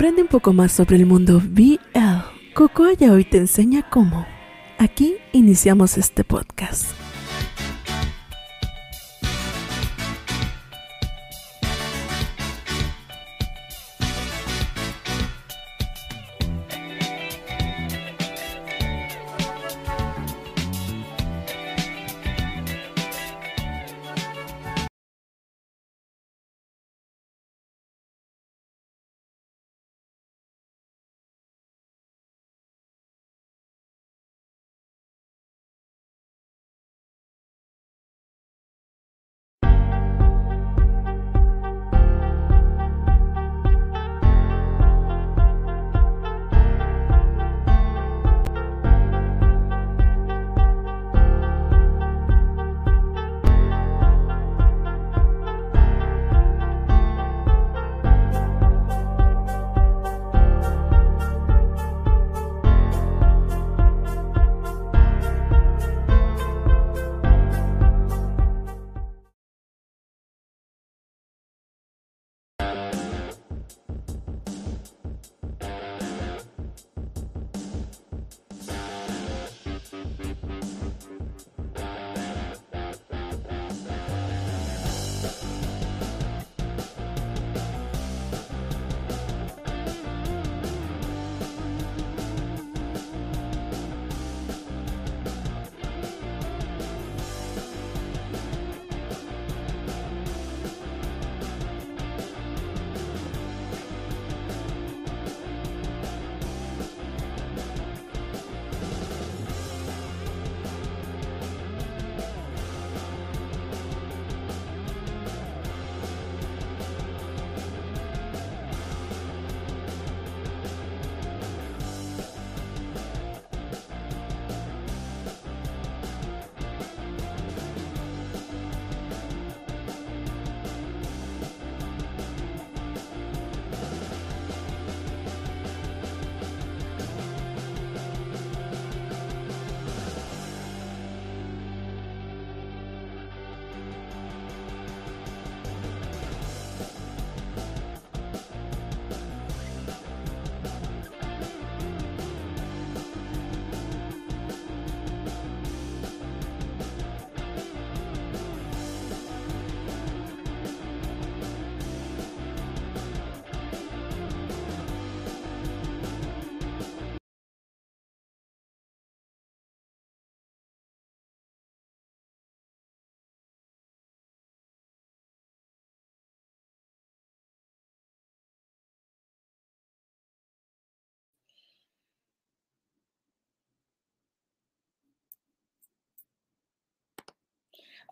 Aprende un poco más sobre el mundo BL. Cocoa ya hoy te enseña cómo. Aquí iniciamos este podcast.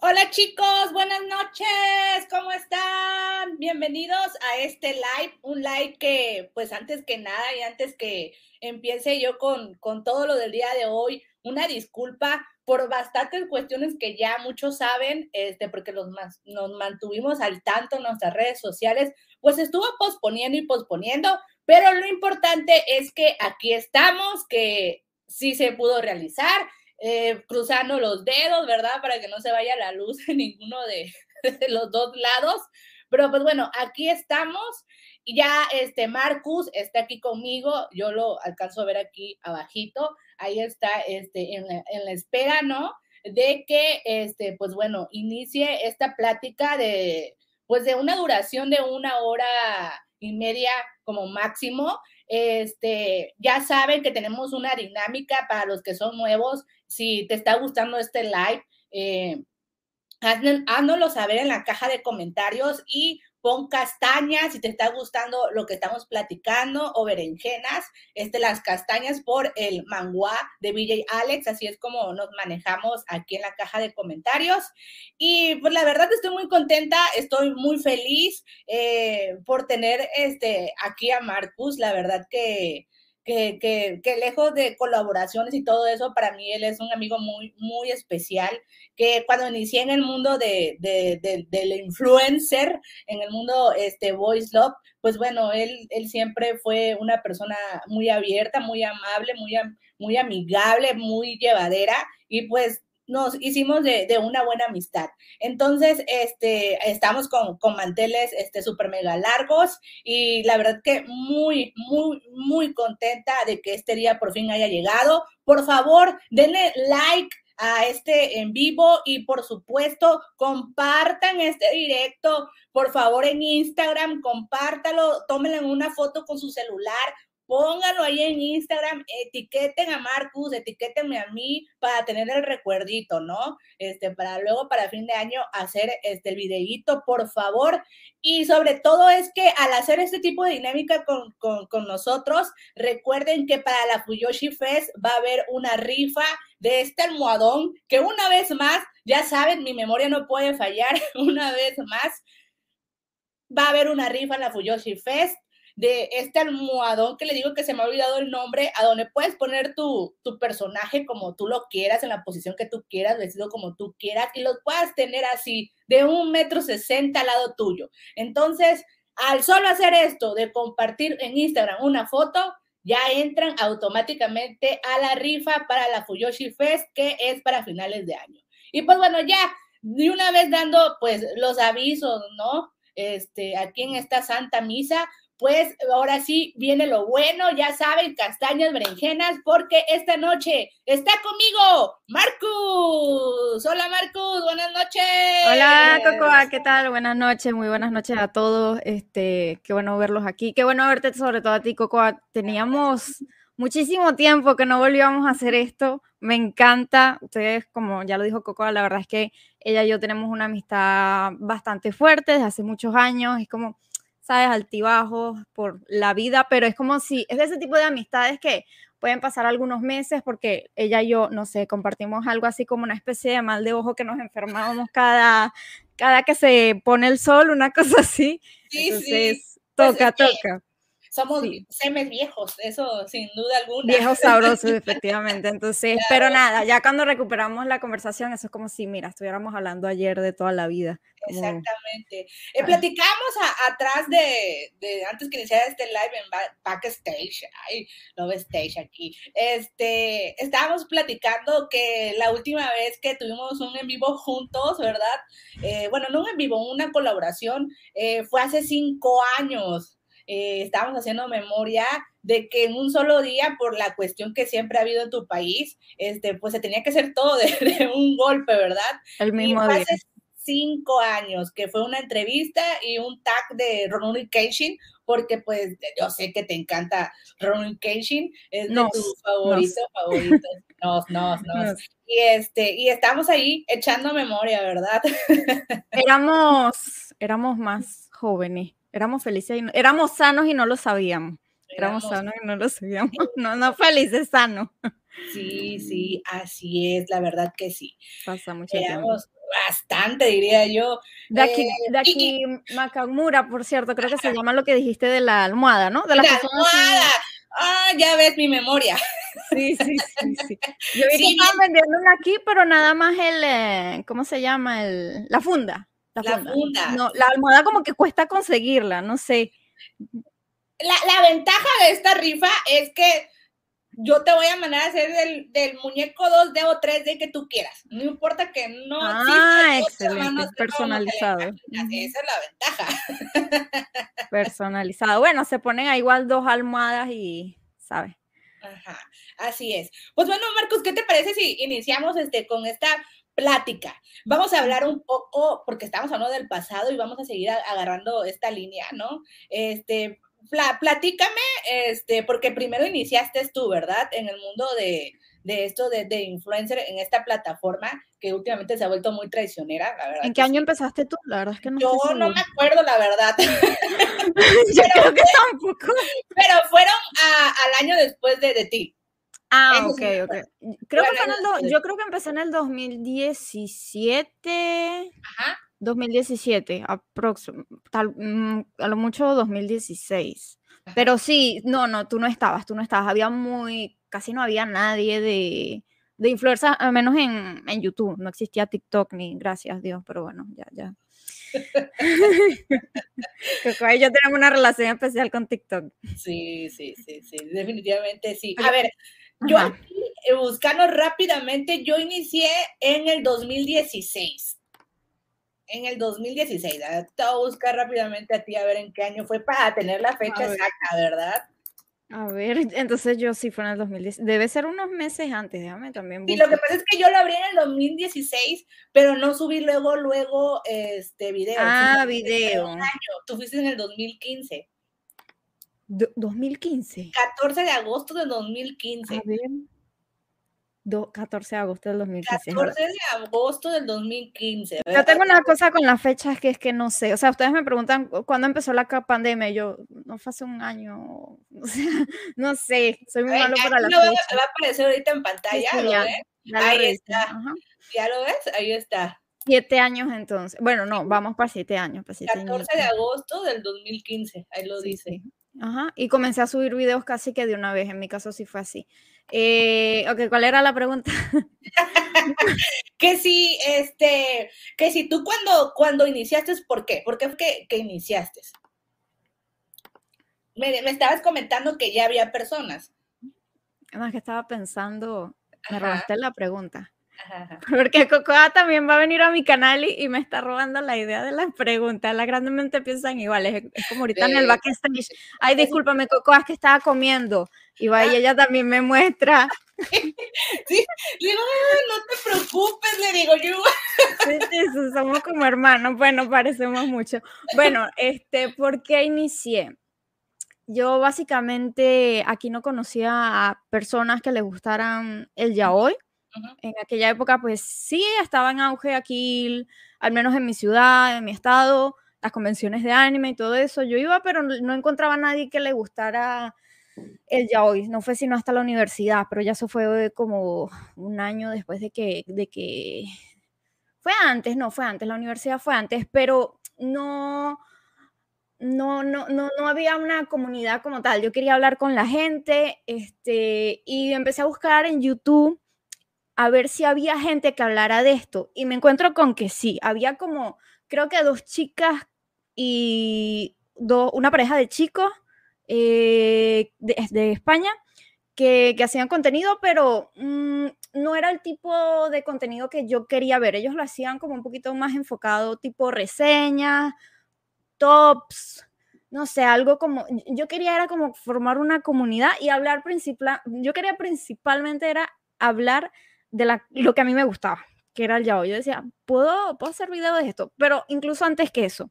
Hola chicos, buenas noches, ¿cómo están? Bienvenidos a este live, un live que pues antes que nada y antes que empiece yo con, con todo lo del día de hoy, una disculpa por bastantes cuestiones que ya muchos saben, este, porque los nos mantuvimos al tanto en nuestras redes sociales, pues estuvo posponiendo y posponiendo, pero lo importante es que aquí estamos, que sí se pudo realizar eh, cruzando los dedos, ¿verdad? Para que no se vaya la luz en ninguno de, los dos lados. Pero pues bueno, aquí estamos. Y ya este Marcus está aquí conmigo. Yo lo alcanzo a ver aquí abajito. Ahí está este, en, la, en la espera, ¿no? De que, este, pues bueno, inicie esta plática de, pues de una duración de una hora y media como máximo. Este, ya saben que tenemos una dinámica para los que son nuevos. Si te está gustando este live, eh, saber en la caja de comentarios y pon castañas si te está gustando lo que estamos platicando o berenjenas, este, las castañas por el manguá de BJ Alex, así es como nos manejamos aquí en la caja de comentarios. Y pues la verdad estoy muy contenta, estoy muy feliz eh, por tener este, aquí a Marcus, la verdad que que, lejos de colaboraciones y todo eso, para mí él es un amigo muy, muy especial, que cuando inicié en el mundo de, de, del influencer, en el mundo este, Voice Love, pues bueno, él, él siempre fue una persona muy abierta, muy amable, muy, muy amigable, muy llevadera, y pues nos hicimos de, una buena amistad. Entonces, este, estamos con, con manteles este, súper mega largos y la verdad que muy, muy, muy contenta de que este día por fin haya llegado. Por favor, denle like a este en vivo y por supuesto compartan este directo, por favor en Instagram, compártalo, tómenle una foto con su celular, pónganlo ahí en Instagram, etiqueten a Marcus, etiquétenme a mí para tener el recuerdito, ¿no? Este, para luego, para fin de año, hacer este, el videíto, por favor. Y sobre todo es que al hacer este tipo de dinámica con, con nosotros, recuerden que para la Fuyoshi Fest va a haber una rifa de este almohadón que una vez más, ya saben, mi memoria no puede fallar, una vez más, va a haber una rifa en la Fuyoshi Fest de este almohadón que le digo que se me ha olvidado el nombre, a donde puedes poner tu, tu personaje como tú lo quieras, en la posición que tú quieras, vestido como tú quieras, y los puedas tener así, de un metro sesenta al lado tuyo. Entonces, al solo hacer esto de compartir en Instagram una foto, ya entran automáticamente a la rifa para la Fuyoshi Fest, que es para finales de año. Y pues bueno, ya de una vez dando pues los avisos, ¿no? Este, aquí en esta Santa Misa, pues ahora sí viene lo bueno, ya saben, castañas, berenjenas, porque esta noche está conmigo Marcus. Hola Marcus, buenas noches. Hola Cocoa, ¿qué tal? Buenas noches, muy buenas noches a todos. Este, qué bueno verlos aquí, qué bueno verte sobre todo a ti Cocoa. Teníamos muchísimo tiempo que no volvíamos a hacer esto. Me encanta. Ustedes, como ya lo dijo Cocoa, la verdad es que ella y yo tenemos una amistad bastante fuerte desde hace muchos años. Es como ¿sabes? Altibajos por la vida, pero es como si, es de ese tipo de amistades que pueden pasar algunos meses porque ella y yo, no sé, compartimos algo así como una especie de mal de ojo que nos enfermábamos cada, cada que se pone el sol, una cosa así. Sí, Entonces, sí. Pues toca, somos semes viejos, eso sin duda alguna. Viejos sabrosos, efectivamente. Entonces, pero nada, ya cuando recuperamos la conversación, eso es como si, mira, estuviéramos hablando ayer de toda la vida. Exactamente. Eh, platicamos atrás de, de, antes que iniciara este live en backstage, ay, love stage aquí, este, estábamos platicando que la última vez que tuvimos un en vivo juntos, ¿verdad? Eh, bueno, no un en vivo, una colaboración, eh, fue hace cinco años. Eh, estábamos haciendo memoria de que en un solo día, por la cuestión que siempre ha habido en tu país, este, pues se tenía que hacer todo de, un golpe, ¿verdad? El mismo día. Hace cinco años, que fue una entrevista y un tag de Ronald Kenshin, porque pues yo sé que te encanta Ronald Kenshin, es de tu favorito, favorito. No, no, no. Y este, y estamos ahí echando memoria, ¿verdad? Éramos, éramos más jóvenes. Éramos felices y éramos sanos y no lo sabíamos. Éramos, sanos y no lo sabíamos. No, no felices, sanos. Sí, sí, así es, la verdad que sí. Pasa mucho tiempo. Bastante, diría yo. De aquí, eh, de aquí Makamura, por cierto, creo que se llama lo que dijiste de la almohada, ¿no? De la, almohada. Ah, ya ves mi memoria. Sí, sí, sí, sí. Yo vi que estaban vendiendo aquí, pero nada más el, eh, ¿cómo se llama? El, la funda. La, funda. No, la almohada como que cuesta conseguirla, no sé. La, ventaja de esta rifa es que yo te voy a mandar a hacer del, muñeco 2D o 3D que tú quieras. No importa que no. Ah, excelente. personalizado. Esa es la ventaja. Personalizado. Bueno, se ponen a igual dos almohadas y, ¿sabes? Ajá, así es. Pues bueno, Marcos, ¿qué te parece si iniciamos este, con esta plática. Vamos a hablar un poco, porque estamos hablando del pasado y vamos a seguir agarrando esta línea, ¿no? Este, platícame, este, porque primero iniciaste tú, ¿verdad? En el mundo de, esto de, influencer en esta plataforma que últimamente se ha vuelto muy traicionera, la verdad. ¿En qué año empezaste tú? La verdad es que no Yo no me acuerdo, la verdad. Yo creo que tampoco. Pero fueron al año después de, de ti. Ah, ok, ok. Creo que yo creo que empecé en el 2017. Ajá. 2017, tal, mm, a lo mucho 2016. Pero sí, no, no, tú no estabas, tú no estabas. Había muy, casi no había nadie de, de influencers, al menos en, en YouTube. No existía TikTok ni, gracias a Dios, pero bueno, ya, ya. Coco y yo tenemos una relación especial con TikTok. Sí, sí, sí, sí, definitivamente sí. A ver, Yo aquí, eh, buscando rápidamente, yo inicié en el 2016. En el 2016. Te voy a buscar rápidamente a ti a ver en qué año fue para tener la fecha exacta, ¿verdad? A ver, entonces yo sí fue en el 2010. Debe ser unos meses antes, déjame también. Y lo que pasa es que yo lo abrí en el 2016, pero no subí luego, luego, este video. Ah, video. Tú fuiste en el 2015. 2015. 14 de agosto de 2015. A ver. 14 de agosto del 2015. 14 de agosto del 2015. Yo tengo una cosa con las fechas que es que no sé. O sea, ustedes me preguntan cuándo empezó la pandemia. Yo, no fue hace un año. O sea, no sé. Soy muy malo para la fecha. Va a aparecer ahorita en pantalla. ¿lo ves? Ahí está. ¿Ya lo ves? Ahí está. Siete años entonces. Bueno, no, vamos para siete años. Para 14 de agosto del 2015. Ahí lo dice. Ajá. Y comencé a subir videos casi que de una vez. En mi caso sí fue así. Eh, ok, ¿cuál era la pregunta? que si, este, que si tú cuando, cuando iniciaste, ¿por qué? ¿Por qué fue que, que iniciaste? Me, me, estabas comentando que ya había personas. Además que estaba pensando, me robaste la pregunta. Porque Cocoa también va a venir a mi canal y, me está robando la idea de las preguntas. Las grandemente piensan iguales. Es, como ahorita en el backstage. Ay, discúlpame, Cocoa, es que estaba comiendo. Y va y ella también me muestra. Sí, le digo, no te preocupes, le digo yo. Sí, somos como hermanos, bueno, parecemos mucho. Bueno, este, ¿por qué inicié? Yo básicamente aquí no conocía a personas que les gustaran el yaoi. En aquella época, pues sí, estaba en auge aquí, al menos en mi ciudad, en mi estado, las convenciones de anime y todo eso. Yo iba, pero no encontraba a nadie que le gustara el yaoi. No fue sino hasta la universidad, pero ya eso fue como un año después de que, de que... Fue antes, no, fue antes, la universidad fue antes, pero no... No, no, no, no había una comunidad como tal. Yo quería hablar con la gente este, y empecé a buscar en YouTube a ver si había gente que hablara de esto. Y me encuentro con que sí, había como, creo que dos chicas y una pareja de chicos eh, de, España que, hacían contenido, pero mm, no era el tipo de contenido que yo quería ver. Ellos lo hacían como un poquito más enfocado, tipo reseñas, tops, no sé, algo como, yo quería era como formar una comunidad y hablar principal, yo quería principalmente era hablar de lo que a mí me gustaba, que era el yaoi. Yo decía, ¿puedo, puedo hacer video de esto, pero incluso antes que eso,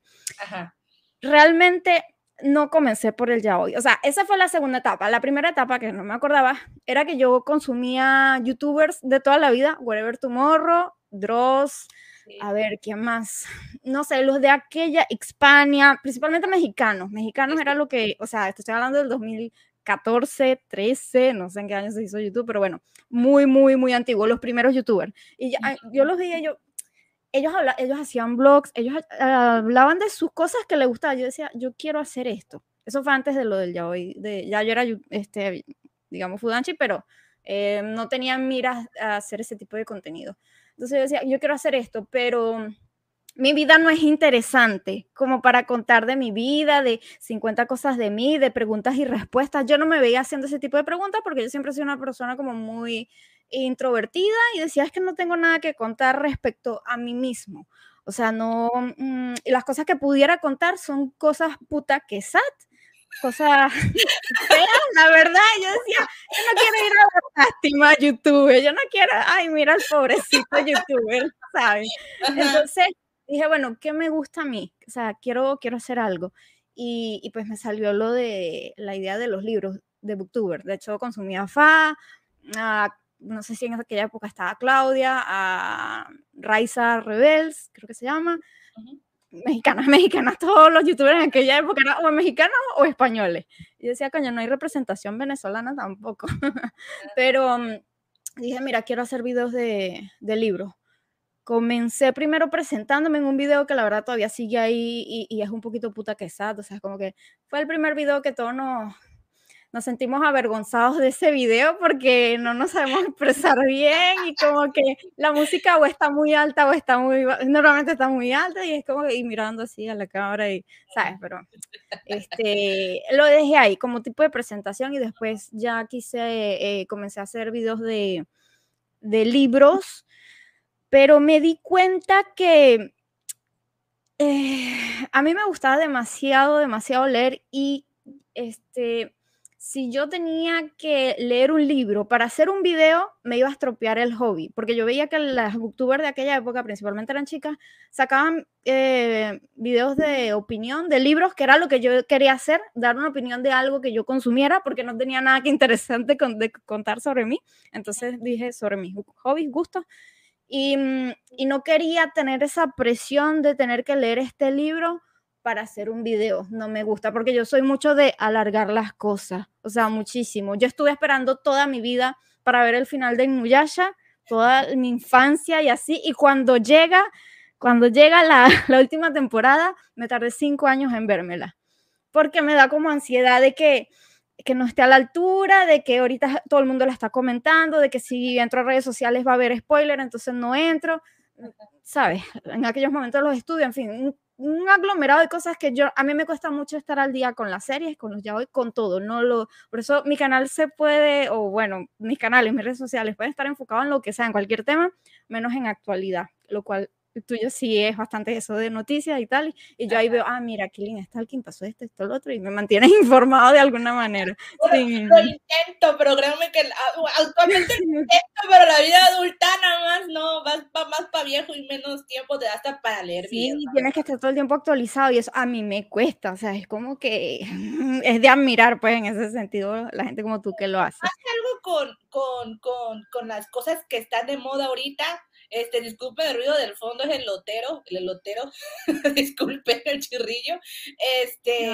realmente no comencé por el yaoi. O sea, esa fue la segunda etapa. La primera etapa, que no me acordaba, era que yo consumía youtubers de toda la vida, Wherever Tomorrow, Dross, a ver, ¿quién más? No sé, los de aquella, Hispania, principalmente mexicanos. Mexicanos era lo que, o sea, estoy hablando del 2000, 14, 13, no sé en qué año se hizo YouTube, pero bueno, muy, muy, muy antiguo, los primeros youtubers. Y yo los veía, yo, ellos, ellos hacían blogs, ellos hablaban de sus cosas que les gustaban. Yo decía, yo quiero hacer esto. Eso fue antes de lo del ya hoy, de, ya yo era, este, digamos, Fudanchi, pero eh, no tenía miras a hacer ese tipo de contenido. Entonces yo decía, yo quiero hacer esto, pero mi vida no es interesante como para contar de mi vida, de 50 cosas de mí, de preguntas y respuestas. Yo no me veía haciendo ese tipo de preguntas porque yo siempre sido una persona como muy introvertida y decía es que no tengo nada que contar respecto a mí mismo. O sea, no, mm, las cosas que pudiera contar son cosas puta que sat, cosas feas, la verdad. Yo decía, yo no quiero ir a la lástima a YouTube, yo no quiero, ay, mira el pobrecito youtuber, ¿sabes? Entonces, dije, bueno, ¿qué me gusta a mí? O sea, quiero, quiero hacer algo. Y, pues me salió lo de la idea de los libros de Booktuber. De hecho, consumía FA, no sé si en aquella época estaba Claudia, a Raiza Rebels, creo que se llama. Mexicanas, mexicanas, todos los youtubers en aquella época eran o mexicanos o españoles. Y decía, coño, no hay representación venezolana tampoco. Pero mm, dije, mira, quiero hacer videos de, de libros comencé primero presentándome en un video que la verdad todavía sigue ahí y, es un poquito puta quesado, o sea, como que fue el primer video que todos nos, nos sentimos avergonzados de ese video porque no nos sabemos expresar bien y como que la música o está muy alta o está muy, normalmente está muy alta y es como que mirando así a la cámara y, ¿sabes? Pero este, lo dejé ahí como tipo de presentación y después ya quise, eh, comencé a hacer videos de, de libros, pero me di cuenta que eh, a mí me gustaba demasiado, demasiado leer y este, si yo tenía que leer un libro para hacer un video, me iba a estropear el hobby, porque yo veía que las booktubers de aquella época, principalmente eran chicas, sacaban eh, videos de opinión de libros, que era lo que yo quería hacer, dar una opinión de algo que yo consumiera, porque no tenía nada que interesante de contar sobre mí. Entonces dije sobre mis hobbies, gustos, Mm, y, no quería tener esa presión de tener que leer este libro para hacer un video. No me gusta porque yo soy mucho de alargar las cosas, o sea, muchísimo. Yo estuve esperando toda mi vida para ver el final de Inuyasha, toda mi infancia y así, y cuando llega, cuando llega la, la última temporada, me tardé cinco años en vérmela, porque me da como ansiedad de que que no esté a la altura, de que ahorita todo el mundo la está comentando, de que si entro a redes sociales va a haber spoiler, entonces no entro, ¿sabes? En aquellos momentos los estudios, en fin, un, aglomerado de cosas que yo, a mí me cuesta mucho estar al día con las series, con los ya hoy, con todo, no lo, por eso mi canal se puede, o bueno, mis canales, mis redes sociales pueden estar enfocados en lo que sea, en cualquier tema, menos en actualidad, lo cual tuyo sí es bastante eso de noticias y tal, y yo ahí veo, ah, mira, Killing Stalking pasó esto, esto, lo otro, y me mantienes informado de alguna manera. Lo intento, pero créeme que actualmente lo intento, pero la vida adulta nada más no, vas más para viejo y menos tiempo te da hasta para leer bien. Sí, tienes que estar todo el tiempo actualizado y eso a mí me cuesta, o sea, es como que es de admirar, pues, en ese sentido, la gente como tú que lo hace. Hace algo con, con, con, con las cosas que están de moda ahorita, este, disculpe el ruido del fondo, es el lotero, el lotero, disculpe el chirrillo. Este,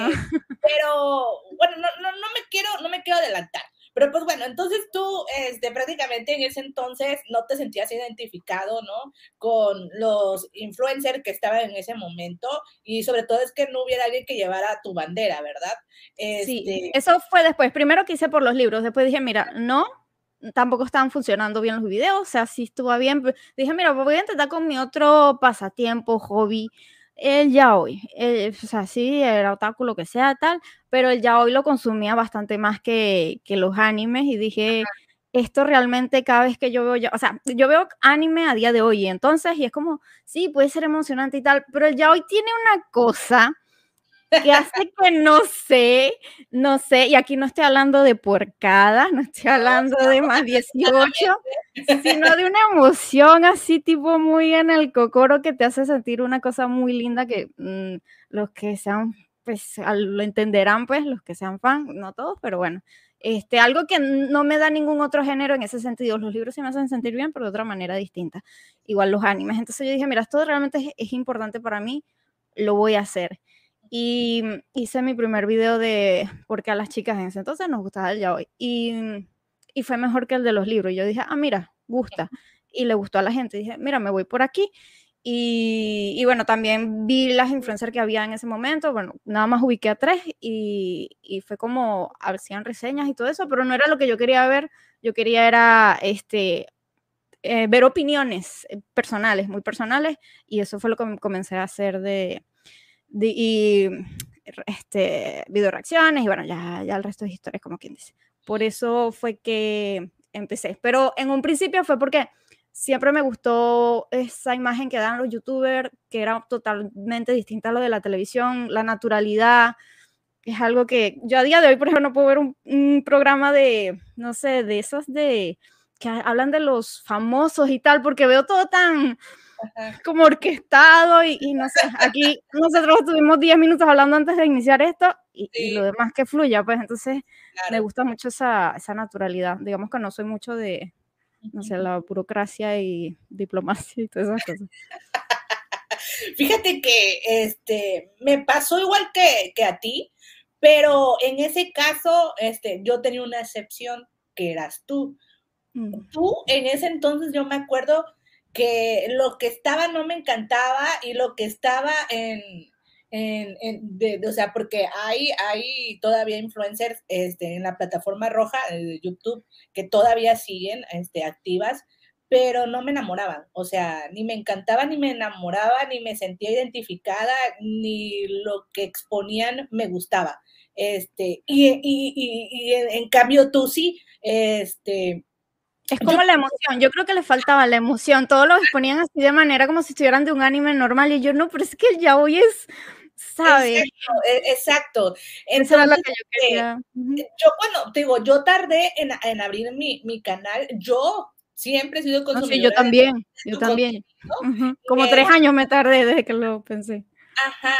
pero bueno, no, no, no me quiero, no me quiero adelantar. Pero pues bueno, entonces tú, este, prácticamente en ese entonces no te sentías identificado, ¿no? Con los influencers que estaban en ese momento y sobre todo es que no hubiera alguien que llevara tu bandera, ¿verdad? Sí, este eso fue después. Primero que hice por los libros, después dije, mira, no, tampoco estaban funcionando bien los videos, o sea, sí estuvo bien. Dije, mira, voy a intentar con mi otro pasatiempo, hobby, el ya hoy. o sea, sí, era otaku, lo que sea, tal, pero el ya hoy lo consumía bastante más que, que los animes y dije, esto realmente cada vez que yo veo ya, o sea, yo veo anime a día de hoy, entonces, y es como, sí, puede ser emocionante y tal, pero el ya hoy tiene una cosa que hace que no sé, no sé, y aquí no estoy hablando de porcada, no estoy hablando de más 18, sino de una emoción así tipo muy en el cocoro que te hace sentir una cosa muy linda que mm, los que sean, pues lo entenderán, pues los que sean fan, no todos, pero bueno. Este, algo que no me da ningún otro género en ese sentido. Los libros sí me hacen sentir bien, pero de otra manera distinta. Igual los animes. Entonces yo dije, mira, esto realmente es, es importante para mí, lo voy a hacer. Y hice mi primer video de porque a las chicas en ese entonces nos gustaba el yaoi. Y, y fue mejor que el de los libros. Y yo dije, ah, mira, gusta. Y le gustó a la gente. dije, mira, me voy por aquí. Y, y, bueno, también vi las influencers que había en ese momento. Bueno, nada más ubiqué a tres y, y, fue como hacían reseñas y todo eso, pero no era lo que yo quería ver. Yo quería era este, eh, ver opiniones eh, personales, muy personales, y eso fue lo que comencé a hacer de, y este, video reacciones y bueno, ya, ya el resto de historias, como quien dice. Por eso fue que empecé. Pero en un principio fue porque siempre me gustó esa imagen que dan los youtubers, que era totalmente distinta a lo de la televisión, la naturalidad. Es algo que yo a día de hoy, por ejemplo, no puedo ver un, un programa de, no sé, de esos de que hablan de los famosos y tal, porque veo todo tan como orquestado y, no sé, aquí nosotros tuvimos 10 minutos hablando antes de iniciar esto y, lo demás que fluya, pues entonces me gusta mucho esa, esa, naturalidad. Digamos que no soy mucho de, no sé, la burocracia y diplomacia y todas esas cosas. Fíjate que este, me pasó igual que, que a ti, pero en ese caso este, yo tenía una excepción que eras tú. Mm. Tú en ese entonces yo me acuerdo que lo que estaba no me encantaba y lo que estaba en, o sea, porque hay, hay todavía influencers este, en la plataforma roja de YouTube que todavía siguen este, activas, pero no me enamoraban, o sea, ni me encantaba, ni me enamoraba, ni me sentía identificada, ni lo que exponían me gustaba. Este, y, y, y, en cambio tú sí, este, es como la emoción, yo creo que le faltaba la emoción, todos lo exponían así de manera como si estuvieran de un anime normal y yo no, pero es que el yaoi es, ¿sabes? Exacto, e, Eso era lo que yo eh, quería. yo cuando, digo, yo tardé en, en abrir mi, mi, canal, yo siempre he sido consumidora. sí, yo también, yo también. Como tres años me tardé desde que lo pensé. Ajá,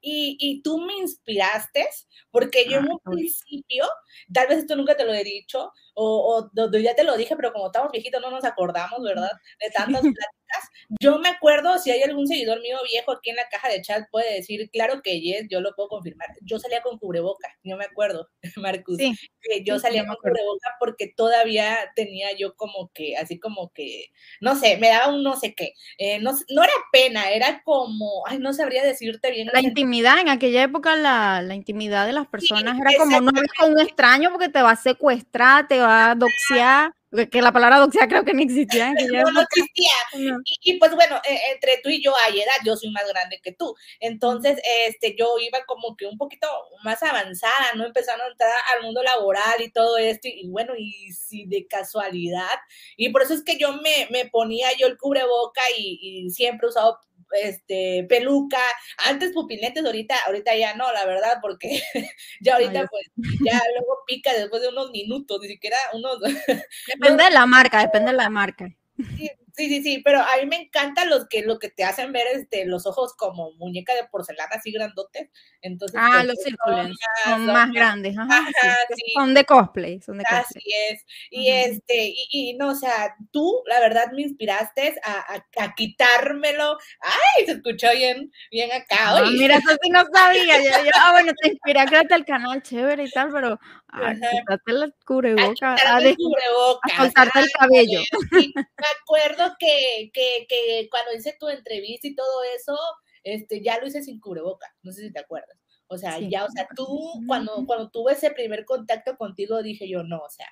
y, y tú me inspiraste porque yo en ah, un principio, tal vez esto nunca te lo he dicho, o, o, ya te lo dije, pero como estamos viejitos no nos acordamos, ¿verdad? De tantas pláticas. Yo me acuerdo, si hay algún seguidor mío viejo aquí en la caja de chat, puede decir, claro que yes, yo lo puedo confirmar. Yo salía con cubreboca, yo me acuerdo, Marcus, sí, que yo salía con cubreboca porque todavía tenía yo como que, así como que, no sé, me daba un no sé qué. Eh, no, no era pena, era como, ay, no sabría decirte bien. La intimidad, en aquella época la, la intimidad de las personas era como no con un extraño porque te va a secuestrar, te va a doxear que la palabra doxear creo que ni existía. no, no existía. Y, pues bueno, e, entre tú y yo hay edad, yo soy más grande que tú. Entonces, este, yo iba como que un poquito más avanzada, ¿no? Empezando a entrar al mundo laboral y todo esto. Y, bueno, y si de casualidad. Y por eso es que yo me, me ponía yo el cubreboca y, y siempre he usado este, peluca, antes pupilentes, ahorita, ahorita ya no, la verdad, porque ya ahorita pues ya luego pica después de unos minutos, ni siquiera unos... Depende de la marca, depende de la marca. Sí, sí, sí, pero a mí me encantan los que lo que te hacen ver este, los ojos como muñeca de porcelana así grandotes. Entonces, ah, pues, los círculos son, más grandes, son de cosplay, son de cosplay. Así es. Y este, y, no, o sea, tú la verdad me inspiraste a, a, quitármelo. Ay, se escuchó bien, bien acá. Ah, mira, eso sí no sabía. Yo, ah, bueno, te inspiré a crearte el canal chévere y tal, pero a quitarte la cubreboca, a, a, a soltarte el cabello. me acuerdo que, que, que cuando hice tu entrevista y todo eso, este, ya lo hice sin cubreboca, no sé si te acuerdas. O sea, ya, o sea, tú, cuando, cuando tuve ese primer contacto contigo, dije yo, no, o sea,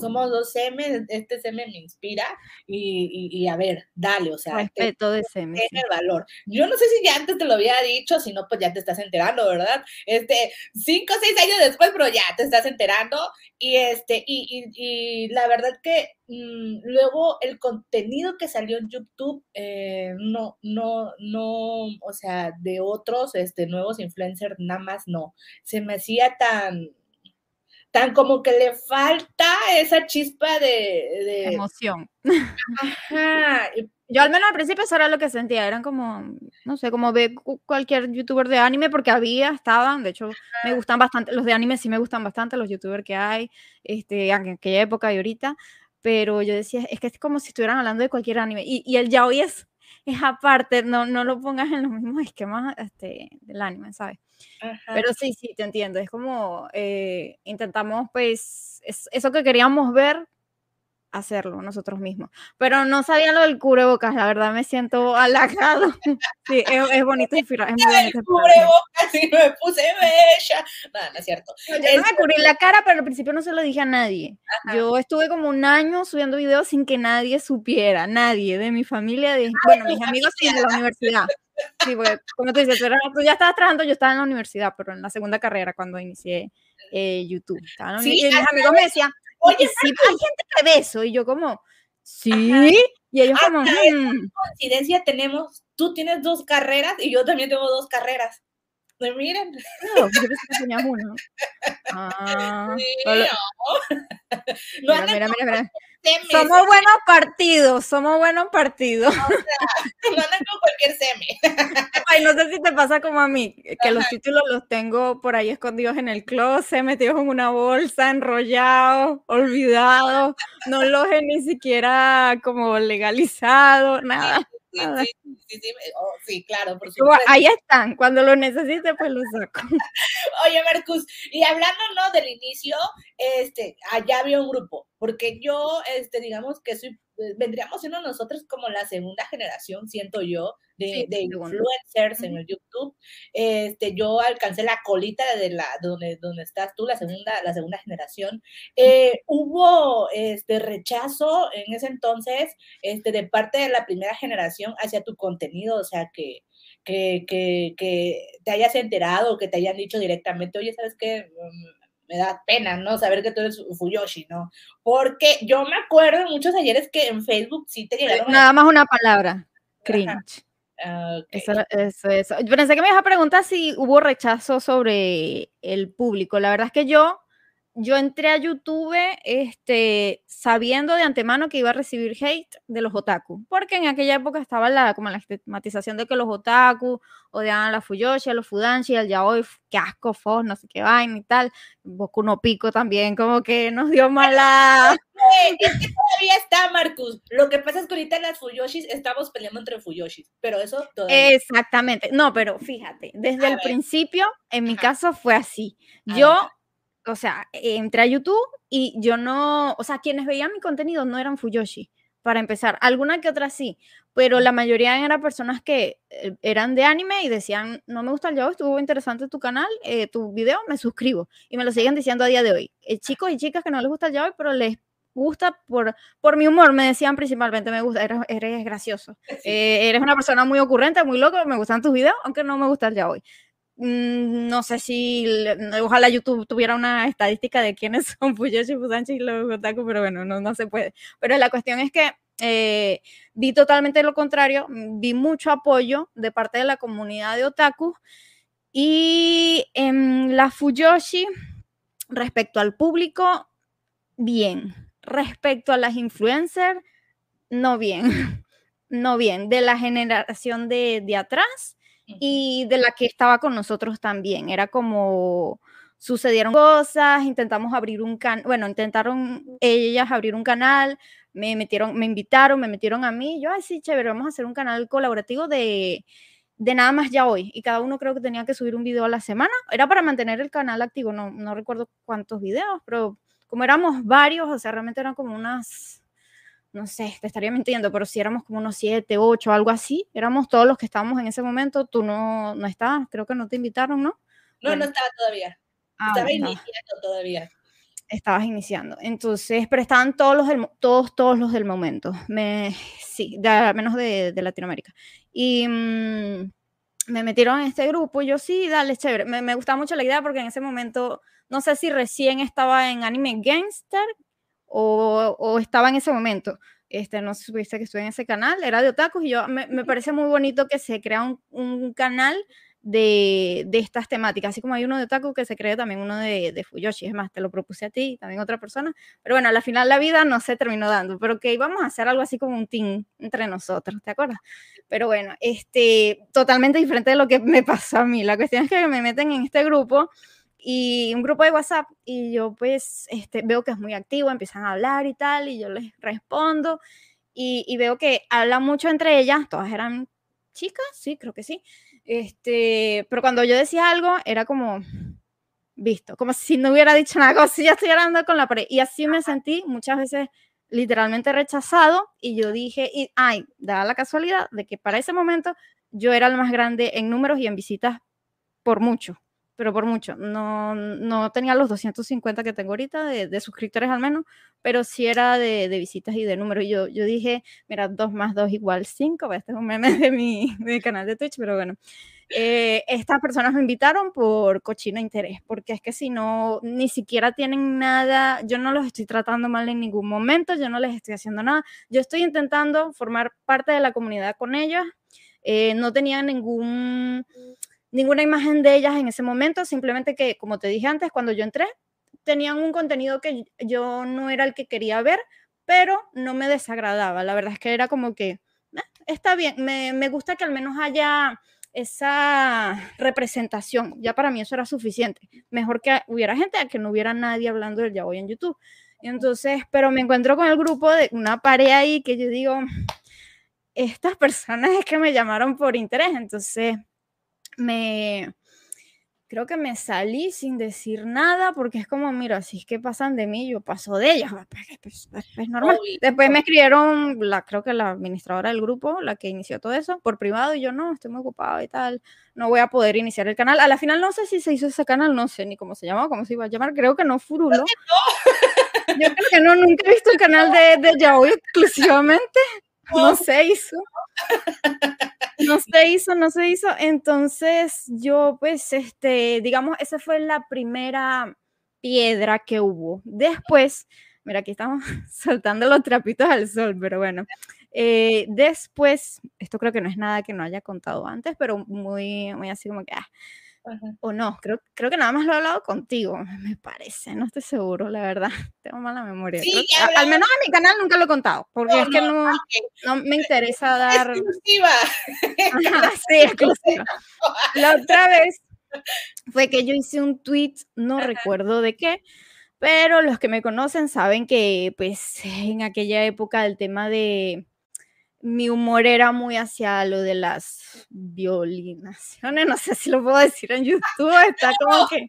somos dos M, este seme me inspira y, y, a ver, dale, o sea, respeto de seme. Tiene el valor. Yo no sé si ya antes te lo había dicho, si no, pues ya te estás enterando, ¿verdad? Este, cinco o seis años después, pero ya te estás enterando y este, y, y, la verdad que mm, luego el contenido que salió en YouTube, eh, no, no, no, o sea, de otros, este, nuevos influencers, nada más no, se me hacía tan tan como que le falta esa chispa de, emoción. Ajá. Yo al menos al principio eso era lo que sentía, eran como, no sé, como ver cualquier youtuber de anime, porque había, estaban, de hecho, me gustan bastante, los de anime sí me gustan bastante, los youtubers que hay, este, en aquella época y ahorita, pero yo decía, es que es como si estuvieran hablando de cualquier anime, y, y el yaoi es, es aparte, no, no lo pongas en los mismos esquemas este, del anime, ¿sabes? Pero sí, sí, te entiendo. Es como eh, intentamos, pues, eso que queríamos ver, hacerlo nosotros mismos. Pero no sabía lo del cubrebocas, la verdad me siento halagado. Sí, es, bonito inspirar. Es muy bonito. cubrebocas y me puse bella. No, no es cierto. Yo no me cubrí la cara, pero al principio no se lo dije a nadie. Yo estuve como un año subiendo videos sin que nadie supiera, nadie de mi familia, de, bueno, mis amigos y de la universidad. Sí, porque, como tú dices, tú, ya estabas trabajando, yo estaba en la universidad, pero en la segunda carrera cuando inicié eh, YouTube. Sí, y mis amigos me decían, oye, sí, hay gente que ve eso, y yo como, sí, y ellos como, hmm". coincidencia tenemos, tú tienes dos carreras y yo también tengo dos carreras. Pues miren. No, yo pensé que uno. Ah, mira, mira, mira, mira. Somos buenos partidos, somos buenos partidos. O sea, no andan con cualquier seme. Ay, no sé si te pasa como a mí, que los títulos los tengo por ahí escondidos en el closet, metidos en una bolsa, enrollados, olvidados, no los he ni siquiera como legalizado, nada. Sí, sí, sí, sí, oh, sí, claro, por supuesto. Ahí están, cuando lo necesite, pues los saco. Oye, Marcus, y hablando, ¿no? Del inicio, este, allá había un grupo, porque yo, este, digamos que soy vendríamos siendo nosotros como la segunda generación, siento yo, de, influencers en el YouTube. Este, yo alcancé la colita de la donde, donde estás tú, la segunda, la segunda generación. Eh, hubo este rechazo en ese entonces este, de parte de la primera generación hacia tu contenido, o sea que que, que, que, te hayas enterado, que te hayan dicho directamente, oye, ¿sabes qué? Me da pena, ¿no? Saber que tú eres Fuyoshi, ¿no? Porque yo me acuerdo de muchos ayeres que en Facebook sí te llegaron. Nada más una palabra, cringe. Ah, eso, eso, eso. Pensé que me ibas a preguntar si hubo rechazo sobre el público. La verdad es que yo yo entré a YouTube este, sabiendo de antemano que iba a recibir hate de los otaku, porque en aquella época estaba la, como la estigmatización de que los otaku odiaban a la Fuyoshi, a los Fudanshi, al Yaoi, qué asco, fos, no sé qué vaina y tal. Boku no Pico también, como que nos dio mala. Es que todavía está, Marcus. Lo que pasa es que ahorita en las Fuyoshis estamos peleando entre Fuyoshis, pero eso todavía. Exactamente. No, pero fíjate, desde el principio, en mi caso fue así. Yo o sea, entré a YouTube y yo no, o sea, quienes veían mi contenido no eran Fuyoshi, para empezar. Alguna que otra sí, pero la mayoría eran personas que eh, eran de anime y decían, no me gusta el yaoi, estuvo interesante tu canal, eh, tu video, me suscribo. Y me lo siguen diciendo a día de hoy. Eh, chicos y chicas que no les gusta el yaoi, pero les gusta por, por mi humor, me decían principalmente, me gusta, eres, eres gracioso, eres una persona muy ocurrente, muy loco, me gustan tus videos, aunque no me gusta el yaoi. Mm, no sé si, ojalá YouTube tuviera una estadística de quiénes son Fuyoshi, Fusanchi y los otaku, pero bueno, no, no se puede. Pero la cuestión es que eh, vi totalmente lo contrario, vi mucho apoyo de parte de la comunidad de otaku y en la Fuyoshi, respecto al público, bien. Respecto a las influencers, no bien. No bien. De la generación de, de atrás, y de la que estaba con nosotros también. Era como sucedieron cosas, intentamos abrir un canal, bueno, intentaron ellas abrir un canal, me metieron, me invitaron, me metieron a mí, yo, ay, sí, chévere, vamos a hacer un canal colaborativo de, de nada más ya hoy, y cada uno creo que tenía que subir un video a la semana, era para mantener el canal activo, no, no recuerdo cuántos videos, pero como éramos varios, o sea, realmente eran como unas no sé, te estaría mintiendo, pero si éramos como unos siete, ocho, algo así, éramos todos los que estábamos en ese momento, tú no, no estabas, creo que no te invitaron, ¿no? No, no estaba todavía. Ah, estaba iniciando todavía. Estabas iniciando. Entonces, pero estaban todos los del, todos, todos los del momento. Me, sí, de, menos de, de, Latinoamérica. Y mm, me metieron en este grupo y yo sí, dale, chévere. Me, me gustaba mucho la idea porque en ese momento, no sé si recién estaba en Anime Gangster, o, estaba en ese momento. Este, no supiste que estuve en ese canal, era de otakus y yo me, me parece muy bonito que se crea un, un canal de, de, estas temáticas, así como hay uno de otaku que se crea también uno de, de, Fuyoshi, es más, te lo propuse a ti y también otra persona, pero bueno, al final la vida no se terminó dando, pero que íbamos a hacer algo así como un team entre nosotros, ¿te acuerdas? Pero bueno, este, totalmente diferente de lo que me pasó a mí, la cuestión es que me meten en este grupo y un grupo de WhatsApp y yo pues este, veo que es muy activo, empiezan a hablar y tal, y yo les respondo y, y, veo que hablan mucho entre ellas, todas eran chicas, sí, creo que sí, este, pero cuando yo decía algo era como visto, como si no hubiera dicho nada, como si ya estuviera hablando con la pared, y así me sentí muchas veces literalmente rechazado y yo dije, y, ay, da la casualidad de que para ese momento yo era el más grande en números y en visitas por mucho pero por mucho. No, no tenía los 250 que tengo ahorita de, suscriptores al menos, pero sí era de, visitas y de números. Yo, yo dije, mira, 2 más 2 igual 5, este es un meme de mi, canal de Twitch, pero bueno. Eh, estas personas me invitaron por cochino interés, porque es que si no, ni siquiera tienen nada, yo no los estoy tratando mal en ningún momento, yo no les estoy haciendo nada, yo estoy intentando formar parte de la comunidad con ellos, eh, no tenían ningún ninguna imagen de ellas en ese momento, simplemente que, como te dije antes, cuando yo entré, tenían un contenido que yo no era el que quería ver, pero no me desagradaba. La verdad es que era como que, ah, está bien, me, me, gusta que al menos haya esa representación. Ya para mí eso era suficiente. Mejor que hubiera gente a que no hubiera nadie hablando del hoy en YouTube. entonces, pero me encuentro con el grupo de una pared ahí que yo digo, estas personas es que me llamaron por interés. Entonces, me, creo que me salí sin decir nada porque es como, mira, si es que pasan de mí, yo paso de ellas, pues, pues, pues, es normal. Después me escribieron, la, creo que la administradora del grupo, la que inició todo eso, por privado, y yo no, estoy muy ocupado y tal, no voy a poder iniciar el canal. A la final no sé si se hizo ese canal, no sé ni cómo se llamaba, cómo se iba a llamar, creo que no Furulo. Yo creo que no, nunca he visto el canal de, de Yaoi exclusivamente, no se hizo no se hizo, no se hizo. Entonces yo, pues, este, digamos, esa fue la primera piedra que hubo. Después, mira, aquí estamos saltando los trapitos al sol, pero bueno. Eh, después, esto creo que no es nada que no haya contado antes, pero muy, muy así como que, ah, o no, creo, creo que nada más lo he hablado contigo, me parece, no estoy seguro, la verdad, tengo mala memoria. al menos en mi canal nunca lo he contado, porque es que no, no, me interesa dar... Exclusiva. sí, exclusiva. La otra vez fue que yo hice un tweet, no recuerdo de qué, pero los que me conocen saben que pues en aquella época el tema de mi humor era muy hacia lo de las violinaciones, no sé si lo puedo decir en YouTube, está como que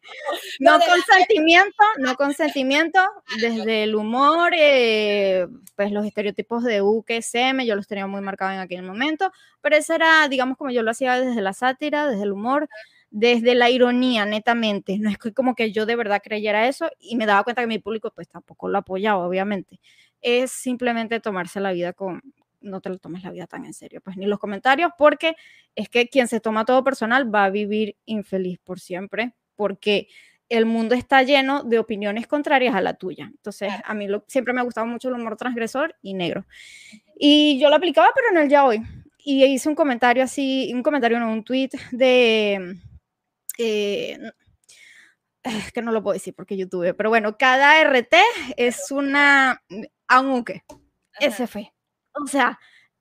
no consentimiento, no consentimiento, desde el humor, eh, pues los estereotipos de U que SM, yo los tenía muy marcados en aquel momento, pero eso era, digamos, como yo lo hacía desde la sátira, desde el humor, desde la ironía, netamente, no es como que yo de verdad creyera eso y me daba cuenta que mi público pues tampoco lo apoyaba, obviamente es simplemente tomarse la vida con, no te lo tomes la vida tan en serio, pues ni los comentarios, porque es que quien se toma todo personal va a vivir infeliz por siempre, porque el mundo está lleno de opiniones contrarias a la tuya. Entonces, a mí siempre me ha gustado mucho el humor transgresor y negro. Y yo lo aplicaba, pero en el ya hoy. Y hice un comentario así, un comentario en un tweet de... Eh, es que no lo puedo decir porque YouTube, pero bueno, cada RT es una... Aunque, ese fue o sea,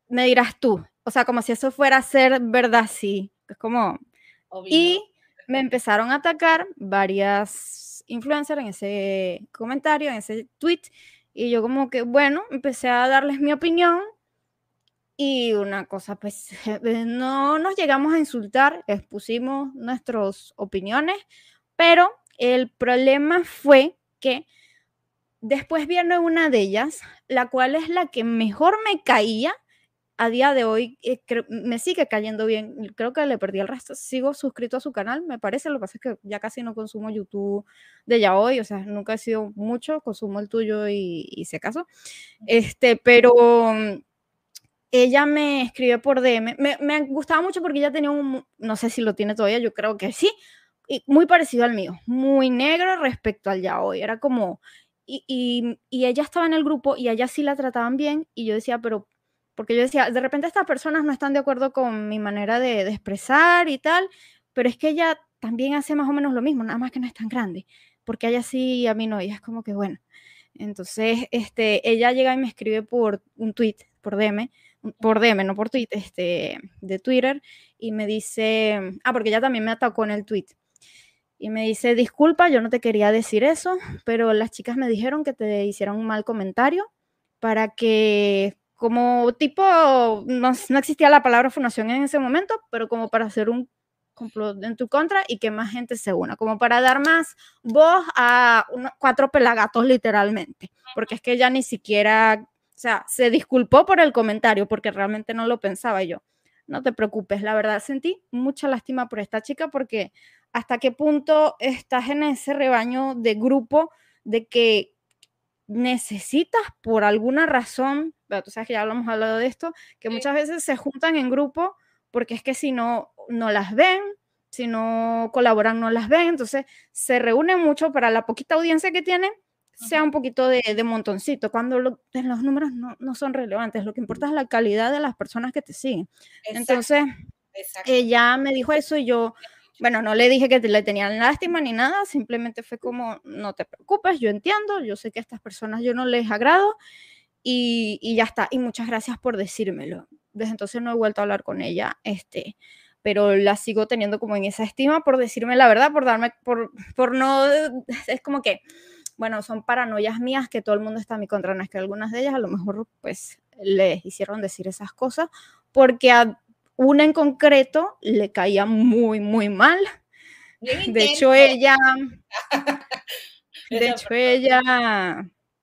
me dirás tú, o sea, como si eso fuera a ser verdad, sí, es como... Y me empezaron a atacar varias influencers en ese comentario, en ese tweet, y yo como que, bueno, empecé a darles mi opinión y una cosa, pues no nos llegamos a insultar, expusimos nuestras opiniones, pero el problema fue que Después viene una de ellas, la cual es la que mejor me caía. A día de hoy eh, me sigue cayendo bien. Creo que le perdí el resto. Sigo suscrito a su canal, me parece. Lo que pasa es que ya casi no consumo YouTube de ya hoy. O sea, nunca he sido mucho. Consumo el tuyo y, y si. Este, pero ella me escribe por DM. Me, me, gustaba mucho porque ella tenía un, no sé si lo tiene todavía, yo creo que sí, y muy parecido al mío, muy negro respecto al ya hoy. Era como, y, ella estaba en el grupo y a ella sí la trataban bien y yo decía, pero, porque yo decía, de repente estas personas no están de acuerdo con mi manera de, expresar y tal, pero es que ella también hace más o menos lo mismo, nada más que no es tan grande, porque a ella sí a mí no, y es como que bueno. Entonces, este, ella llega y me escribe por un tweet, por DM, por DM, no por tweet, este, de Twitter, y me dice, ah, porque ella también me atacó en el tweet y me dice, disculpa, yo no te quería decir eso, pero las chicas me dijeron que te hicieron un mal comentario para que, como tipo, no, existía la palabra fundación en ese momento, pero como para hacer un complot en tu contra y que más gente se una, como para dar más voz a cuatro pelagatos literalmente, porque es que ella ni siquiera, o sea, se disculpó por el comentario porque realmente no lo pensaba yo. No te preocupes, la verdad sentí mucha lástima por esta chica porque hasta qué punto estás en ese rebaño de grupo de que necesitas por alguna razón, pero tú sabes que ya hablamos hablado de esto, que muchas veces se juntan en grupo porque es que si no, no las ven, si no colaboran, no las ven, entonces se reúnen mucho para la poquita audiencia que tienen, sea un poquito de, montoncito, cuando los números no, son relevantes, lo que importa es la calidad de las personas que te siguen. Entonces, ella me dijo eso y yo, bueno, no le dije que le tenían lástima ni nada, simplemente fue como, no te preocupes, yo entiendo, yo sé que a estas personas yo no les agrado y, y ya está. Y muchas gracias por decírmelo. Desde entonces no he vuelto a hablar con ella, este, pero la sigo teniendo como en esa estima por decirme la verdad, por darme, por, por no, es como que, bueno, son paranoias mías que todo el mundo está a mi contra, no es que algunas de ellas a lo mejor pues les hicieron decir esas cosas, porque a una en concreto le caía muy, muy mal. de hecho, ella, de hecho, ella,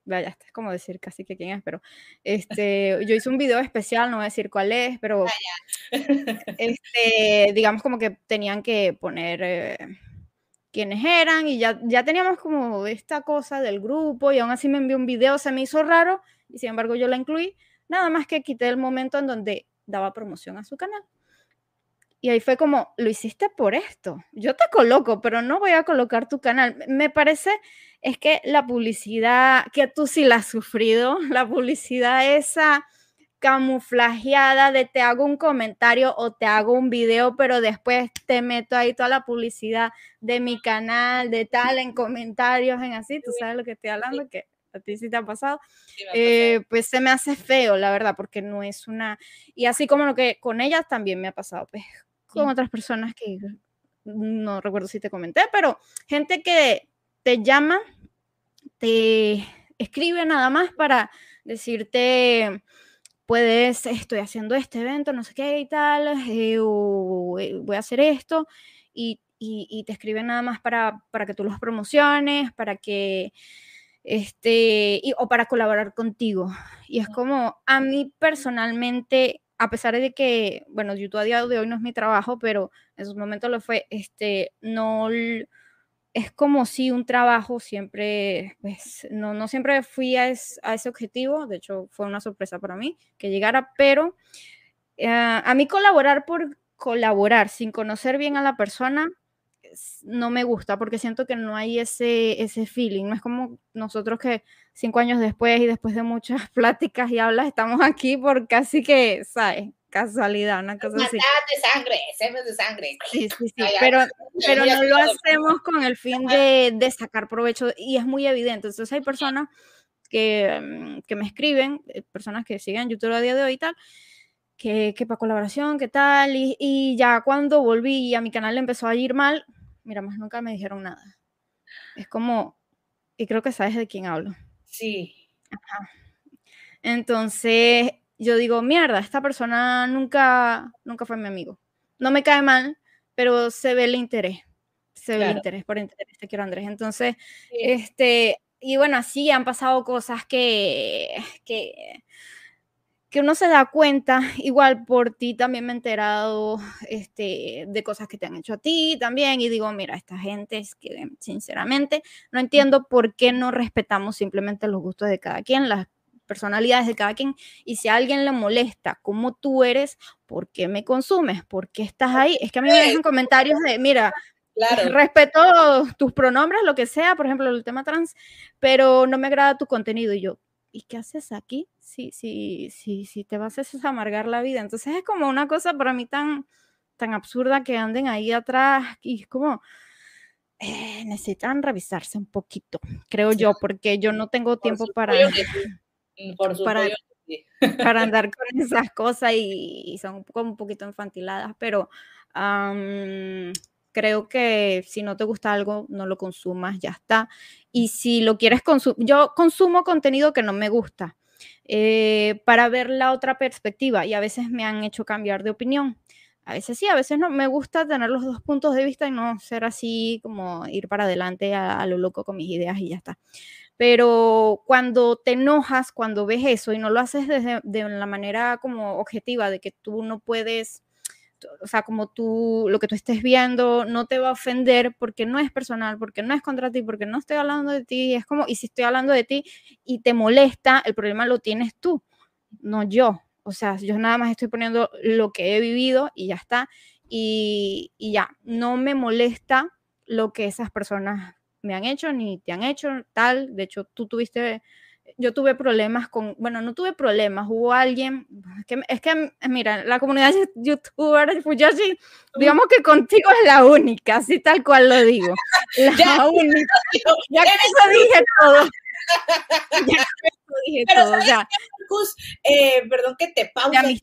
vaya, es como decir casi que quién es, pero este, yo hice un video especial, no voy a decir cuál es, pero ah, este, digamos como que tenían que poner eh, quiénes eran y ya, ya teníamos como esta cosa del grupo y aún así me envió un video, se me hizo raro y sin embargo yo la incluí, nada más que quité el momento en donde daba promoción a su canal. Y ahí fue como, lo hiciste por esto. Yo te coloco, pero no voy a colocar tu canal. Me parece, es que la publicidad, que tú sí la has sufrido, la publicidad esa camuflajeada de te hago un comentario o te hago un video, pero después te meto ahí toda la publicidad de mi canal, de tal, en comentarios, en así, tú sabes lo que estoy hablando, que a ti sí te ha pasado, eh, pues se me hace feo, la verdad, porque no es una... Y así como lo que con ellas también me ha pasado, pues con otras personas que no recuerdo si te comenté, pero gente que te llama, te escribe nada más para decirte puedes, estoy haciendo este evento, no sé qué y tal, eh, o eh, voy a hacer esto, y, te escriben nada más para, para que tú los promociones, para que, este, o para colaborar contigo. Y es como, a mí personalmente, a pesar de que, bueno, YouTube a día de hoy no es mi trabajo, pero en su momento lo fue, este, no es como si un trabajo siempre, pues, no, no siempre fui a, ese objetivo, de hecho fue una sorpresa para mí que llegara, pero eh, a mí colaborar por colaborar sin conocer bien a la persona no me gusta porque siento que no hay ese, ese feeling, no es como nosotros que cinco años después y después de muchas pláticas y hablas estamos aquí por casi que, ¿sabes? casualidad, una cosa así. de sangre, semes de sangre. Sí, sí, sí, pero, pero no lo hacemos con el fin de, de, sacar provecho y es muy evidente. Entonces hay personas que, mm, que me escriben, eh, personas que siguen YouTube a día de hoy y tal, que, que para colaboración, qué tal, y, y, ya cuando volví a mi canal empezó a ir mal, mira, más nunca me dijeron nada. Es como, y creo que sabes de quién hablo. Sí. Ajá. Entonces, yo digo, mierda, esta persona nunca, nunca fue mi amigo. No me cae mal, pero se ve el interés. Se ve el interés por interés, te quiero Andrés. Entonces, este, y bueno, así han pasado cosas que, que, que uno se da cuenta, igual por ti también me he enterado este, de cosas que te han hecho a ti también, y digo, mira, esta gente es que sinceramente no entiendo por qué no respetamos simplemente los gustos de cada quien, las personalidades de cada quien. Y si a alguien le molesta cómo tú eres, ¿por qué me consumes? ¿Por qué estás ahí? Es que a mí me dejan comentarios de, mira, Claro. Respeto tus pronombres, lo que sea, por ejemplo, el tema trans, pero no me agrada tu contenido. Y yo, ¿y qué haces aquí? Si, si, si, si te vas a amargar la vida. Entonces es como una cosa para mí tan, tan absurda que anden ahí atrás y es como, eh, necesitan revisarse un poquito, creo yo, porque yo no tengo tiempo para... Mm, por para, para andar con esas cosas y, son como un poquito infantiladas, pero creo que si no te gusta algo, no lo consumas, ya está. Y si lo quieres consumir, yo consumo contenido que no me gusta eh, para ver la otra perspectiva y a veces me han hecho cambiar de opinión. A veces sí, a veces no. Me gusta tener los dos puntos de vista y no ser así como ir para adelante a lo loco con mis ideas y ya está pero cuando te enojas, cuando ves eso y no lo haces desde de la manera como objetiva de que tú no puedes, o sea, como tú, lo que tú estés viendo no te va a ofender porque no es personal, porque no es contra ti, porque no estoy hablando de ti, es como, y si estoy hablando de ti y te molesta, el problema lo tienes tú, no yo. O sea, yo nada más estoy poniendo lo que he vivido y ya está. Y, y ya, no me molesta lo que esas personas me han hecho ni te han hecho tal. De hecho, tú tuviste, yo tuve problemas con, bueno, no tuve problemas, hubo alguien, es que, es que mira, la comunidad de youtuber, Fuyoshi, digamos que contigo es la única, así tal cual lo digo. La única. Ya que eso dije todo. Ya que eso dije Pero todo. Ya. Eh, perdón que te pause.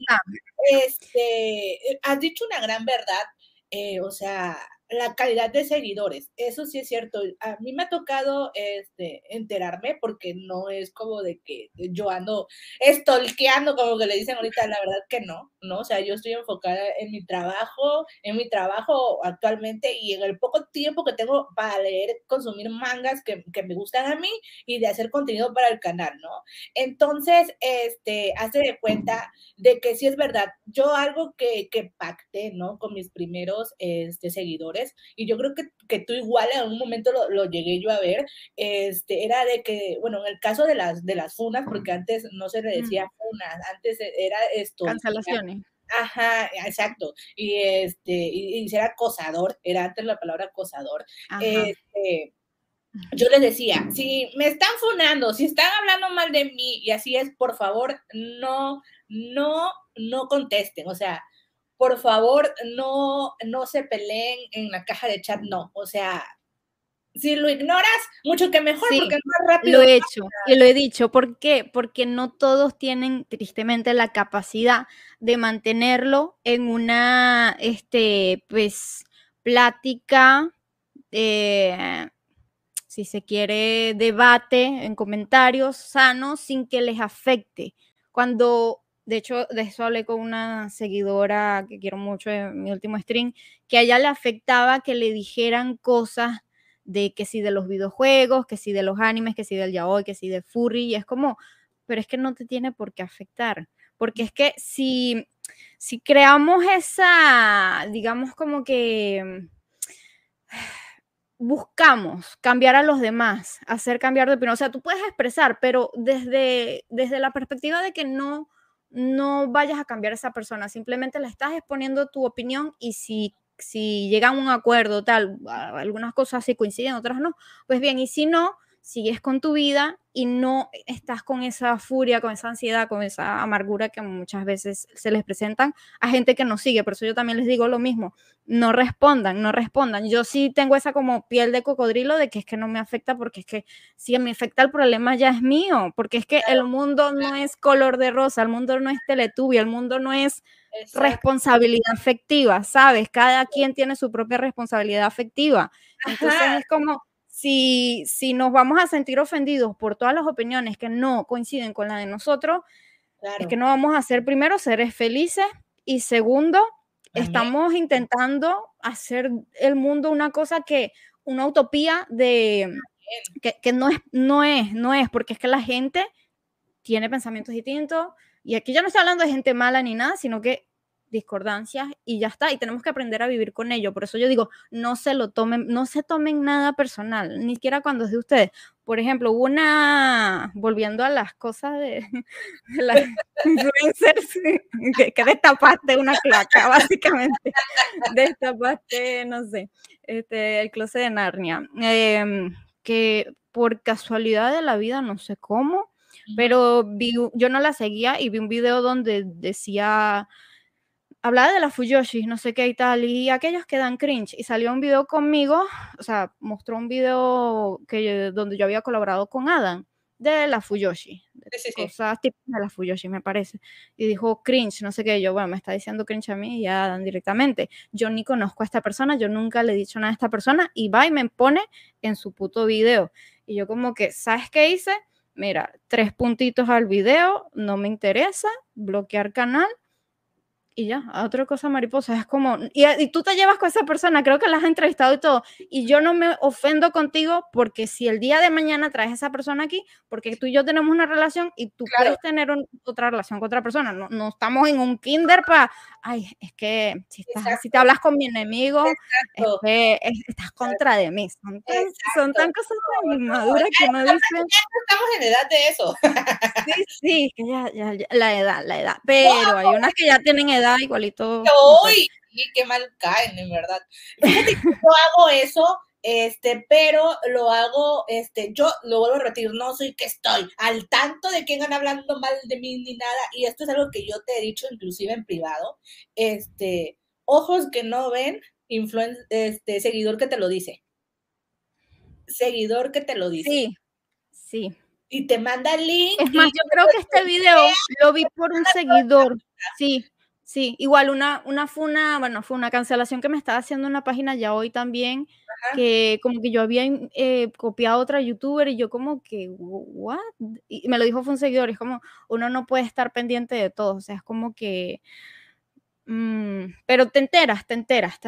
Este, has dicho una gran verdad. Eh, o sea, la calidad de seguidores. Eso sí es cierto. A mí me ha tocado este, enterarme porque no es como de que yo ando estolqueando, como que le dicen ahorita, la verdad que no, ¿no? O sea, yo estoy enfocada en mi trabajo, en mi trabajo actualmente y en el poco tiempo que tengo para leer, consumir mangas que, que me gustan a mí y de hacer contenido para el canal, ¿no? Entonces, este, hace de cuenta de que sí es verdad. Yo algo que, que pacté, ¿no? Con mis primeros este, seguidores y yo creo que, que tú igual en algún momento lo, lo, llegué yo a ver, este, era de que, bueno, en el caso de las, de las funas, porque antes no se le decía funas, antes era esto. Cancelaciones. Ajá, exacto. Y este, y, y ser acosador, era antes la palabra acosador. Este, yo les decía, si me están funando, si están hablando mal de mí y así es, por favor, no, no, no contesten. O sea, por favor, no, no se peleen en la caja de chat, no. O sea, si lo ignoras, mucho que mejor, porque más rápido. Lo he hecho y lo he dicho. ¿Por qué? Porque no todos tienen tristemente la capacidad de mantenerlo en una, este, pues, plática, eh, si se quiere, debate en comentarios sanos sin que les afecte. Cuando de hecho, de eso hablé con una seguidora que quiero mucho en mi último stream, que a ella le afectaba que le dijeran cosas de que si de los videojuegos, que si de los animes, que si del yaoi, que si de furry, y es como, pero es que no te tiene por qué afectar, porque es que si, si creamos esa, digamos como que buscamos cambiar a los demás, hacer cambiar de opinión, o sea, tú puedes expresar, pero desde, desde la perspectiva de que no no vayas a cambiar a esa persona, simplemente le estás exponiendo tu opinión y si, si llegan a un acuerdo, tal, algunas cosas sí coinciden, otras no, pues bien, y si no, sigues con tu vida y no estás con esa furia, con esa ansiedad, con esa amargura que muchas veces se les presentan a gente que no sigue. Por eso yo también les digo lo mismo, no respondan, no respondan. Yo sí tengo esa como piel de cocodrilo de que es que no me afecta porque es que si me afecta el problema ya es mío, porque es que el mundo no es color de rosa, el mundo no es teletubio, el mundo no es responsabilidad afectiva, ¿sabes? Cada quien tiene su propia responsabilidad afectiva. Entonces es como si, si nos vamos a sentir ofendidos por todas las opiniones que no coinciden con la de nosotros, es que no vamos a ser primero seres felices y segundo, estamos intentando hacer el mundo una cosa que, una utopía de que, que, no es, no es, no es, porque es que la gente tiene pensamientos distintos y aquí ya no estoy hablando de gente mala ni nada, sino que discordancias y ya está, y tenemos que aprender a vivir con ello. Por eso yo digo, no se lo tomen, no se tomen nada personal, ni siquiera cuando es de ustedes. Por ejemplo, una, volviendo a las cosas de, de las influencers, que, que, destapaste una claca, básicamente. Destapaste, no sé, este, el closet de Narnia. Eh, que por casualidad de la vida, no sé cómo, pero vi, yo no la seguía y vi un video donde decía hablaba de la Fuyoshi, no sé qué y tal, y aquellos que dan cringe. Y salió un video conmigo, o sea, mostró un video que, donde yo había colaborado con Adam de la Fuyoshi, de sí, sí, cosas sí. de la Fuyoshi, me parece. Y dijo cringe, no sé qué. yo, bueno, me está diciendo cringe a mí y a Adam directamente. Yo ni conozco a esta persona, yo nunca le he dicho nada a esta persona, y va y me pone en su puto video. Y yo, como que, ¿sabes qué hice? Mira, tres puntitos al video, no me interesa, bloquear canal y ya, otra cosa mariposa, es como, y, y, tú te llevas con esa persona, creo que la has entrevistado y todo, y yo no me ofendo contigo porque si el día de mañana traes a esa persona aquí, porque tú y yo tenemos una relación y tú claro. puedes tener un, otra relación con otra persona, no, no estamos en un kinder para, ay, es que si, estás, si, te hablas con mi enemigo, es que es, estás contra de mí, son tan, son tan cosas tan inmaduras que no dicen. estamos en edad de eso. sí, sí, ya, ya, ya, la edad, la edad, pero hay unas que ya tienen edad igualito. ¡Uy! qué mal caen, en verdad. Fíjate yo hago eso, este, pero lo hago, este, yo lo vuelvo a repetir, no soy que estoy al tanto de quién anda hablando mal de mí ni nada, y esto es algo que yo te he dicho inclusive en privado, este, ojos que no ven, influen este, seguidor que te lo dice. Seguidor que te lo dice. Sí, sí. Y te manda el link. Es más, yo creo que este video lo vi por un seguidor, sí, Sí, igual una, una fue una, bueno, fue una cancelación que me estaba haciendo una página ya hoy también, que como que yo había eh, copiado otra youtuber y yo como que, ¿what? Y me lo dijo fue un seguidor, es como, uno no puede estar pendiente de todo, o sea, es como que, mm, pero te enteras, te enteras.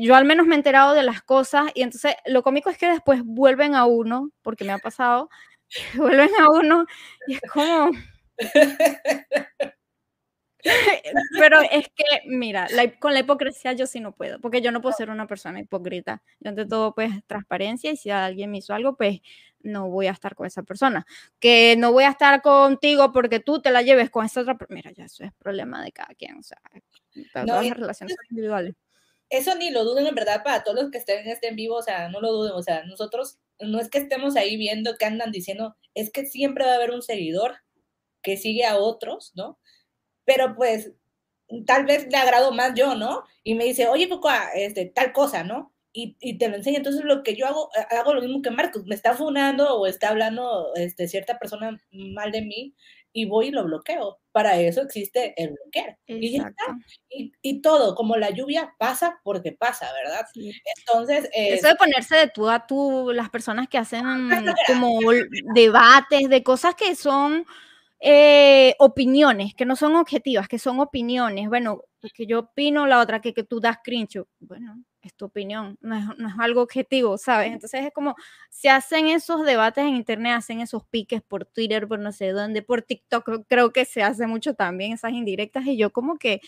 yo al menos me he enterado de las cosas y entonces lo cómico es que después vuelven a uno, porque me ha pasado, vuelven a uno y es como... Pero es que, mira, con la hipocresía yo sí no puedo, porque yo no puedo ser una persona hipócrita. Yo ante todo, pues, transparencia y si alguien me hizo algo, pues, no voy a estar con esa persona. Que no voy a estar contigo porque tú te la lleves con esa otra Mira, ya eso es problema de cada quien, o sea, todas las relaciones individuales. Eso ni lo duden en verdad para todos los que estén, estén en vivo, o sea, no lo duden, o sea, nosotros no es que estemos ahí viendo que andan diciendo, es que siempre va a haber un seguidor que sigue a otros, ¿no? Pero pues tal vez le agrado más yo, ¿no? Y me dice, oye, Coco, este, tal cosa, ¿no? Y, y, te lo enseño. Entonces, lo que yo hago, eh, hago lo mismo que Marcos, me está funando o está hablando este, cierta persona mal de mí y voy y lo bloqueo. Para eso existe el bloquear. Y, y, y, todo, como la lluvia pasa porque pasa, ¿verdad? Entonces. eso de ponerse de tú a tú, las personas que hacen como debates de cosas que son eh, opiniones, que no son objetivas, que son opiniones. Bueno, que yo opino, la otra que, que tú das cringe. Bueno, es tu opinión, no es, no es, algo objetivo, ¿sabes? Entonces es como, se hacen esos debates en internet, hacen esos piques por Twitter, por no sé dónde, por TikTok, creo que se hace mucho también esas indirectas y yo como que,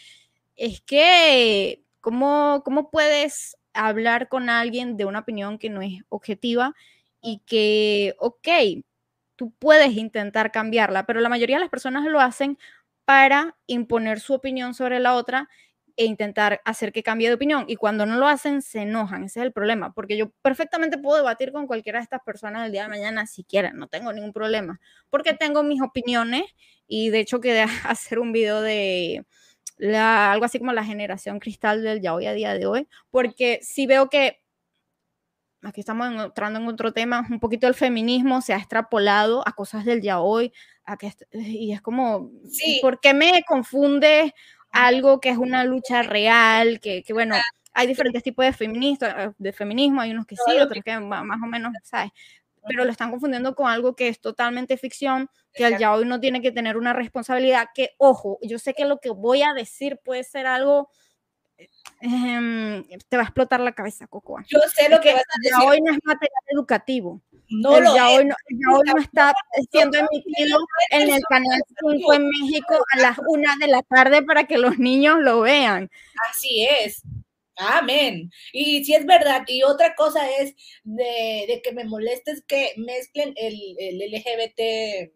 es que, ¿cómo, cómo puedes hablar con alguien de una opinión que no es objetiva y que, ok, tú puedes intentar cambiarla, pero la mayoría de las personas lo hacen para imponer su opinión sobre la otra e intentar hacer que cambie de opinión. Y cuando no lo hacen, se enojan. Ese es el problema, porque yo perfectamente puedo debatir con cualquiera de estas personas el día de mañana si quieren, no tengo ningún problema, porque tengo mis opiniones y de hecho quedé a hacer un video de la, algo así como la generación cristal del ya hoy a día de hoy, porque si veo que aquí estamos entrando en otro tema, un poquito el feminismo se ha extrapolado a cosas del ya hoy, a que, y es como, ¿por qué me confunde algo que es una lucha real, que, que bueno, hay diferentes tipos de, feminista, de feminismo, hay unos que sí, otros que más o menos, ¿sabes? Pero lo están confundiendo con algo que es totalmente ficción, que el ya hoy no tiene que tener una responsabilidad, que, ojo, yo sé que lo que voy a decir puede ser algo Te va a explotar la cabeza, Cocoa. Yo sé lo que, vas a decir. hoy no es material educativo. No lo ya, hoy no, ya hoy no está siendo emitido en el canal 5 en México a las 1 de la tarde para que los niños lo vean. Así es. Amén. Y si es verdad, y otra cosa es de, que me molestes que mezclen el, el LGBT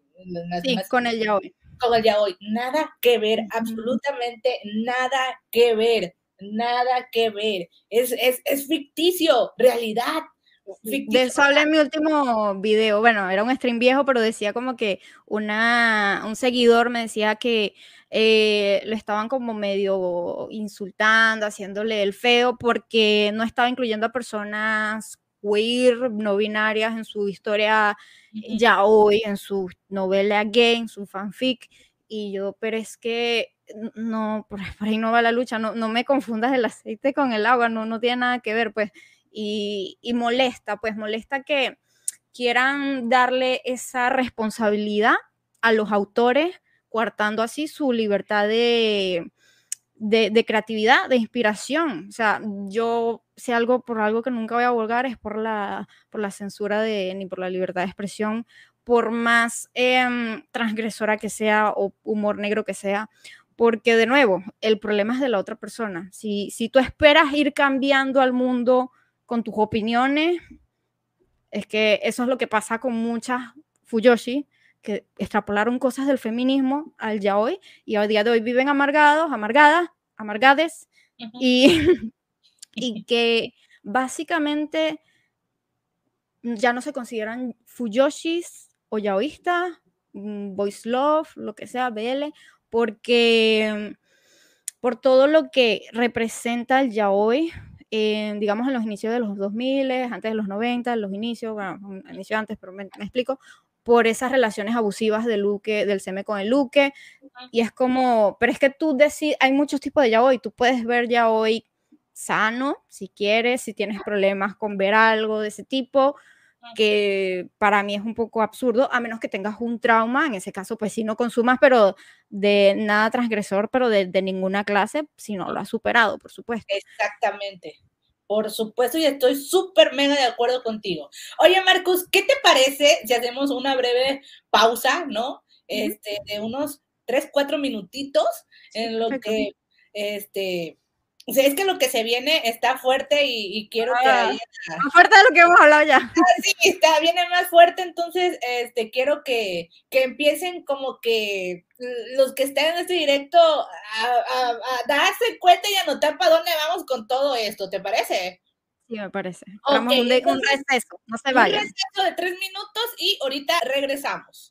sí, con el ya hoy. Con el ya hoy. Nada que ver, absolutamente nada que ver nada que ver. Es, es, es ficticio, realidad. De eso hablé en mi último video. Bueno, era un stream viejo, pero decía como que una, un seguidor me decía que eh, lo estaban como medio insultando, haciéndole el feo, porque no estaba incluyendo a personas queer, no binarias en su historia ya hoy, en su novela gay, en su fanfic. Y yo, pero es que no, por, ahí no va la lucha, no, no me confundas el aceite con el agua, no, no tiene nada que ver, pues, y, y molesta, pues molesta que quieran darle esa responsabilidad a los autores, coartando así su libertad de, de, creatividad, de inspiración. O sea, yo sé algo por algo que nunca voy a abordar es por la, por la censura de, ni por la libertad de expresión, por más em, transgresora que sea o humor negro que sea, porque de nuevo, el problema es de la otra persona. Si, si tú esperas ir cambiando al mundo con tus opiniones, es que eso es lo que pasa con muchas Fuyoshi, que extrapolaron cosas del feminismo al ya hoy y al día de hoy viven amargados, amargadas, amargades y, y que básicamente ya no se consideran Fuyoshis o yaoístas, mm, voice love, lo que sea, BL, porque por todo lo que representa el yaoi, eh, digamos en los inicios de los 2000, antes de los 90, los inicios, bueno, inicio antes, pero me, explico, por esas relaciones abusivas de Luque, del Seme con el Luque. Y es como, pero es que tú decides, hay muchos tipos de ya hoy, tú puedes ver ya hoy sano, si quieres, si tienes problemas con ver algo de ese tipo, que para mí es un poco absurdo, a menos que tengas un trauma, en ese caso pues si no consumas, pero de nada transgresor, pero de, de ninguna clase, si no lo has superado, por supuesto. Exactamente. Por supuesto, y estoy súper mega de acuerdo contigo. Oye, Marcus, ¿qué te parece si hacemos una breve pausa, ¿no? Este, de unos tres, cuatro minutitos en lo que, este, o sea, es que lo que se viene está fuerte y, quiero que ah, Más fuerte de lo que hemos hablado ya. Ah, sí, está, viene más fuerte, entonces este, quiero que, que empiecen como que los que estén en este directo a, darse cuenta y anotar para dónde vamos con todo esto, ¿te parece? Sí, me parece. Vamos un, un receso, no se vayan. Un receso de tres minutos y ahorita regresamos.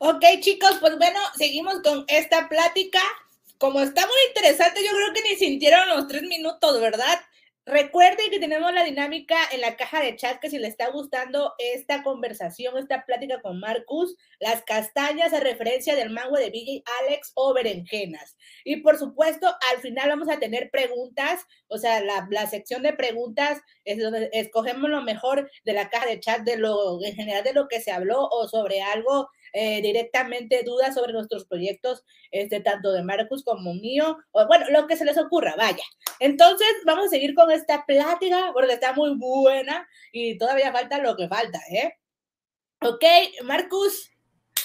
Ok, chicos, pues bueno, seguimos con esta plática. Como está muy interesante, yo creo que ni sintieron los tres minutos, ¿verdad? Recuerden que tenemos la dinámica en la caja de chat que si le está gustando esta conversación, esta plática con Marcus, las castañas a referencia del mango de BJ Alex o berenjenas. Y por supuesto, al final vamos a tener preguntas, o sea, la, la, sección de preguntas es donde escogemos lo mejor de la caja de chat de lo en general de lo que se habló o sobre algo eh, directamente dudas sobre nuestros proyectos, este, tanto de Marcus como mío, o bueno, lo que se les ocurra, vaya. Entonces, vamos a seguir con esta plática porque está muy buena y todavía falta lo que falta, ¿eh? Ok, Marcus,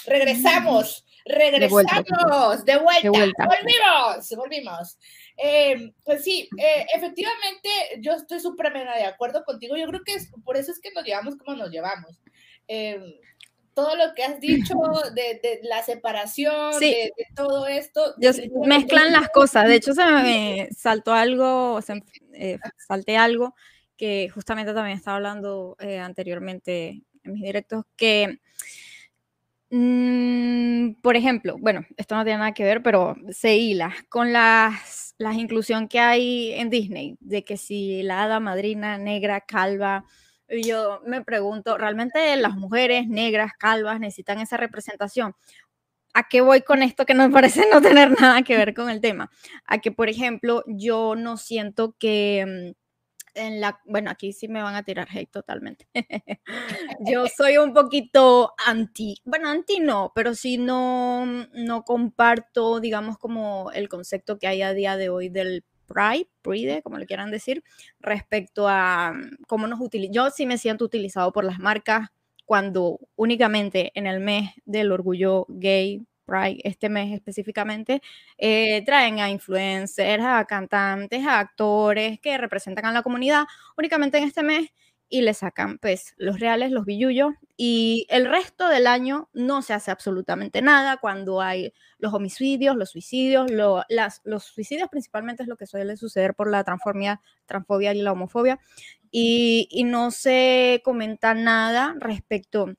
regresamos. Regresamos, de vuelta, volvimos, volvimos. Eh, pues sí, eh, efectivamente, yo estoy súper de acuerdo contigo. Yo creo que es, por eso es que nos llevamos como nos llevamos. Eh, todo lo que has dicho de, de la separación, de, todo esto. mezclan las cosas. De hecho, se me saltó algo, se, eh, salté algo que justamente también estaba hablando eh, anteriormente en mis directos, que, mm, por ejemplo, bueno, esto no tiene nada que ver, pero se hila con las, las inclusión que hay en Disney, de que si la hada madrina negra, calva, y yo me pregunto, ¿realmente las mujeres negras, calvas, necesitan esa representación? ¿A qué voy con esto que no parece no tener nada que ver con el tema? A que, por ejemplo, yo no siento que mm, en la, bueno, aquí sí me van a tirar hate totalmente. yo soy un poquito anti, bueno, anti no, pero sí no, no comparto, digamos, como el concepto que hay a día de hoy del Pride, Pride, como le quieran decir, respecto a mm, cómo nos utilizamos. Yo sí me siento utilizado por las marcas cuando únicamente en el mes del orgullo gay, Pride, este mes específicamente, eh, traen a influencers, a cantantes, a actores que representan a la comunidad únicamente en este mes y le sacan pues los reales, los billullos y el resto del año no se hace absolutamente nada cuando hay los homicidios, los suicidios, las, los suicidios principalmente es lo que suele suceder por la transfobia y la homofobia y, y no se comenta nada respecto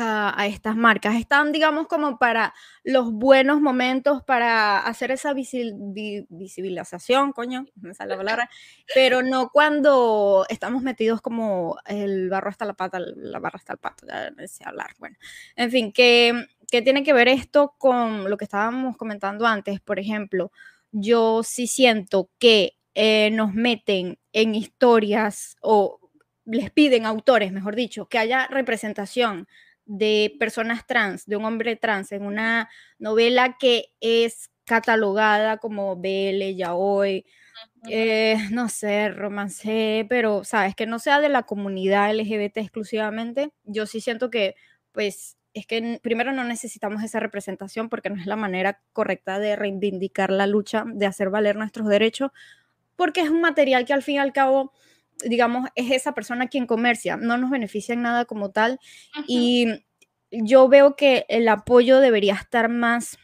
a, estas marcas. Están, digamos, como para los buenos momentos, para hacer esa visibilización, coño, me sale la palabra, pero no cuando estamos metidos como el barro hasta la pata, la barra hasta el pato, ya no sé hablar. Bueno, en fin, ¿qué, ¿qué tiene que ver esto con lo que estábamos comentando antes? Por ejemplo, yo sí siento que eh, nos meten en historias o les piden autores, mejor dicho, que haya representación de personas trans, de un hombre trans, en una novela que es catalogada como BL, yaoi, eh, no sé, romance, pero sabes, que no sea de la comunidad LGBT exclusivamente, yo sí siento que, pues, es que primero no necesitamos esa representación porque no es la manera correcta de reivindicar la lucha, de hacer valer nuestros derechos, porque es un material que al fin y al cabo digamos, es esa persona quien comercia, no nos beneficia en nada como tal. Y yo veo que el apoyo debería estar más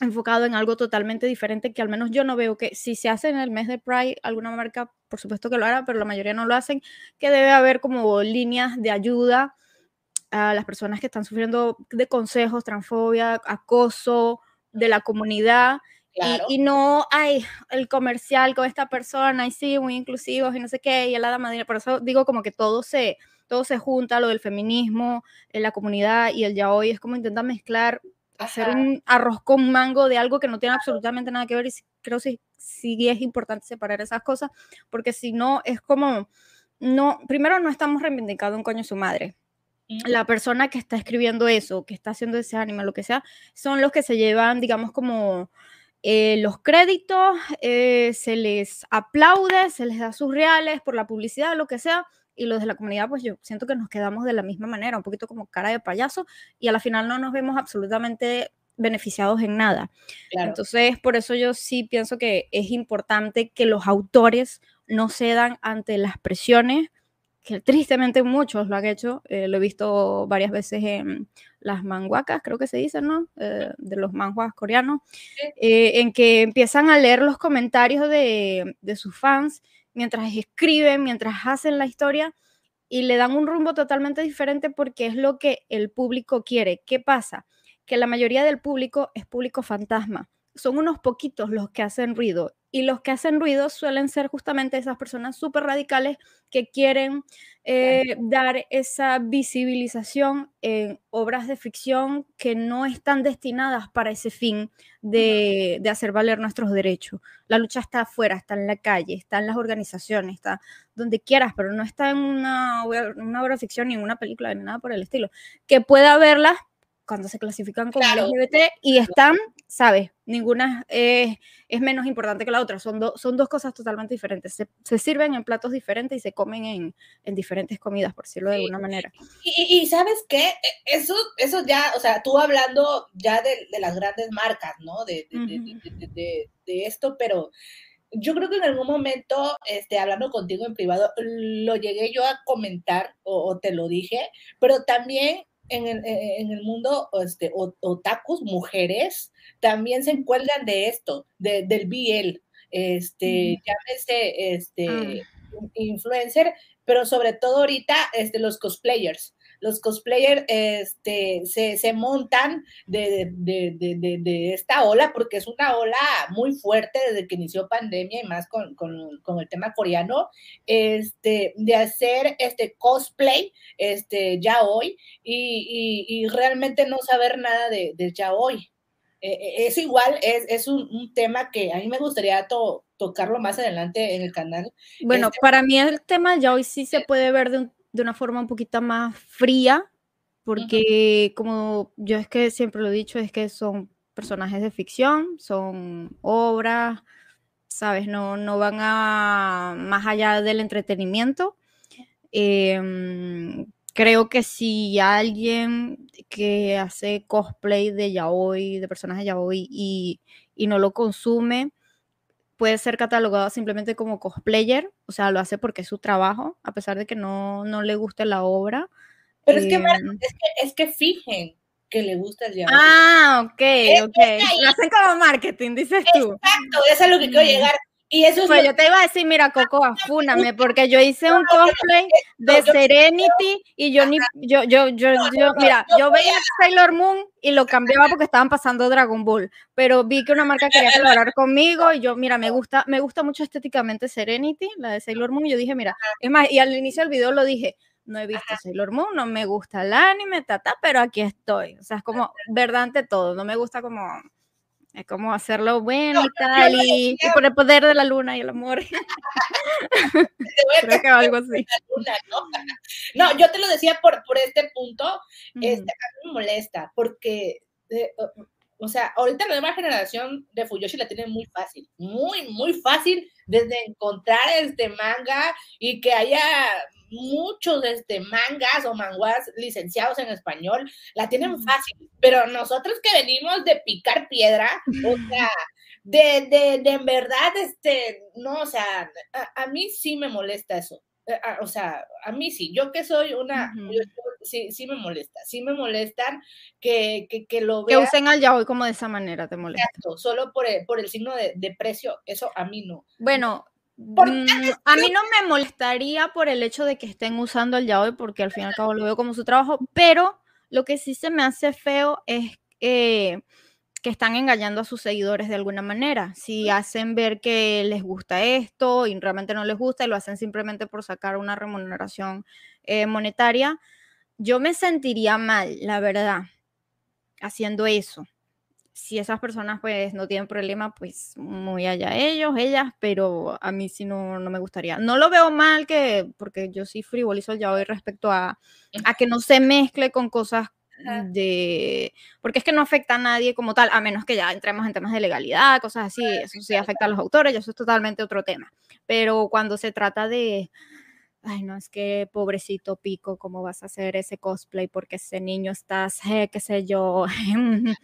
enfocado en algo totalmente diferente que al menos yo no veo que si se hace en el mes de Pride alguna marca, por supuesto que lo hará, pero la mayoría no lo hacen, que debe haber como líneas de ayuda a las personas que están sufriendo de consejos, transfobia, acoso de la comunidad y, no hay el comercial con esta persona y sí, muy inclusivos y no sé qué, y el hada madrina. Por eso digo como que todo se, todo se junta, lo del feminismo, en la comunidad y el ya hoy es como intentar mezclar, hacer un arroz con mango de algo que no tiene absolutamente nada que ver y creo que sí, es importante separar esas cosas porque si no es como, no, primero no estamos reivindicando un coño su madre, la persona que está escribiendo eso, que está haciendo ese anime, lo que sea, son los que se llevan, digamos, como eh, los créditos, eh, se les aplaude, se les da sus reales por la publicidad, lo que sea, y los de la comunidad, pues yo siento que nos quedamos de la misma manera, un poquito como cara de payaso, y a la final no nos vemos absolutamente beneficiados en nada. Entonces, por eso yo sí pienso que es importante que los autores no cedan ante las presiones que tristemente muchos lo han hecho, eh, lo he visto varias veces en las manguacas, creo que se dice, ¿no? Eh, de los manguas coreanos, eh, en que empiezan a leer los comentarios de, de, sus fans mientras escriben, mientras hacen la historia y le dan un rumbo totalmente diferente porque es lo que el público quiere. ¿Qué pasa? que la mayoría del público es público fantasma. Son unos poquitos los que hacen ruido y los que hacen ruido suelen ser justamente esas personas súper radicales que quieren eh, dar esa visibilización en obras de ficción que no están destinadas para ese fin de, hacer valer nuestros derechos. La lucha está afuera, está en la calle, está en las organizaciones, está donde quieras, pero no está en una, una obra de ficción ni en una película ni nada por el estilo. Que pueda verlas cuando se clasifican como LGBT y están, ¿sabes? Ninguna es, es, menos importante que la otra. Son, son dos cosas totalmente diferentes. Se, sirven en platos diferentes y se comen en, en diferentes comidas, por decirlo de alguna manera. Y, y, ¿sabes qué? E, eso, eso ya, o sea, tú hablando ya de, de las grandes marcas, ¿no? De, de, de, esto, pero yo creo que en algún momento, este, hablando contigo en privado, lo llegué yo a comentar o, o te lo dije, pero también en el, eh, en el mundo este, otakus, mujeres, también se encuentran de esto, de, del BL, este, llámese este, ah. influencer, pero sobre todo ahorita este, los cosplayers los cosplayers este, se, montan de, esta ola, porque es una ola muy fuerte desde que inició pandemia y más con, el tema coreano, este, de hacer este cosplay este, ya hoy y, realmente no saber nada de, ya hoy. E, e, es igual, es, un, tema que a mí me gustaría tocarlo más adelante en el canal. Bueno, este para mí el tema ya hoy sí se puede ver de un de una forma un poquito más fría, porque como yo es que siempre lo he dicho, es que son personajes de ficción, son obras, ¿sabes? No, no van a más allá del entretenimiento. Em, creo que si alguien que hace cosplay de yaoi, de personajes yaoi y, y no lo consume, puede ser catalogado simplemente como cosplayer, o sea, lo hace porque es su trabajo, a pesar de que no, no le guste la obra. Pero es, que, em, es, que, es que fijen que le gusta el Ah, ok, ok. Lo hacen como marketing, dices tú. Exacto, eso es lo que quiero llegar. Y eso pues yo te iba a decir, mira, Coco, afúname, porque yo hice un cosplay de Serenity y yo ni, yo, yo, yo, yo, mira, yo veía Sailor Moon y lo cambiaba porque estaban pasando Dragon Ball, pero vi que una marca quería colaborar conmigo y yo, mira, me gusta, me gusta mucho estéticamente Serenity, la de Sailor Moon, y yo dije, mira, es más, y al inicio del video lo dije, no he visto Sailor Moon, no me gusta el anime, tata, pero aquí estoy, o sea, es como verdad ante todo, no me gusta como es como hacerlo bueno y tal, y, por el poder de la luna y el amor. Creo que algo así. ¿no? yo te lo decía por, por este punto, este, a mí me molesta, porque, eh, o sea, ahorita la nueva generación de Fuyoshi la tiene muy fácil, muy, muy fácil desde encontrar este manga y que haya muchos este, mangas o manguas licenciados en español la tienen fácil, pero nosotros que venimos de picar piedra, o sea, de, de, de en verdad, este, no, o sea, a, mí sí me molesta eso. Eh, o sea, a mí sí, yo que soy una, sí, sí me molesta, sí me molestan que, que, que lo vean. Que usen al yaoi como de esa manera, te molesta. Exacto, solo por el, por el signo de, de precio, eso a mí no. Bueno, Mm, a mí no me molestaría por el hecho de que estén usando el yaoi, porque al fin y al cabo lo veo como su trabajo, pero lo que sí se me hace feo es eh, que están engañando a sus seguidores de alguna manera. Si hacen ver que les gusta esto y realmente no les gusta y lo hacen simplemente por sacar una remuneración eh, monetaria, yo me sentiría mal, la verdad, haciendo eso si esas personas pues no tienen problema, pues muy allá ellos, ellas, pero a mí sí no, no me gustaría. No lo veo mal que, porque yo sí frivolizo ya hoy respecto a, a que no se mezcle con cosas de, porque es que no afecta a nadie como tal, a menos que ya entremos en temas de legalidad, cosas así, eso sí afecta a los autores, y eso es totalmente otro tema. Pero cuando se trata de, ay, no, es que pobrecito Pico, ¿cómo vas a hacer ese cosplay? Porque ese niño está, eh, qué sé yo,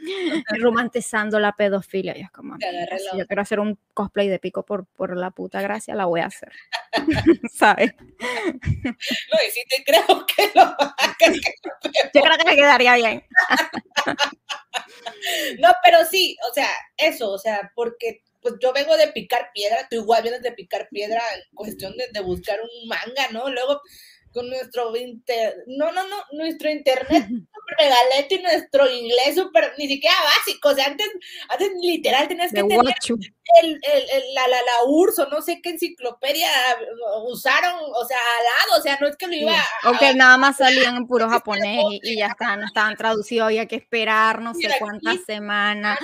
romantizando la pedofilia. Y es como, si yo quiero hacer un cosplay de Pico por, por la puta gracia, la voy a hacer. ¿Sabes? No, y si te creo que lo Yo creo que me quedaría bien. no, pero sí, o sea, eso, o sea, porque pues yo vengo de picar piedra, tú igual vienes de picar piedra en cuestión de, buscar un manga, ¿no? Luego, con nuestro inter... no, no, no, nuestro internet super regalete y nuestro inglés súper, ni siquiera básico, o sea, antes, antes literal tenías que tener el, el, la, la, la URSS o no sé qué enciclopedia usaron, o sea, al lado, o sea, no es que lo iba a... O que nada más salían en puro japonés y, ya estaban, estaban traducidos, había que esperar no sé cuántas semanas.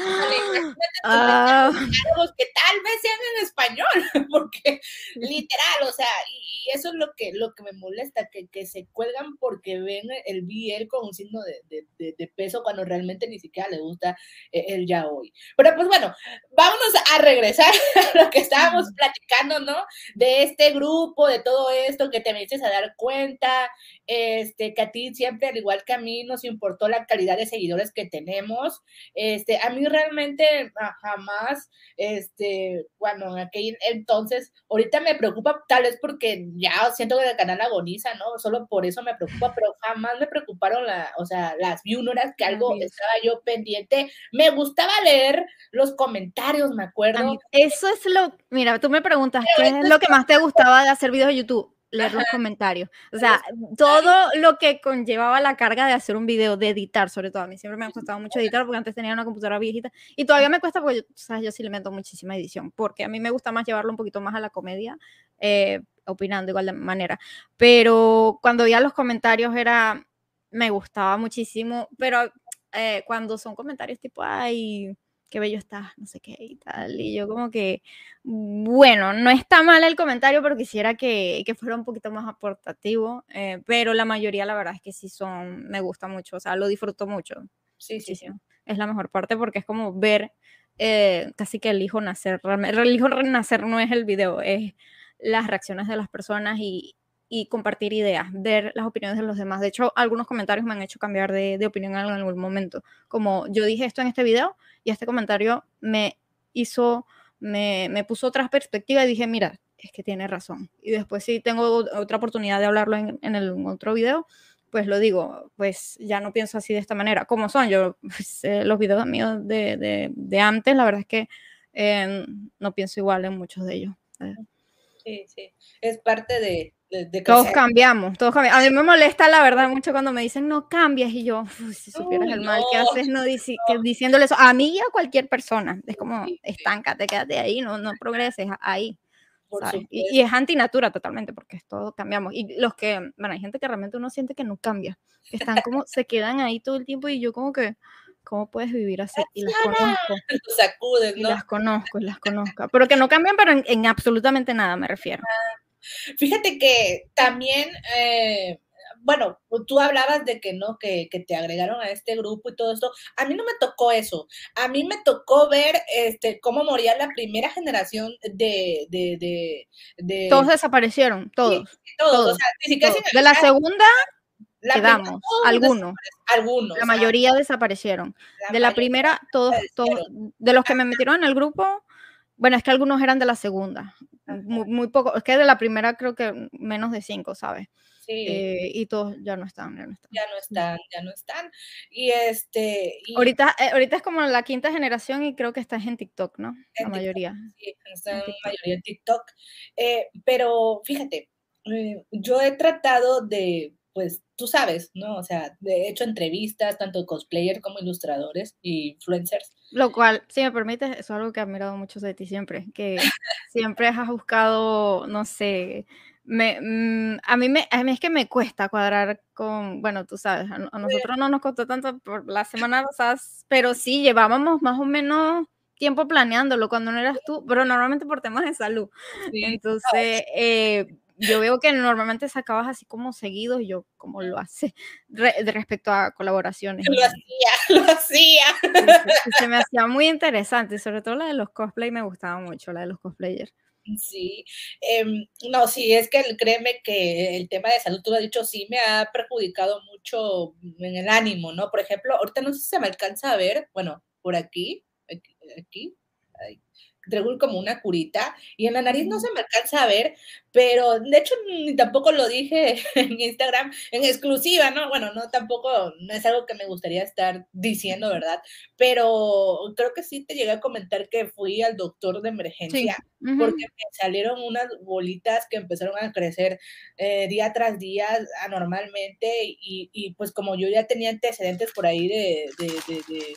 Ah. Que tal vez sean en español, porque literal, o sea, y, eso es lo que, lo que me molesta, que, que se cuelgan porque ven el BL con un signo de, de, de, peso cuando realmente ni siquiera le gusta eh, el ya hoy. Pero pues bueno, vámonos a regresar a lo que estábamos platicando, ¿no? De este grupo, de todo esto, que te me a dar cuenta, este, que a ti siempre, al igual que a mí, nos importó la calidad de seguidores que tenemos. Este, a mí realmente ah, jamás, este, bueno, en aquel entonces, ahorita me preocupa, tal vez porque ya siento que el canal agoniza, ¿no? Solo por eso me preocupa, pero jamás me preocuparon la, o sea, las viewers, que algo estaba yo pendiente. Me gustaba leer los comentarios, me acuerdo. Eso es lo, mira, tú me preguntas, ¿qué es lo que más te gustaba de hacer videos de YouTube? Leer los comentarios. O sea, todo lo que conllevaba la carga de hacer un video, de editar, sobre todo. A mí siempre me ha costado mucho editar porque antes tenía una computadora viejita y todavía me cuesta porque, ¿sabes? Yo sí le meto muchísima edición porque a mí me gusta más llevarlo un poquito más a la comedia, eh, opinando igual de manera. Pero cuando veía los comentarios era, me gustaba muchísimo, pero eh, cuando son comentarios tipo, ay qué bello estás, no sé qué y tal. Y yo como que, bueno, no está mal el comentario, pero quisiera que, que fuera un poquito más aportativo, eh, pero la mayoría la verdad es que sí son, me gusta mucho, o sea, lo disfruto mucho. Sí, sí, sí. Es la mejor parte porque es como ver eh, casi que el hijo nacer, el hijo nacer no es el video, es las reacciones de las personas y, y compartir ideas, ver las opiniones de los demás. De hecho, algunos comentarios me han hecho cambiar de, de, opinión en algún momento. Como yo dije esto en este video y este comentario me hizo, me, me puso otra perspectiva y dije, mira, es que tiene razón. Y después si tengo otra oportunidad de hablarlo en, en el otro video, pues lo digo, pues ya no pienso así de esta manera. como son? Yo, pues, los videos míos de, de, de, antes, la verdad es que eh, no pienso igual en muchos de ellos. Sí, sí, es parte de, todos cambiamos, todos cambiamos. A mí me molesta la verdad mucho cuando me dicen no cambias y yo, si supieras el mal que haces no, diciéndole eso a mí y a cualquier persona. Es como, estáncate, quédate ahí, no, no progreses ahí. Y, es antinatura totalmente porque todos cambiamos. Y los que, bueno, hay gente que realmente uno siente que no cambia, que están como, se quedan ahí todo el tiempo y yo como que, ¿cómo puedes vivir así? Y las conozco. Sacuden, ¿no? Y las conozco, y las conozco. Pero que no cambian, pero en, absolutamente nada me refiero. Fíjate que también, eh, bueno, tú hablabas de que no, que, que, te agregaron a este grupo y todo esto. A mí no me tocó eso. A mí me tocó ver este cómo moría la primera generación de... de, de, todos desaparecieron, todos. todos, De la segunda... quedamos, algunos. Algunos. La mayoría desaparecieron. de la primera, todos, todos, de los que me metieron en el grupo, bueno, es que algunos eran de la segunda, muy, poco, es que de la primera creo que menos de cinco, ¿sabes? Sí. Eh, y todos ya no están, ya no están. Ya no están, ya no están. Y este... Ahorita, eh, ahorita es como la quinta generación y creo que estás en TikTok, ¿no? la mayoría. Sí, están en mayoría en TikTok. Eh, pero fíjate, yo he tratado de pues tú sabes, ¿no? O sea, he hecho entrevistas tanto cosplayers como ilustradores y influencers. Lo cual, si me permites, eso es algo que he admirado mucho de ti siempre, que siempre has buscado, no sé, me, mm, a, mí me, a mí es que me cuesta cuadrar con, bueno, tú sabes, a, nosotros no nos costó tanto por la semana pasada, pero sí llevábamos más o menos tiempo planeándolo cuando no eras tú, pero normalmente por temas de salud. Entonces, eh, yo veo que normalmente sacabas así como seguidos y yo como lo hace de respecto a colaboraciones. Lo hacía, lo hacía. Se, me hacía muy interesante, sobre todo la de los cosplay me gustaba mucho, la de los cosplayers. Sí, em, no, sí, es que créeme que el tema de salud, tú lo has dicho, sí me ha perjudicado mucho en el ánimo, ¿no? Por ejemplo, ahorita no sé si se me alcanza a ver, bueno, por aquí, aquí, aquí traigo como una curita y en la nariz no se me alcanza a ver, pero de hecho ni tampoco lo dije en Instagram en exclusiva, ¿no? Bueno, no tampoco, no es algo que me gustaría estar diciendo, ¿verdad? Pero creo que sí te llegué a comentar que fui al doctor de emergencia porque me salieron unas bolitas que empezaron a crecer eh, día tras día anormalmente y, y, pues como yo ya tenía antecedentes por ahí de, de, de, de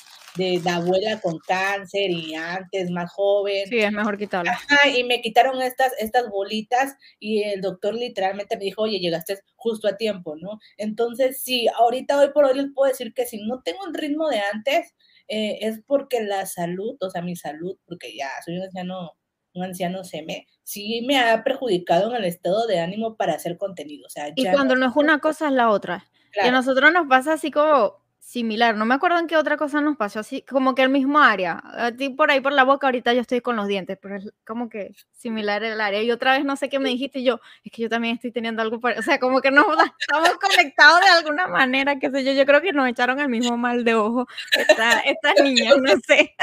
la abuela con cáncer y antes más joven. Sí, es mejor quitarlas. y me quitaron estas, estas bolitas y el doctor literalmente me dijo, oye, llegaste justo a tiempo, ¿no? Entonces, sí, ahorita hoy por hoy les puedo decir que si no tengo un ritmo de antes, eh, es porque la salud, o sea, mi salud, porque ya soy un anciano, un anciano seme, sí me ha perjudicado en el estado de ánimo para hacer contenido. O sea, y cuando no, es una cosa, es la otra. Y a nosotros nos pasa así como similar. No me acuerdo en qué otra cosa nos pasó, así como que el mismo área. A ti por ahí por la boca, ahorita yo estoy con los dientes, pero es como que similar el área. Y otra vez no sé qué me dijiste, y yo, es que yo también estoy teniendo algo, o sea, como que no estamos conectados de alguna manera, qué sé yo. Yo creo que nos echaron el mismo mal de ojo esta, estas niñas, no sé.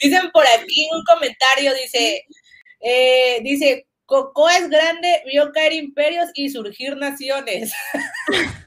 Dicen por aquí un comentario, dice, eh, dice, Coco es grande, vio caer imperios y surgir naciones.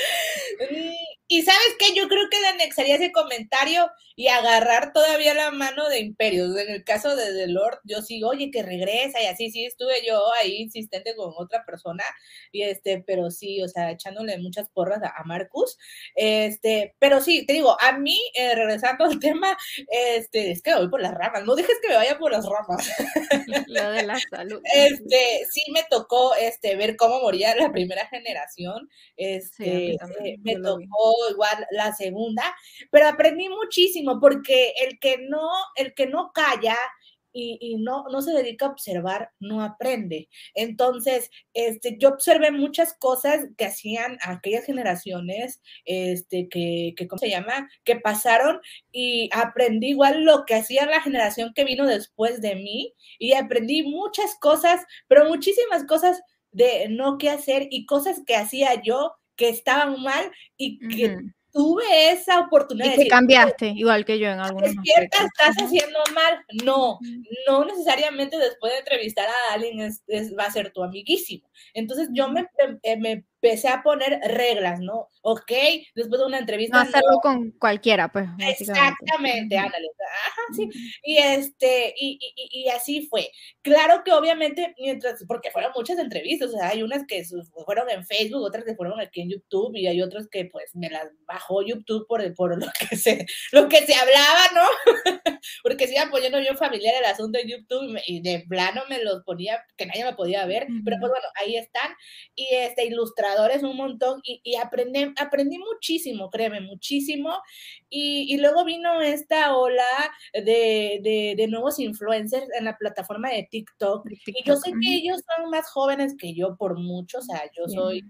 Y sabes qué, yo creo que le anexaría ese comentario y agarrar todavía la mano de Imperios. En el caso de The Lord, yo sí, oye, que regresa y así, sí, estuve yo ahí insistente con otra persona, y este, pero sí, o sea, echándole muchas porras a, Marcus. Este, pero sí, te digo, a mí, eh, regresando al tema, este, es que voy por las ramas, no dejes que me vaya por las ramas. Lo de la salud. Este, sí me tocó este, ver cómo moría la primera generación. Este, eh, me tocó igual la segunda, pero aprendí muchísimo porque el que no, el que no calla y, no, no se dedica a observar, no aprende. Entonces, este, yo observé muchas cosas que hacían aquellas generaciones, este, que, que, ¿cómo se llama? Que pasaron y aprendí igual lo que hacía la generación que vino después de mí y aprendí muchas cosas, pero muchísimas cosas de no qué hacer y cosas que hacía yo que estaban mal y que tuve esa oportunidad. Y que cambiaste, igual que yo en algunos Despierta, estás haciendo mal. No, no necesariamente después de entrevistar a alguien es, va a ser tu amiguísimo. Entonces yo me, me, empecé a poner reglas, ¿no? Ok, después de una entrevista. No hacerlo con cualquiera, pues. Exactamente, ándale. Ajá, sí. Y este, y, y, y, así fue. Claro que obviamente, mientras, porque fueron muchas entrevistas, o sea, hay unas que fueron en Facebook, otras que fueron aquí en YouTube, y hay otras que pues me las bajó YouTube por, por lo que se, lo que se hablaba, ¿no? porque se iba poniendo yo familiar el asunto en YouTube y, de plano me los ponía, que nadie me podía ver, pero pues bueno, ahí están. Y este, ilustrar un montón y, y aprendí, aprendí muchísimo, créeme, muchísimo. Y, y luego vino esta ola de, de, de, nuevos influencers en la plataforma de TikTok. Y yo sé que ellos son más jóvenes que yo por mucho, o sea, yo soy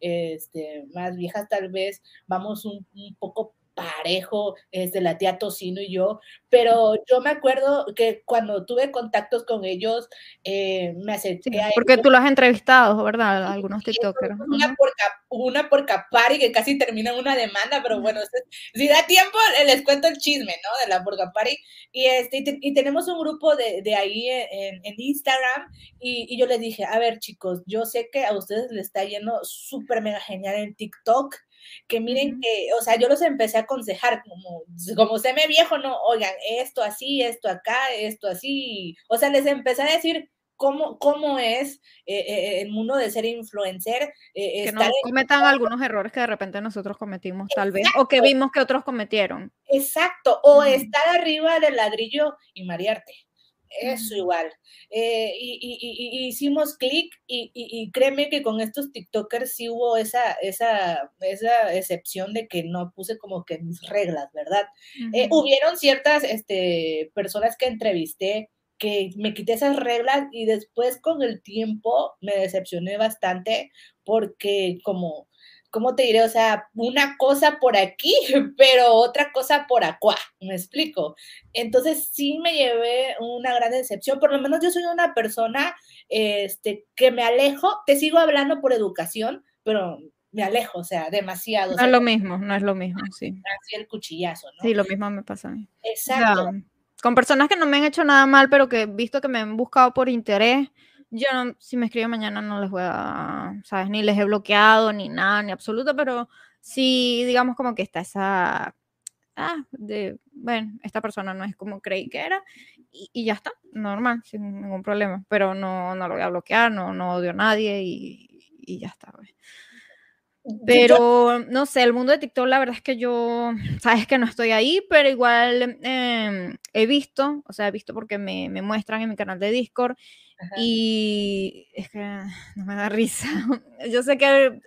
este, más vieja tal vez, vamos un, un poco parejo, este, la tía Tocino y yo, pero yo me acuerdo que cuando tuve contactos con ellos, eh, me acerqué a Porque tú lo has entrevistado, ¿verdad? Algunos TikTokers. Una por, una por Capari que casi termina en una demanda, pero bueno, si da tiempo, les cuento el chisme, ¿no? De la por Capari. Y, este, y, tenemos un grupo de, de ahí en, en Instagram y, y, yo les dije, a ver chicos, yo sé que a ustedes les está yendo súper mega genial en TikTok, que miren que, o sea, yo los empecé a aconsejar como, como se me viejo, no, oigan, esto así, esto acá, esto así, o sea, les empecé a decir cómo, cómo es eh, eh, el mundo de ser influencer. Eh, que no cometan algunos errores que de repente nosotros cometimos tal vez, o que vimos que otros cometieron. Exacto, o estar arriba del ladrillo y marearte eso igual. Eh, y, hicimos clic y, créeme que con estos TikTokers sí hubo esa, esa, esa excepción de que no puse como que mis reglas, ¿verdad? Eh, hubieron ciertas este, personas que entrevisté que me quité esas reglas y después con el tiempo me decepcioné bastante porque como ¿cómo te diré? O sea, una cosa por aquí, pero otra cosa por acá, me explico. Entonces sí me llevé una gran decepción, por lo menos yo soy una persona este, que me alejo, te sigo hablando por educación, pero me alejo, o sea, demasiado. No es lo mismo, no es lo mismo, sí. Así el cuchillazo, ¿no? Sí, lo mismo me pasa a mí. Exacto. con personas que no me han hecho nada mal, pero que he visto que me han buscado por interés, yo no, si me escriben mañana no les voy a, ¿sabes? Ni les he bloqueado, ni nada, ni absoluto, pero sí, digamos como que está esa, ah, de, bueno, esta persona no es como creí que era, y, ya está, normal, sin ningún problema, pero no, no lo voy a bloquear, no, no odio a nadie y, y ya está. Pues. Pero no sé, el mundo de TikTok, la verdad es que yo, sabes que no estoy ahí, pero igual em, he visto, o sea, he visto porque me, me muestran en mi canal de Discord y es que no me da risa. Yo sé que,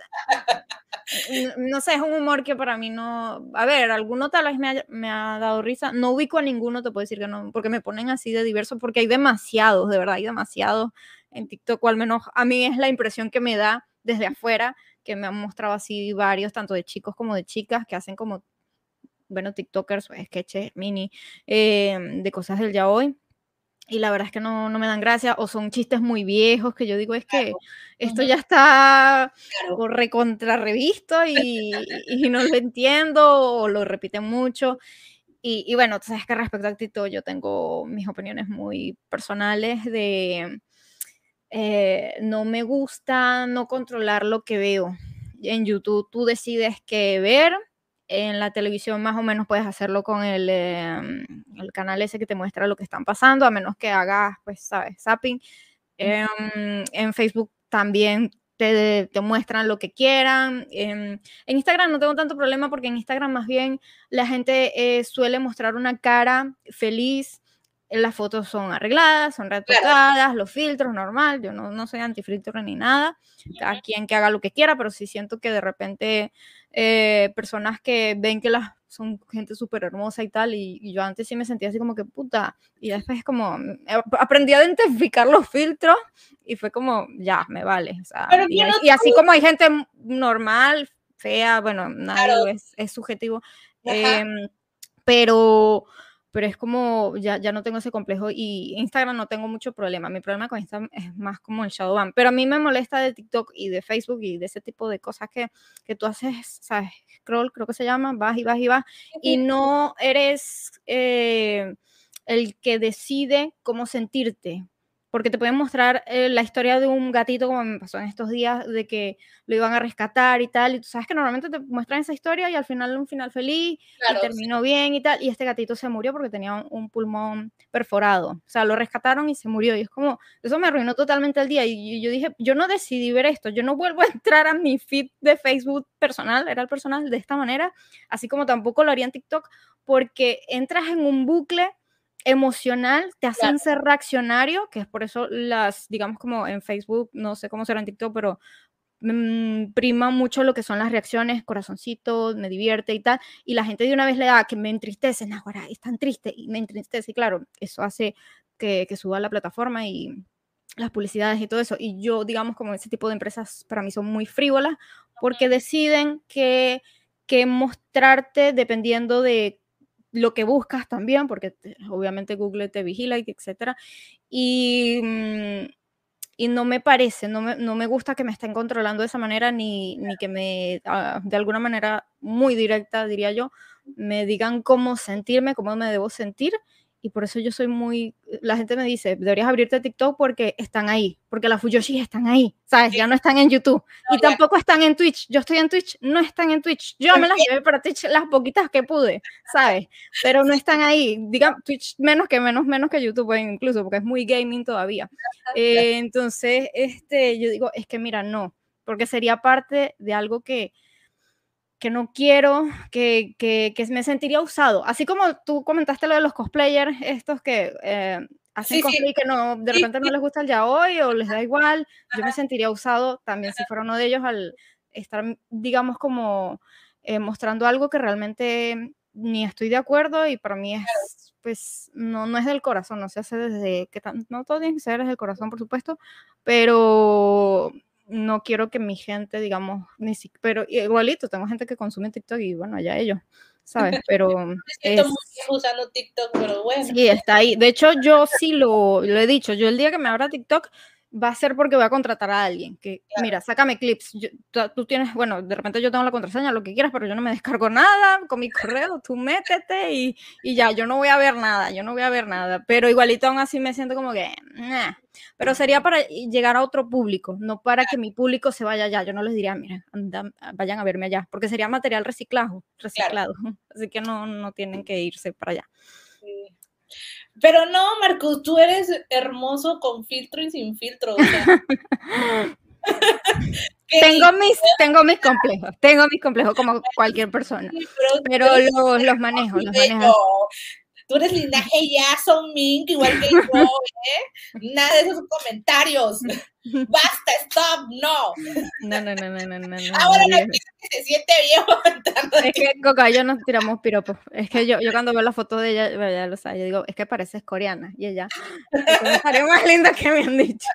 no sé, es un humor que para mí no, a ver, alguno tal vez me ha, me ha dado risa, no ubico a ninguno, te puedo decir que no, porque me ponen así de diverso, porque hay demasiados, de verdad, hay demasiados en TikTok, o al menos a mí es la impresión que me da desde afuera que me han mostrado así varios, tanto de chicos como de chicas, que hacen como, bueno, TikTokers, sketches, mini, em, de cosas del ya hoy. Y la verdad es que no, no, me dan gracia, o son chistes muy viejos que yo digo, es que esto ya está claro. recontra revisto y, y, no lo entiendo, o lo repiten mucho. Y, y, bueno, tú sabes que respecto a TikTok yo tengo mis opiniones muy personales de eh, no me gusta no controlar lo que veo. En YouTube tú decides qué ver, en la televisión más o menos puedes hacerlo con el, em, el, canal ese que te muestra lo que están pasando, a menos que hagas, pues, sabes, zapping. Em, en Facebook también te, te, muestran lo que quieran. En, en, Instagram no tengo tanto problema porque en Instagram más bien la gente eh, suele mostrar una cara feliz las fotos son arregladas, son retocadas, los filtros, normal, yo no, no soy antifiltro ni nada, a quien que haga lo que quiera, pero sí siento que de repente eh, personas que ven que las son gente súper hermosa y tal, y, yo antes sí me sentía así como que puta, y después como mm, aprendí a identificar los filtros y fue como, ya, me vale, o sea, y, y, así como hay gente normal, fea, bueno, nadie es, es, subjetivo, eh, pero pero es como, ya, ya no tengo ese complejo y Instagram no tengo mucho problema. Mi problema con Instagram es más como el shadow ban, pero a mí me molesta de TikTok y de Facebook y de ese tipo de cosas que, que tú haces, ¿sabes? Scroll, creo que se llama, vas y vas y vas, y no eres eh, el que decide cómo sentirte porque te pueden mostrar eh, la historia de un gatito, como me pasó en estos días, de que lo iban a rescatar y tal, y tú sabes que normalmente te muestran esa historia y al final un final feliz, y terminó bien y tal, y este gatito se murió porque tenía un, pulmón perforado, o sea, lo rescataron y se murió, y es como, eso me arruinó totalmente el día, y yo dije, yo no decidí ver esto, yo no vuelvo a entrar a mi feed de Facebook personal, era el personal de esta manera, así como tampoco lo haría en TikTok, porque entras en un bucle emocional, te hacen ser reaccionario, que es por eso las, digamos como en Facebook, no sé cómo será en TikTok, pero mmm, prima mucho lo que son las reacciones, corazoncitos, me divierte y tal, y la gente de una vez le da que me entristece, ahora es tan triste y me entristece, y claro, eso hace que, que suba la plataforma y las publicidades y todo eso, y yo, digamos, como ese tipo de empresas para mí son muy frívolas, porque deciden que, que mostrarte dependiendo de lo que buscas también, porque obviamente Google te vigila y etcétera. Y, mm, y no me parece, no me, no me, gusta que me estén controlando de esa manera, ni, ni que me, ah, de alguna manera muy directa, diría yo, me digan cómo sentirme, cómo me debo sentir y por eso yo soy muy, la gente me dice, deberías abrirte TikTok porque están ahí, porque las Fuyoshi están ahí, ¿sabes? Ya no están en YouTube y tampoco están en Twitch. Yo estoy en Twitch, no están en Twitch. Yo me las llevé para Twitch las poquitas que pude, ¿sabes? Pero no están ahí. Diga Twitch menos que menos, menos que YouTube incluso, porque es muy gaming todavía. Eh, entonces, este, yo digo, es que mira, no, porque sería parte de algo que, que no quiero, que, que, que, me sentiría usado. Así como tú comentaste lo de los cosplayers, estos que eh, hacen cosplay que no, de repente no les gusta el ya hoy o les da igual, yo me sentiría usado también si fuera uno de ellos al estar, digamos, como eh, mostrando algo que realmente ni estoy de acuerdo y para mí es, pues, no, no es del corazón, no se hace desde que no todo tiene que ser desde el corazón, por supuesto, pero no quiero que mi gente, digamos, ni siquiera, pero igualito, tengo gente que consume TikTok y bueno, allá ellos, ¿sabes? Pero... es, usando TikTok, pero bueno. Sí, está ahí. De hecho, yo sí lo, lo he dicho, yo el día que me abra TikTok, va a ser porque voy a contratar a alguien. Que, mira, sácame clips. tú tienes, bueno, de repente yo tengo la contraseña, lo que quieras, pero yo no me descargo nada con mi correo. Tú métete y, y ya, yo no voy a ver nada, yo no voy a ver nada. Pero igualito aún así me siento como que, pero sería para llegar a otro público, no para que mi público se vaya allá. Yo no les diría, mira, vayan a verme allá, porque sería material reciclado, reciclado. Así que no, no tienen que irse para allá. Pero no, Marcos, tú eres hermoso con filtro y sin filtro. tengo mis, tengo mis complejos, tengo mis complejos como cualquier persona, pero, los, los manejo, los manejo tú eres linaje son Mink, igual que yo, ¿eh? Nada de esos comentarios. Basta, stop, no. No, no, no, no, no, no. Ahora no, que se siente viejo. Es que Coca yo nos tiramos piropos. Es que yo, yo cuando veo la foto de ella, ya lo sabe, yo digo, es que pareces coreana. Y ella, el comentario más lindo que me han dicho.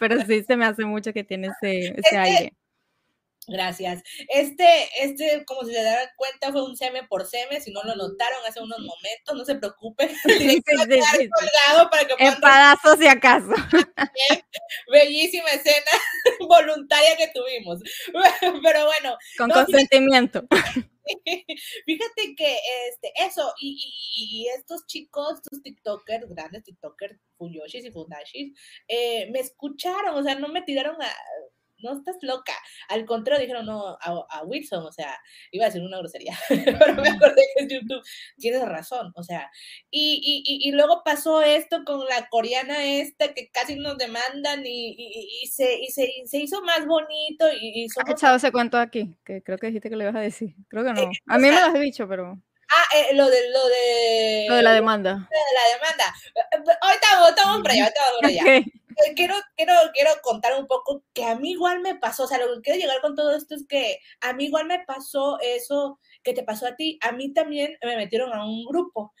Pero sí se me hace mucho que tiene ese, ese aire. Gracias. Este, este, como si se dan cuenta, fue un seme por seme. Si no lo notaron hace unos momentos, no se preocupen. Sí, sí, para que Espadazo si acaso. Bellísima escena voluntaria que tuvimos. Pero bueno. Con consentimiento. Fíjate que este, eso, y, y, estos chicos, estos TikTokers, grandes TikTokers, Fuyoshis y Fundashis, eh, me escucharon, o sea, no me tiraron a no estás loca. Al contrario, dijeron no a, Wilson, o sea, iba a decir una grosería, pero me acordé que es YouTube. Tienes razón, o sea, y, y, y, luego pasó esto con la coreana esta que casi nos demandan y, y se, se, se, hizo más bonito. Y, Has echado ese cuento aquí, que creo que dijiste que le ibas a decir. Creo que no. Eh, a mí me lo has dicho, pero. Ah, eh, lo de lo de. Lo de la demanda. Lo de la demanda. Eh, ahorita vamos, estamos por allá, ahorita vamos por allá. Eh, quiero, quiero, quiero contar un poco que a mí igual me pasó, o sea, lo que quiero llegar con todo esto es que a mí igual me pasó eso que te pasó a ti, a mí también me metieron a un grupo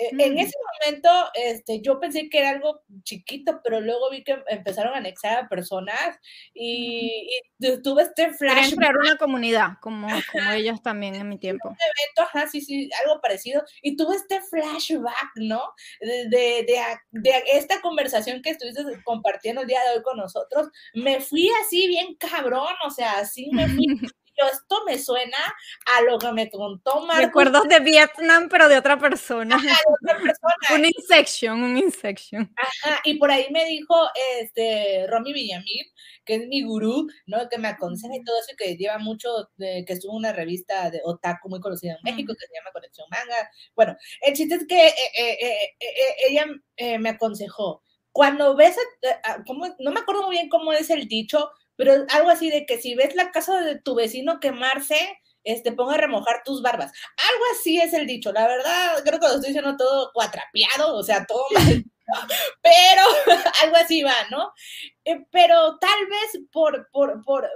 e, en mm. ese momento, este, yo pensé que era algo chiquito, pero luego vi que empezaron a anexar a personas y, tuve este flash. crear una comunidad, como, como ellos también en mi tiempo. Un evento, ajá, sí, sí, algo parecido. Y tuve este flashback, ¿no? De, de, de, esta conversación que estuviste compartiendo el día de hoy con nosotros. Me fui así bien cabrón, o sea, así me fui esto me suena a lo que me contó Marcos. Recuerdos de Vietnam, pero de otra persona. un insection, un insection. Ajá, y por ahí me dijo este Romy Villamil, que es mi gurú, ¿no? Que me aconseja y todo eso, y que lleva mucho, de, que estuvo en una revista de otaku muy conocida en México, que se llama Conexión Manga. Bueno, el chiste es que eh, eh, eh, ella me aconsejó, cuando ves, no me acuerdo muy bien cómo es el dicho, pero algo así de que si ves la casa de tu vecino quemarse, este, ponga a remojar tus barbas. Algo así es el dicho, la verdad, creo que lo estoy diciendo todo cuatrapeado, o sea, todo mal, pero algo así va, ¿no? Eh, pero tal vez por, por, por,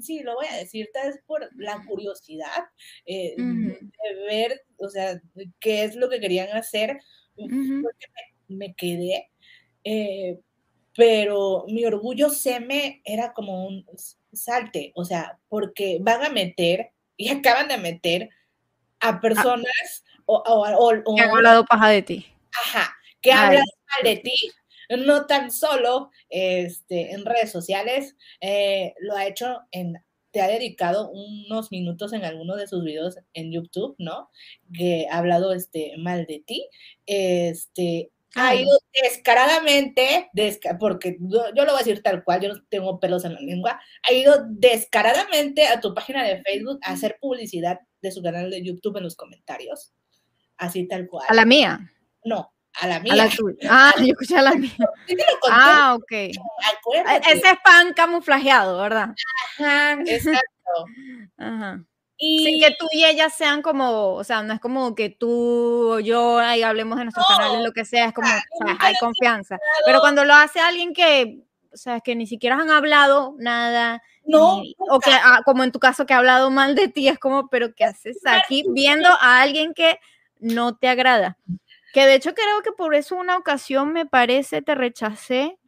sí, lo voy a decir, tal vez por la curiosidad eh, de ver, o sea, qué es lo que querían hacer, porque me, quedé. Eh, pero mi orgullo seme era como un salte, o sea, porque van a meter y acaban de meter a ah. personas o, que han hablado paja de ti. Ajá, que hablan mal de ti, no tan solo este, en redes sociales, eh, lo ha hecho en te ha dedicado unos minutos en alguno de sus videos en YouTube, ¿no? Que ha hablado este, mal de ti. Este, ha ido descaradamente, porque yo, lo voy a decir tal cual, yo no tengo pelos en la lengua, ha ido descaradamente a tu página de Facebook a hacer publicidad de su canal de YouTube en los comentarios. Así tal cual. ¿A la mía? No, a la mía. Ah, yo escuché a la mía. ah, ok. Ese es pan camuflajeado, ¿verdad? Ajá, exacto. Ajá. Sin que tú y ella sean como, o sea, no es como que tú o yo ahí hablemos de nuestros canales, lo que sea, es como, hay confianza. Pero cuando lo hace alguien que, o sea, que ni siquiera han hablado nada, no, o que, ah, como en tu caso, que ha hablado mal de ti, es como, pero ¿qué haces aquí viendo a alguien que no te agrada? Que de hecho creo que por eso una ocasión me parece te rechacé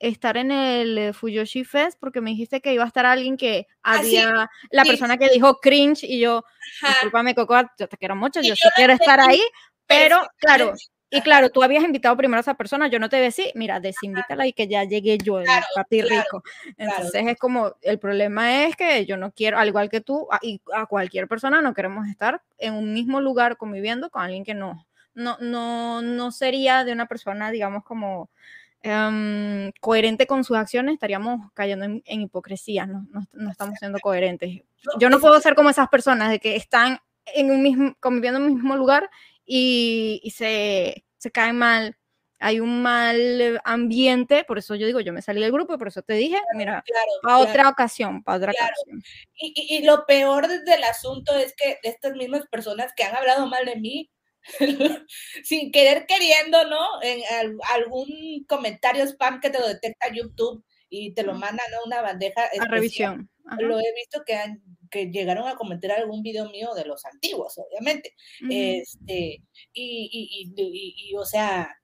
estar en el eh, Fuyoshi Fest porque me dijiste que iba a estar alguien que ah, había, la persona que dijo cringe y yo, discúlpame Coco, yo te quiero mucho, yo sí quiero estar ahí, pero claro, Y claro, tú habías invitado primero a esa persona, yo no te decía, mira, desinvítala y que ya llegue yo, el papi rico. Entonces es como, el problema es que yo no quiero, al igual que tú, a, y a cualquier persona, no queremos estar en un mismo lugar conviviendo con alguien que no, no, no, no sería de una persona, digamos, como em, coherente con sus acciones, estaríamos cayendo en, hipocresía, ¿no? No, estamos siendo coherentes. Yo no puedo ser como esas personas de que están en un mismo, conviviendo en un mismo lugar y, se, se cae mal, hay un mal ambiente, por eso yo digo, yo me salí del grupo, por eso te dije, mira, para otra ocasión, para otra ocasión. Y, y, lo peor del asunto es que estas mismas personas que han hablado mal de mí, sin querer queriendo, ¿no? En algún comentario spam que te lo detecta YouTube y te lo mandan a una bandeja. A revisión. Lo he visto que han que llegaron a comentar algún video mío de los antiguos, obviamente. Este, y, y, o sea,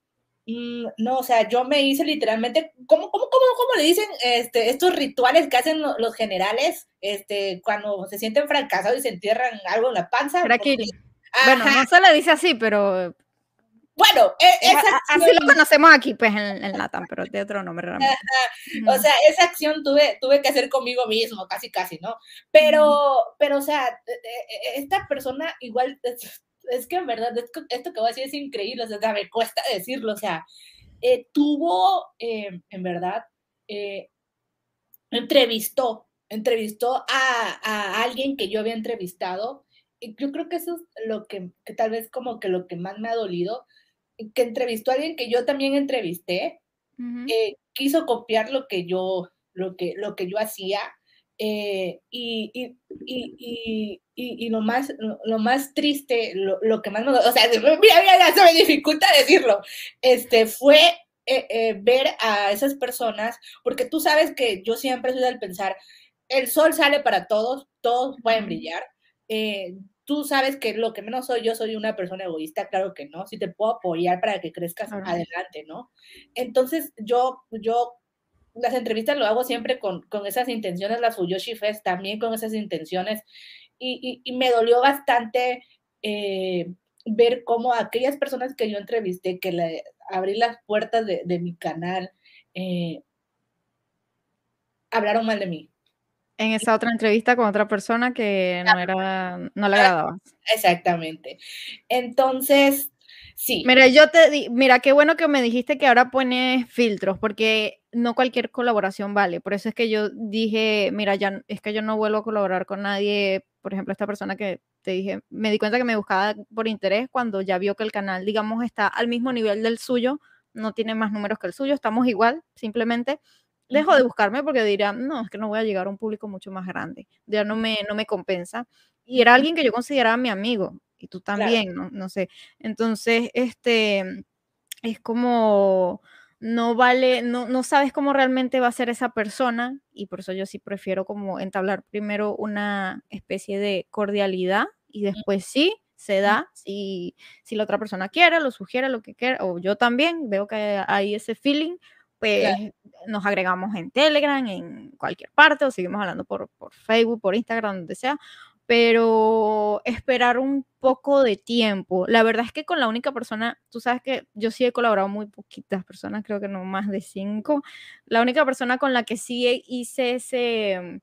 mm, no, o sea, yo me hice literalmente, ¿cómo, cómo, cómo, cómo le dicen este, estos rituales que hacen los generales este, cuando se sienten fracasados y se entierran algo en la panza? Bueno, no se le dice así, pero bueno, e, esa así lo conocemos aquí, pues en, en Latam, pero de otro nombre realmente. O sea, esa acción tuve, tuve que hacer conmigo mismo, casi, casi, ¿no? Pero, pero, o sea, e, e, esta persona igual, es, que en verdad, esto que voy a decir es increíble, o sea, me cuesta decirlo, o sea, eh, tuvo, eh, en verdad, eh, entrevistó, entrevistó a, a alguien que yo había entrevistado, yo creo que eso es lo que, que tal vez como que lo que más me ha dolido, que entrevistó a alguien que yo también entrevisté, eh, quiso copiar lo que yo, lo que, lo que yo hacía. Eh, y, y, y, y, lo, más, lo, más triste, lo, lo, que más me... O sea, mira, mira, ya se me dificulta decirlo. Este, fue eh, ver a esas personas, porque tú sabes que yo siempre soy del pensar, el sol sale para todos, todos pueden brillar. Eh, tú sabes que lo que menos soy yo soy una persona egoísta, claro que no, si te puedo apoyar para que crezcas adelante, ¿no? Entonces yo, yo las entrevistas lo hago siempre con, con esas intenciones, las Fuyoshi Fest también con esas intenciones, y, y, me dolió bastante eh, ver cómo aquellas personas que yo entrevisté, que le abrí las puertas de, de mi canal, eh, hablaron mal de mí en esa otra entrevista con otra persona que no era, no le agradaba. Exactamente. Entonces, sí. Mira, yo te di, mira, qué bueno que me dijiste que ahora pones filtros, porque no cualquier colaboración vale. Por eso es que yo dije, mira, ya es que yo no vuelvo a colaborar con nadie. Por ejemplo, esta persona que te dije, me di cuenta que me buscaba por interés cuando ya vio que el canal, digamos, está al mismo nivel del suyo, no tiene más números que el suyo, estamos igual, simplemente dejo de buscarme porque dirán, no, es que no voy a llegar a un público mucho más grande, ya no me, no me compensa. Y era alguien que yo consideraba mi amigo, y tú también, ¿no? no sé. Entonces, este, es como, no vale, no, no sabes cómo realmente va a ser esa persona, y por eso yo sí prefiero como entablar primero una especie de cordialidad, y después sí, se da, si, si la otra persona quiere, lo sugiere, lo que quiera, o yo también veo que hay ese feeling, pues nos agregamos en Telegram, en cualquier parte, o seguimos hablando por, por Facebook, por Instagram, donde sea, pero esperar un poco de tiempo. La verdad es que con la única persona, tú sabes que yo sí he colaborado muy poquitas personas, creo que no más de cinco. La única persona con la que sí hice ese,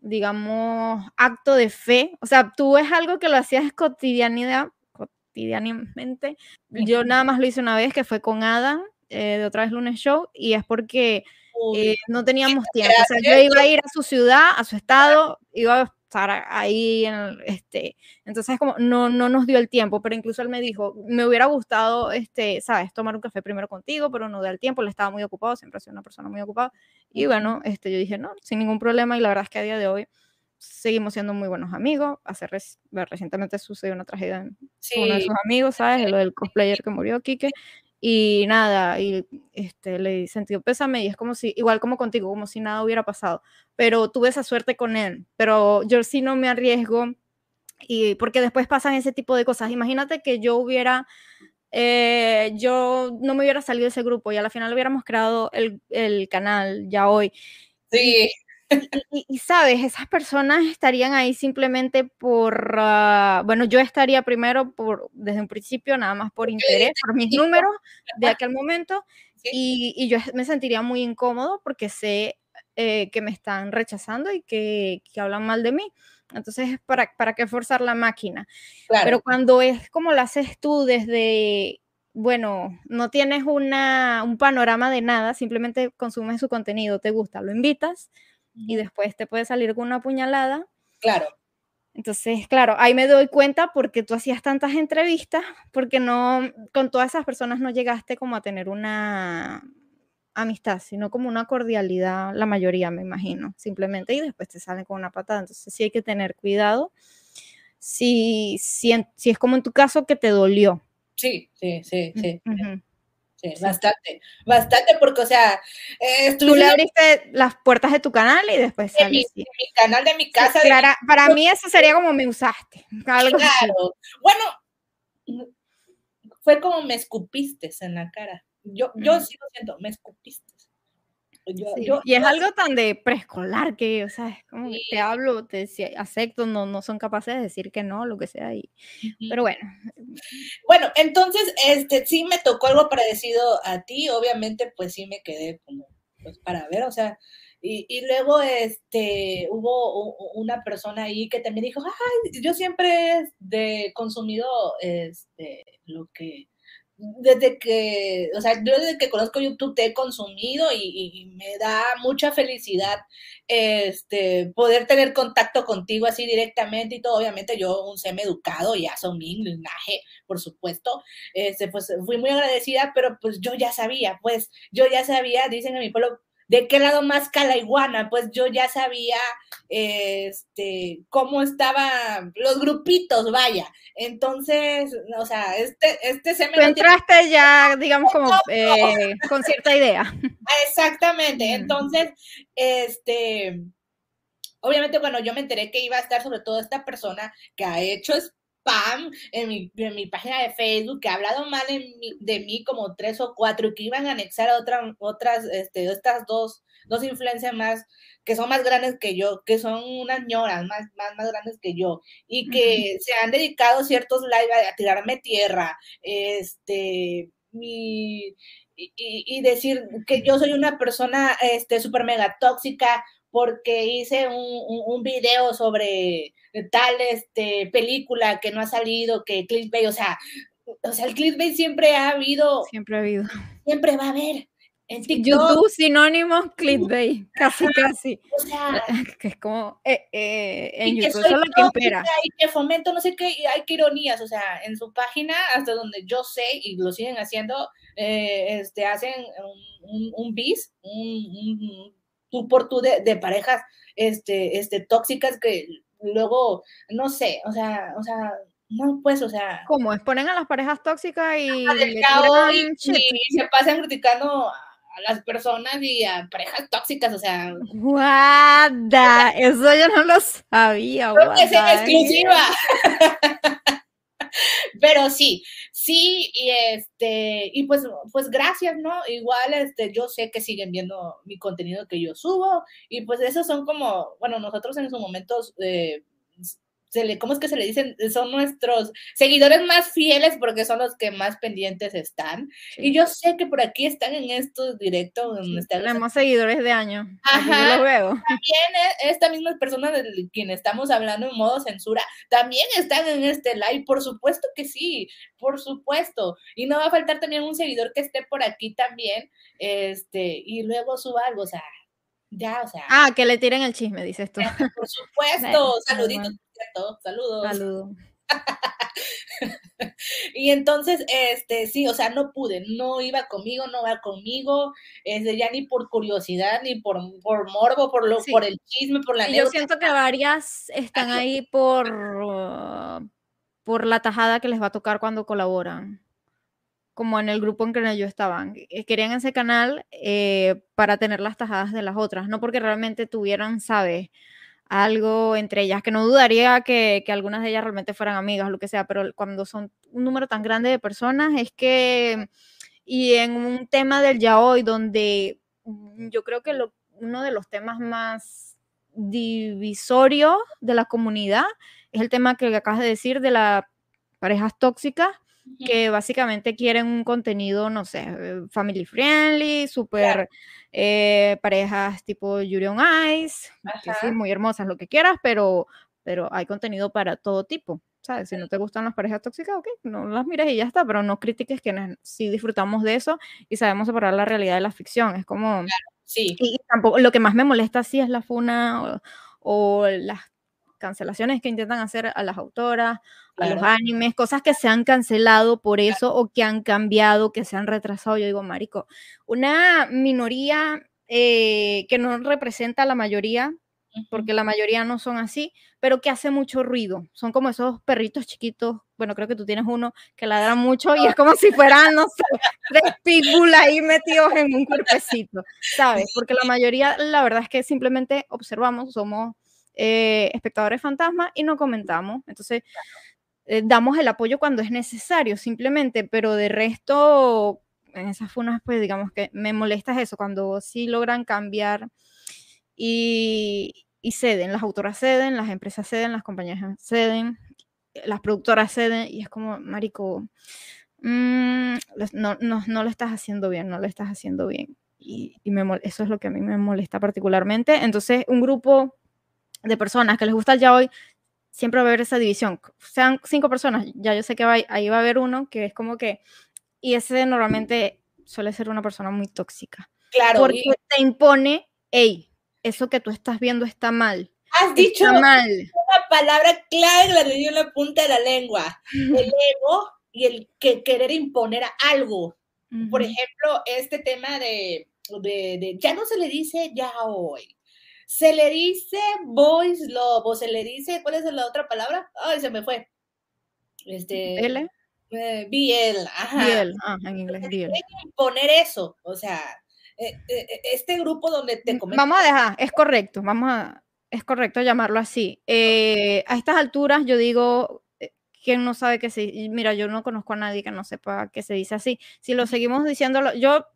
digamos, acto de fe, o sea, tú es algo que lo hacías cotidianidad, cotidianamente. Yo nada más lo hice una vez, que fue con Adam, eh, de otra vez lunes show y es porque eh, no teníamos tiempo. O sea, yo iba a ir a su ciudad, a su estado, iba a estar ahí en el, este, entonces como no, no nos dio el tiempo, pero incluso él me dijo, me hubiera gustado, este, sabes, tomar un café primero contigo, pero no dio el tiempo, él estaba muy ocupado, siempre ha sido una persona muy ocupada, y bueno, este, yo dije, no, sin ningún problema, y la verdad es que a día de hoy seguimos siendo muy buenos amigos, hace recientemente sucedió una tragedia en uno de sus amigos, ¿sabes? Lo del cosplayer que murió, Kike, y nada, y este, le sentido pésame y es como si, igual como contigo, como si nada hubiera pasado, pero tuve esa suerte con él, pero yo sí no me arriesgo y porque después pasan ese tipo de cosas. Imagínate que yo hubiera, eh, yo no me hubiera salido de ese grupo y a la final hubiéramos creado el, el canal ya hoy. Sí. Sabes, esas personas estarían ahí simplemente por, ah, bueno, yo estaría primero por, desde un principio, nada más por interés, por mis números de aquel momento, y, y, yo me sentiría muy incómodo porque sé eh, que me están rechazando y que, que hablan mal de mí. Entonces, ¿para, para qué forzar la máquina? Pero cuando es como lo haces tú desde, bueno, no tienes una, un panorama de nada, simplemente consumes su contenido, te gusta, lo invitas y después te puede salir con una puñalada. Claro. Entonces, claro, ahí me doy cuenta porque tú hacías tantas entrevistas, porque no, con todas esas personas no llegaste como a tener una, amistad, sino como una cordialidad, la mayoría me imagino, simplemente, y después te salen con una patada. Entonces sí hay que tener cuidado. Si, si, si es como en tu caso que te dolió. Sí, sí, sí, sí. Sí, bastante, bastante, porque, o sea, eh, tú le abriste las puertas de tu canal y después de mi, canal, de mi casa. para mí eso sería como me usaste. claro. Bueno, fue como me escupiste en la cara. Yo, yo sí lo siento, me escupiste. Y es algo tan de preescolar que, o sea, es como que te hablo, te acepto, no, no son capaces de decir que no, lo que sea. Y, Pero bueno. Bueno, entonces, este, sí me tocó algo parecido a ti, obviamente, pues sí me quedé como, pues para ver, o sea, y, y, luego este, hubo una persona ahí que también dijo, ay, yo siempre he consumido este, lo que desde que, o sea, yo desde que conozco YouTube te he consumido y, me da mucha felicidad este, poder tener contacto contigo así directamente y todo. Obviamente yo un semi educado y aso mi linaje, por supuesto, este, pues fui muy agradecida, pero pues yo ya sabía, pues yo ya sabía, dicen en mi pueblo, de qué lado más iguana, pues yo ya sabía este cómo estaban los grupitos, vaya. Entonces, o sea, este, este se me. entraste ya, digamos, como eh, con cierta idea. Exactamente. Entonces, este. Obviamente, cuando yo me enteré que iba a estar sobre todo esta persona que ha hecho spam en mi, en mi página de Facebook, que ha hablado mal de mí como tres o cuatro y que iban a anexar a otra, otras, este, estas dos, dos influencias más, que son más grandes que yo, que son unas ñoras más, más, más grandes que yo, y que se han dedicado ciertos live a, tirarme tierra, este, mi, y, y, decir que yo soy una persona este súper mega tóxica porque hice un, un, video sobre tal este, película que no ha salido, que clickbait, o sea, o sea, el clickbait siempre ha habido. Siempre ha habido. Siempre va a haber. En TikTok, YouTube sinónimo clickbait, casi casi. O sea, que es como eh, eh, en YouTube es lo que impera. Y que fomento no sé qué, hay que ironías, o sea, en su página, hasta donde yo sé, y lo siguen haciendo, eh, este, hacen un, un, bis, un, tú por tú de, parejas este, este, tóxicas que luego, no sé, o sea, o sea, no, pues, o sea. ¿Cómo? Exponen a las parejas tóxicas y, y, se pasan criticando a las personas y a parejas tóxicas, o sea. Guada, eso yo no lo sabía. es exclusiva. Pero sí, sí, y este, y pues, pues gracias, ¿no? Igual, este, yo sé que siguen viendo mi contenido que yo subo, y pues esos son como, bueno, nosotros en esos momentos eh, ¿cómo es que se le dicen? Son nuestros seguidores más fieles porque son los que más pendientes están. Y yo sé que por aquí están en estos directos están Tenemos seguidores de año. Ajá. Lo veo. También e, estas mismas personas de quienes estamos hablando en modo censura, también están en este live. Por supuesto que sí, por supuesto. Y no va a faltar también un seguidor que esté por aquí también, este, y luego suba algo, o sea, ya, o sea. Ah, que le tiren el chisme, dices tú. Por supuesto, saluditos Saludos. Saludos. y entonces, este, sí, o sea, no pude, no iba conmigo, no va conmigo, este, ya ni por curiosidad, ni por, por morbo, por lo, por el chisme, por la Yo siento que varias están ahí por, por la tajada que les va a tocar cuando colaboran. Como en el grupo en que yo estaban. Eh, querían ese canal eh, para tener las tajadas de las otras, no porque realmente tuvieran, ¿sabes? algo entre ellas, que no dudaría que, que, algunas de ellas realmente fueran amigas lo que sea, pero cuando son un número tan grande de personas es que, y en un tema del ya hoy, donde mm, yo creo que lo, uno de los temas más divisorio de la comunidad es el tema que acabas de decir de las parejas tóxicas que básicamente quieren un contenido, no sé, eh, family friendly, súper eh, parejas tipo Yuri on Ice, que sí, muy hermosas, lo que quieras, pero, pero hay contenido para todo tipo. ¿sabes? Si no te gustan las parejas tóxicas, ok, no las mires y ya está, pero no critiques que si disfrutamos de eso y sabemos separar la realidad de la ficción. Es como... sí. Y tampoco, lo que más me molesta sí es la funa o las cancelaciones que intentan hacer a las autoras, a los animes, cosas que se han cancelado por eso o que han cambiado, que se han retrasado. Yo digo, Marico, una minoría eh, que no representa a la mayoría, porque la mayoría no son así, pero que hace mucho ruido. Son como esos perritos chiquitos, bueno, creo que tú tienes uno que ladran mucho y es como si fueran, no sé, tres pitbull ahí metidos en un cuerpecito, ¿sabes? Porque la mayoría, la verdad es que simplemente observamos, somos eh, espectadores fantasmas y no comentamos. Entonces, eh, damos el apoyo cuando es necesario, simplemente, pero de resto, en esas funas, pues digamos que me molesta eso, cuando sí logran cambiar y, y ceden, las autoras ceden, las empresas ceden, las compañías ceden, las productoras ceden, y es como, Marico, mm, no, no, no, lo estás haciendo bien, no lo estás haciendo bien. Y, y me, eso es lo que a mí me molesta particularmente. Entonces, un grupo de personas que les gusta el yaoi, siempre va a haber esa división. Sean cinco personas, ya yo sé que ahí va a haber uno que es como que, y ese normalmente suele ser una persona muy tóxica. Claro. Porque te impone, hey, eso que tú estás viendo está mal. Has dicho mal. una palabra clave que la dio en la punta de la lengua. El ego y el que querer imponer algo. Por ejemplo, este tema de, de, de, ya no se le dice ya hoy, se le dice boys love o se le dice, ¿cuál es la otra palabra? Ay, se me fue. Este, ¿L? Eh, BL, ajá. ah, en inglés, BL. Poner eso, o sea, eh, eh, este grupo donde te Vamos a dejar, es correcto, vamos a, es correcto llamarlo así. a estas alturas yo digo, ¿quién no sabe que se, mira, yo no conozco a nadie que no sepa que se dice así. Si lo seguimos diciéndolo, yo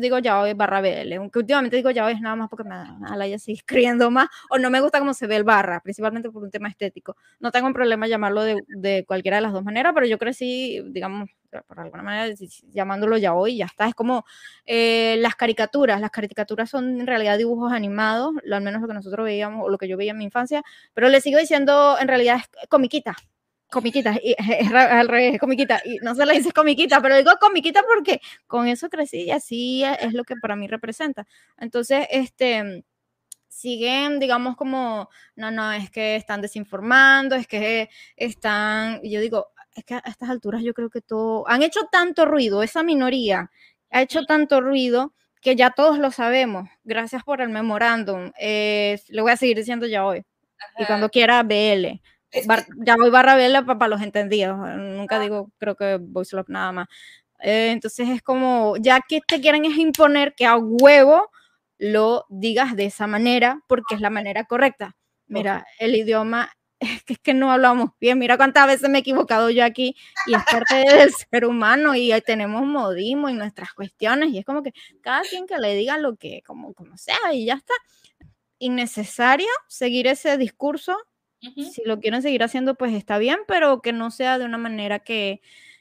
digo ya hoy barra BL, aunque últimamente digo ya es nada más porque me da ya sigue escribiendo más, o no me gusta cómo se ve el barra, principalmente por un tema estético. No tengo un problema llamarlo de, de cualquiera de las dos maneras, pero yo crecí, digamos, por alguna manera, llamándolo ya hoy, ya está. Es como eh, las caricaturas, las caricaturas son en realidad dibujos animados, al menos lo que nosotros veíamos, o lo que yo veía en mi infancia, pero le sigo diciendo, en realidad es comiquita, comiquita, y, es al revés, comiquita, y no se le dice comiquita, pero digo comiquita porque con eso crecí y así es lo que para mí representa. Entonces, este, siguen, digamos, como, no, no, es que están desinformando, es que están, yo digo, es que a estas alturas yo creo que todo, han hecho tanto ruido, esa minoría ha hecho tanto ruido que ya todos lo sabemos. Gracias por el memorándum. Eh, le voy a seguir diciendo ya hoy. Y cuando quiera, BL ya voy barra vela para, los entendidos. Nunca ah. digo, creo que voice love nada más. Eh, entonces es como, ya que te quieren es imponer que a huevo lo digas de esa manera porque es la manera correcta. Mira, el idioma es que, es que no hablamos bien. Mira cuántas veces me he equivocado yo aquí y es parte del ser humano y tenemos modismo y nuestras cuestiones y es como que cada quien que le diga lo que, como, como sea y ya está. Innecesario seguir ese discurso si lo quieren seguir haciendo, pues está bien, pero que no sea de una manera que,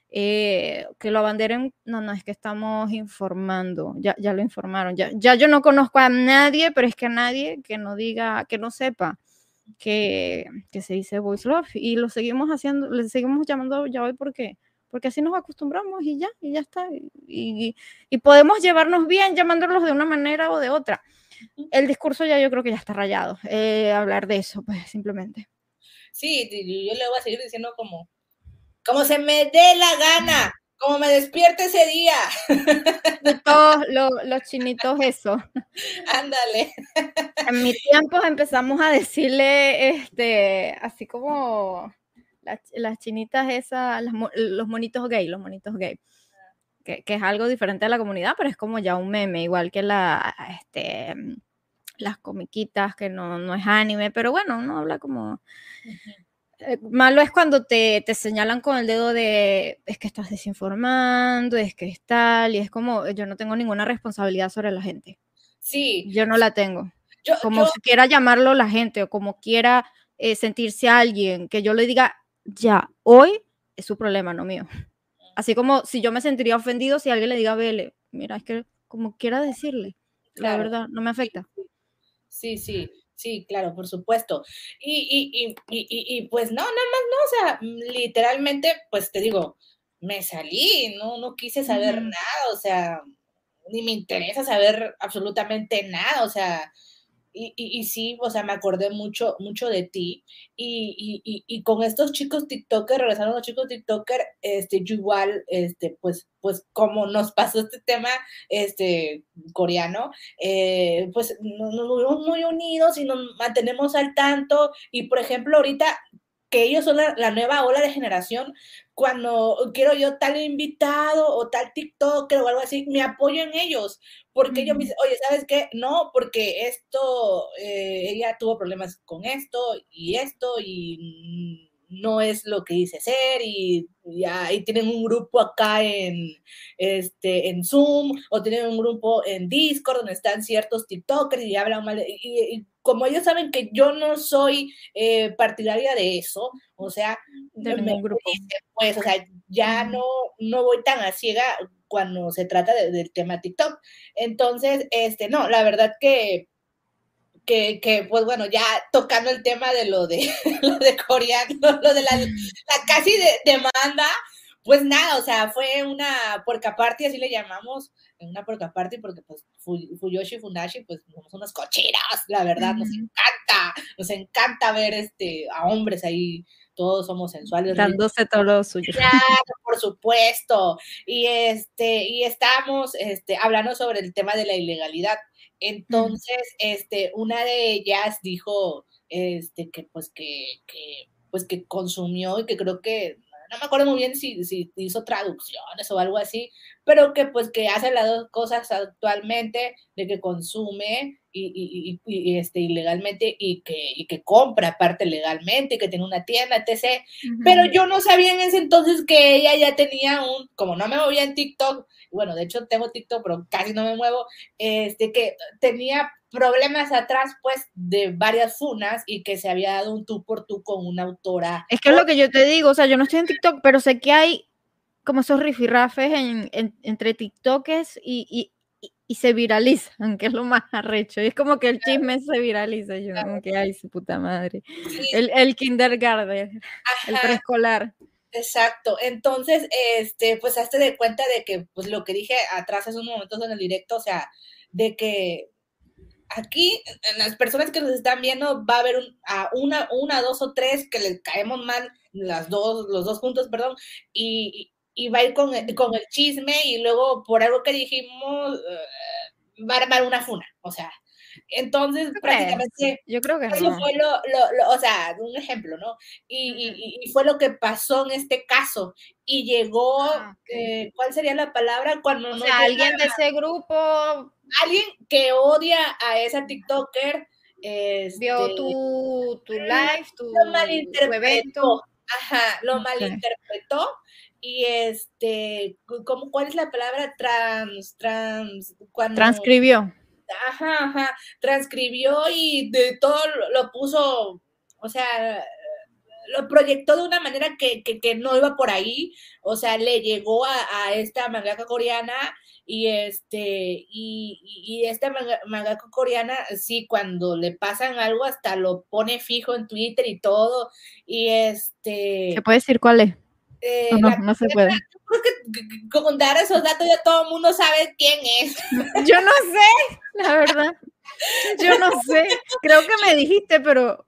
eh, que lo abanderen. No, no, es que estamos informando, ya, ya lo informaron. Ya, ya yo no conozco a nadie, pero es que a nadie que no diga, que no sepa que, que se dice voice love y lo seguimos haciendo, le seguimos llamando ya hoy porque porque así nos acostumbramos y ya, y ya está. Y, y, podemos llevarnos bien llamándolos de una manera o de otra el discurso ya yo creo que ya está rayado. Eh, hablar de eso, pues simplemente. Sí, yo le voy a seguir diciendo como, como se me dé la gana, como me despierte ese día. todos los, chinitos eso. Ándale. En mi tiempo empezamos a decirle, este, así como las, chinitas esas, los monitos gay, los monitos gay que, es algo diferente a la comunidad, pero es como ya un meme, igual que la, este, las comiquitas, que no, no es anime, pero bueno, uno habla como... Eh, malo es cuando te, te, señalan con el dedo de es que estás desinformando, es que es tal, y es como yo no tengo ninguna responsabilidad sobre la gente. Sí. Yo no la tengo. como quiera llamarlo la gente o como quiera eh, sentirse alguien, que yo le diga, ya, hoy es su problema, no mío. Así como si yo me sentiría ofendido si alguien le diga, vele, mira, es que como quiera decirle, la verdad, no me afecta. Sí, sí, sí, claro, por supuesto. Y, y, y, y, pues no, nada más no, o sea, literalmente, pues te digo, me salí, no, no quise saber nada, o sea, ni me interesa saber absolutamente nada, o sea, y, y, sí, o sea, me acordé mucho, mucho de ti. Y, y, y con estos chicos TikToker, regresando a los chicos TikToker, este, yo igual, este, pues, pues como nos pasó este tema, este, coreano, eh, pues nos, nos vemos muy unidos y nos mantenemos al tanto. Y por ejemplo, ahorita que ellos son la, nueva ola de generación, cuando quiero yo tal invitado o tal TikToker o algo así, me apoyo en ellos, porque ellos me dicen, oye, ¿sabes qué? No, porque esto, eh, ella tuvo problemas con esto y esto y no es lo que dice ser y ya y tienen un grupo acá en este en Zoom o tienen un grupo en Discord donde están ciertos TikTokers y hablan mal y, como ellos saben que yo no soy eh, partidaria de eso, o sea, pues, o sea, ya no, no voy tan a ciega cuando se trata del tema TikTok. Entonces, este, no, la verdad que que, pues bueno, ya tocando el tema de lo de, lo de coreano, lo de la, la casi demanda, pues nada, o sea, fue una puerca party, así le llamamos, una puerca party, porque pues Fuyoshi y Funashi, pues somos unos cochinos, la verdad, nos encanta, nos encanta ver este, a hombres ahí, todos somos sensuales. Dándose todo lo suyo. Claro, por supuesto. Y este, y estamos este, hablando sobre el tema de la ilegalidad. Entonces, este, una de ellas dijo, este, que pues que, que, pues que consumió y que creo que, no me acuerdo muy bien si, si hizo traducciones o algo así, pero que pues que hace las dos cosas actualmente, de que consume y, y, este, ilegalmente y que, y que compra aparte legalmente, y que tiene una tienda, etc. Pero yo no sabía en ese entonces que ella ya tenía un, como no me movía en TikTok, bueno, de hecho tengo TikTok, pero casi no me muevo, este, que tenía problemas atrás, pues, de varias funas y que se había dado un tú por tú con una autora. Es que es lo que yo te digo, o sea, yo no estoy en TikTok, pero sé que hay como esos rifirrafes en, entre TikTokers y, y, y, se viralizan, que es lo más arrecho. Y es como que el chisme se viraliza. Yo como que, ay, su puta madre. El, el kindergarten, el preescolar. Exacto. Entonces, este, pues hazte de cuenta de que, pues lo que dije atrás hace un momento en el directo, o sea, de que aquí, en las personas que nos están viendo, va a haber a una, una, dos o tres que les caemos mal, las dos, los dos puntos, perdón, y, y va a ir con, con, el chisme y luego por algo que dijimos, uh, va a armar una funa, o sea, entonces, prácticamente, yo creo que eso fue lo, lo, o sea, un ejemplo, ¿no? Y, y, fue lo que pasó en este caso. Y llegó, ah, eh, ¿cuál sería la palabra? Cuando no alguien de ese grupo. Alguien que odia a esa TikToker. Este, Vio tu, tu live, tu, tu evento. Ajá, lo malinterpretó y este, ¿cómo, ¿cuál es la palabra? Trans, trans, cuando... Transcribió ajá, ajá, transcribió y de todo lo puso, o sea, lo proyectó de una manera que, que, no iba por ahí, o sea, le llegó a, esta mangaka coreana y este, y, y esta mangaka coreana, sí, cuando le pasan algo hasta lo pone fijo en Twitter y todo, y este... ¿Se puede decir cuál es? Eh, no, no se puede. Creo que con dar esos datos ya todo el mundo sabe quién es. Yo no sé, la verdad. Yo no sé. Creo que me dijiste, pero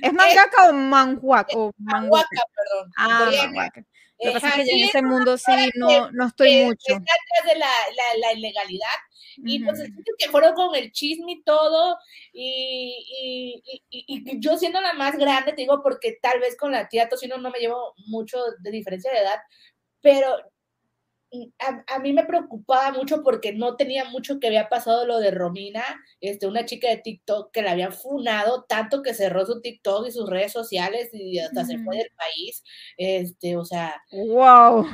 ¿es mangaka o manhuaca? manhuaca, perdón. Ah, manhuaca. Lo que pasa es que en ese mundo sí no, no estoy mucho. Está de la, la, la ilegalidad y pues que fueron con el chisme y todo, y, y, yo siendo la más grande, te digo, porque tal vez con la tía Tocino no me llevo mucho de diferencia de edad, pero a, mí me preocupaba mucho porque no tenía mucho que había pasado lo de Romina, este, una chica de TikTok que la habían funado tanto que cerró su TikTok y sus redes sociales y hasta se fue del país. Este, o sea, wow.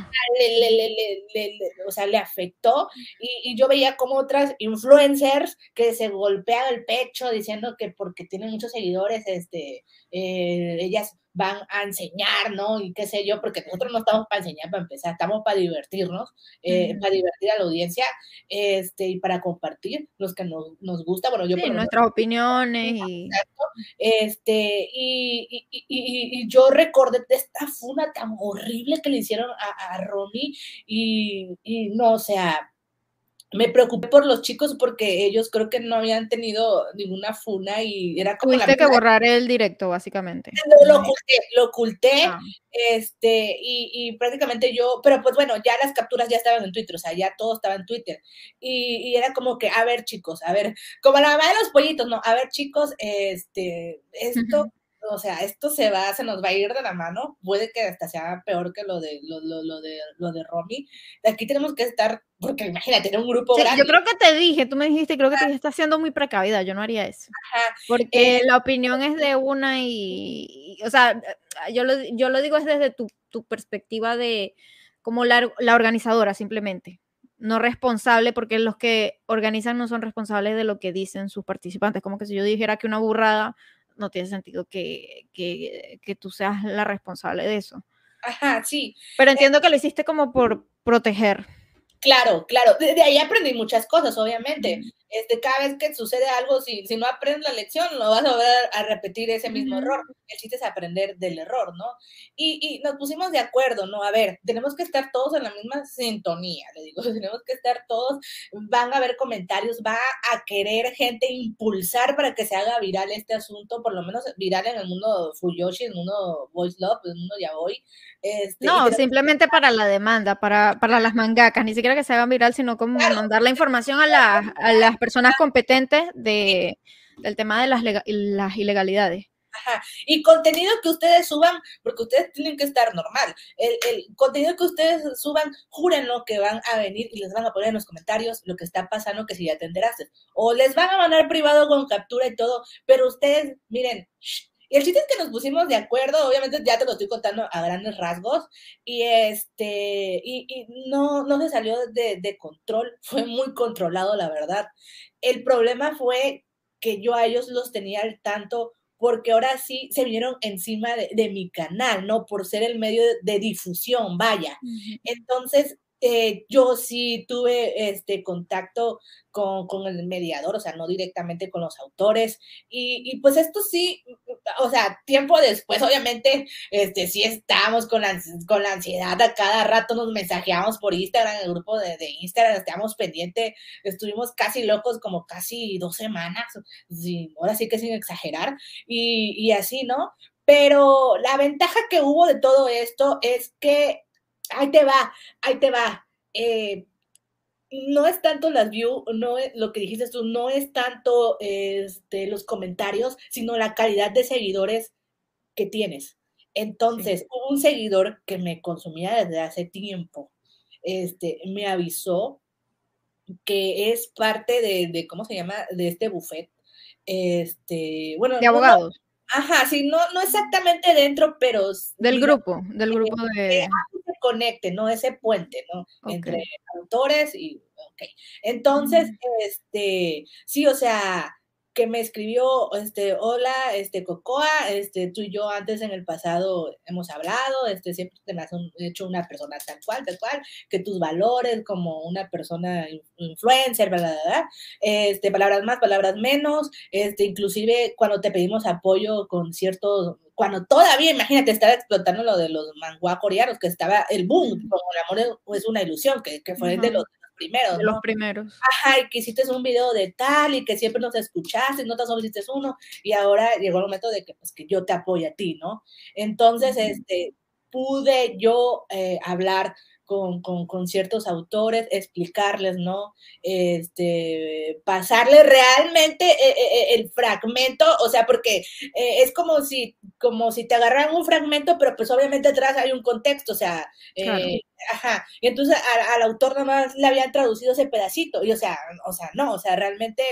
Le, o sea, le afectó. Y, y, yo veía como otras influencers que se golpeaban el pecho diciendo que porque tienen muchos seguidores, este, eh, ellas van a enseñar, ¿no? Y qué sé yo, porque nosotros no estamos para enseñar, para empezar, estamos para divertirnos, eh, para divertir a la audiencia este, y para compartir los que nos, nos gusta. Bueno, yo... Sí, nuestras opiniones. Y... Este, y, y, y, yo recordé de esta funa tan horrible que le hicieron a, a y, y no, o sea, me preocupé por los chicos porque ellos creo que no habían tenido ninguna funa y era como Tuviste que borrar el directo, básicamente. Lo, oculté, lo oculté, ah. este, y, y, prácticamente yo, pero pues bueno, ya las capturas ya estaban en Twitter, o sea, ya todo estaba en Twitter. Y, y era como que, a ver, chicos, a ver, como la mamá de los pollitos, no, a ver, chicos, este, esto o sea, esto se va, se nos va a ir de la mano, puede que hasta sea peor que lo de lo, lo, lo de lo de Romy. Aquí tenemos que estar, porque imagínate, tener un grupo grande. Yo creo que te dije, tú me dijiste, creo que te estás siendo muy precavida, yo no haría eso. Porque eh, la opinión es de una y, o sea, yo lo, yo lo digo es desde tu, tu perspectiva de como la, la organizadora simplemente no responsable, porque los que organizan no son responsables de lo que dicen sus participantes. Como que si yo dijera que una burrada, no tiene sentido que, que, tú seas la responsable de eso. Ajá, sí. Pero eh, entiendo que lo hiciste como por proteger. Claro, claro. De, ahí aprendí muchas cosas, obviamente. Este, cada vez que sucede algo, si, si no aprendes la lección, no vas a volver a repetir ese mismo error. El chiste es aprender del error, ¿no? Y, y, nos pusimos de acuerdo, ¿no? A ver, tenemos que estar todos en la misma sintonía, le digo, tenemos que estar todos, van a haber comentarios, va a querer gente impulsar para que se haga viral este asunto, por lo menos viral en el mundo Fuyoshi, en el mundo Voice Love, en el mundo Yaoi. Este, no, simplemente para la demanda, para, para las mangakas, ni siquiera que se hagan viral, sino como mandar la información a, la, a las personas competentes de, del tema de las, las ilegalidades. Ajá. Y contenido que ustedes suban, porque ustedes tienen que estar normal. El, el, contenido que ustedes suban, júrenlo que van a venir y les van a poner en los comentarios lo que está pasando, que si ya te enteraste. O les van a mandar privado con captura y todo, pero ustedes, miren, y el chiste es que nos pusimos de acuerdo, obviamente ya te lo estoy contando a grandes rasgos, y este, y, y no, no se salió de, de, control, fue muy controlado, la verdad. El problema fue que yo a ellos los tenía al tanto porque ahora sí se vinieron encima de, de mi canal, ¿no? Por ser el medio de, de difusión, vaya. Entonces, eh, yo sí tuve este contacto con, con, el mediador, o sea, no directamente con los autores. Y, y, pues esto sí, o sea, tiempo después, obviamente, este, sí estábamos con la, con la ansiedad, a cada rato nos mensajeamos por Instagram, el grupo de, de Instagram, estábamos pendientes, estuvimos casi locos como casi dos semanas, sí, ahora sí que sin exagerar, y, y así, ¿no? Pero la ventaja que hubo de todo esto es que ahí te va, ahí te va. Eh, no es tanto las views, no es, lo que dijiste tú, no es tanto este, los comentarios, sino la calidad de seguidores que tienes. Entonces, un seguidor que me consumía desde hace tiempo, este, me avisó que es parte de, de ¿cómo se llama? De este buffet. Este, bueno, de abogados. ajá, sí, no, no exactamente dentro, pero. Del grupo, del grupo de conecte, ¿no? Ese puente, ¿no? Entre autores y, ok. Entonces, este, sí, o sea, que me escribió, este, hola, este, Cocoa, este, tú y yo antes en el pasado hemos hablado, este, siempre te has hecho una persona tal cual, tal cual, que tus valores como una persona influencer, ¿verdad? ¿verdad? Este, palabras más, palabras menos, este, inclusive cuando te pedimos apoyo con ciertos, cuando todavía, imagínate, estaba explotando lo de los manguá coreanos, que estaba el boom, como el amor es una ilusión, que, que fue de los primeros. los primeros. Ajá, y que hiciste un video de tal y que siempre nos escuchaste, no tan solo hiciste uno, y ahora llegó el momento de que, pues, que yo te apoye a ti, ¿no? Entonces, este, pude yo eh, hablar con, con, con, ciertos autores, explicarles, ¿no? Este, pasarle realmente eh, eh, el fragmento, o sea, porque es como si como si te agarraran un fragmento, pero pues obviamente atrás hay un contexto, o sea, eh, ajá, y entonces al, autor nomás le habían traducido ese pedacito, y o sea, o sea, no, o sea, realmente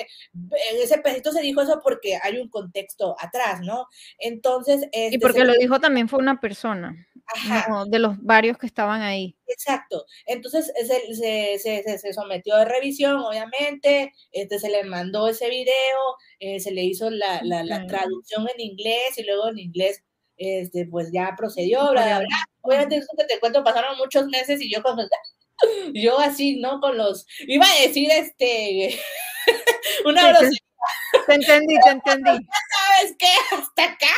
ese pedacito se dijo eso porque hay un contexto atrás, ¿no? Entonces... y este, porque lo dijo también fue una persona, de los varios que estaban ahí. Exacto, entonces se, se, se, sometió a revisión, obviamente, este, se le mandó ese video, eh, se le hizo la, la, la traducción en inglés y luego en inglés este, pues ya procedió, bla, bla, bla. Obviamente, eso que te cuento, pasaron muchos meses y yo con yo así, ¿no? Con los, iba a decir, este, una grosería. Te entendí, te entendí. ¿Sabes qué? Hasta acá.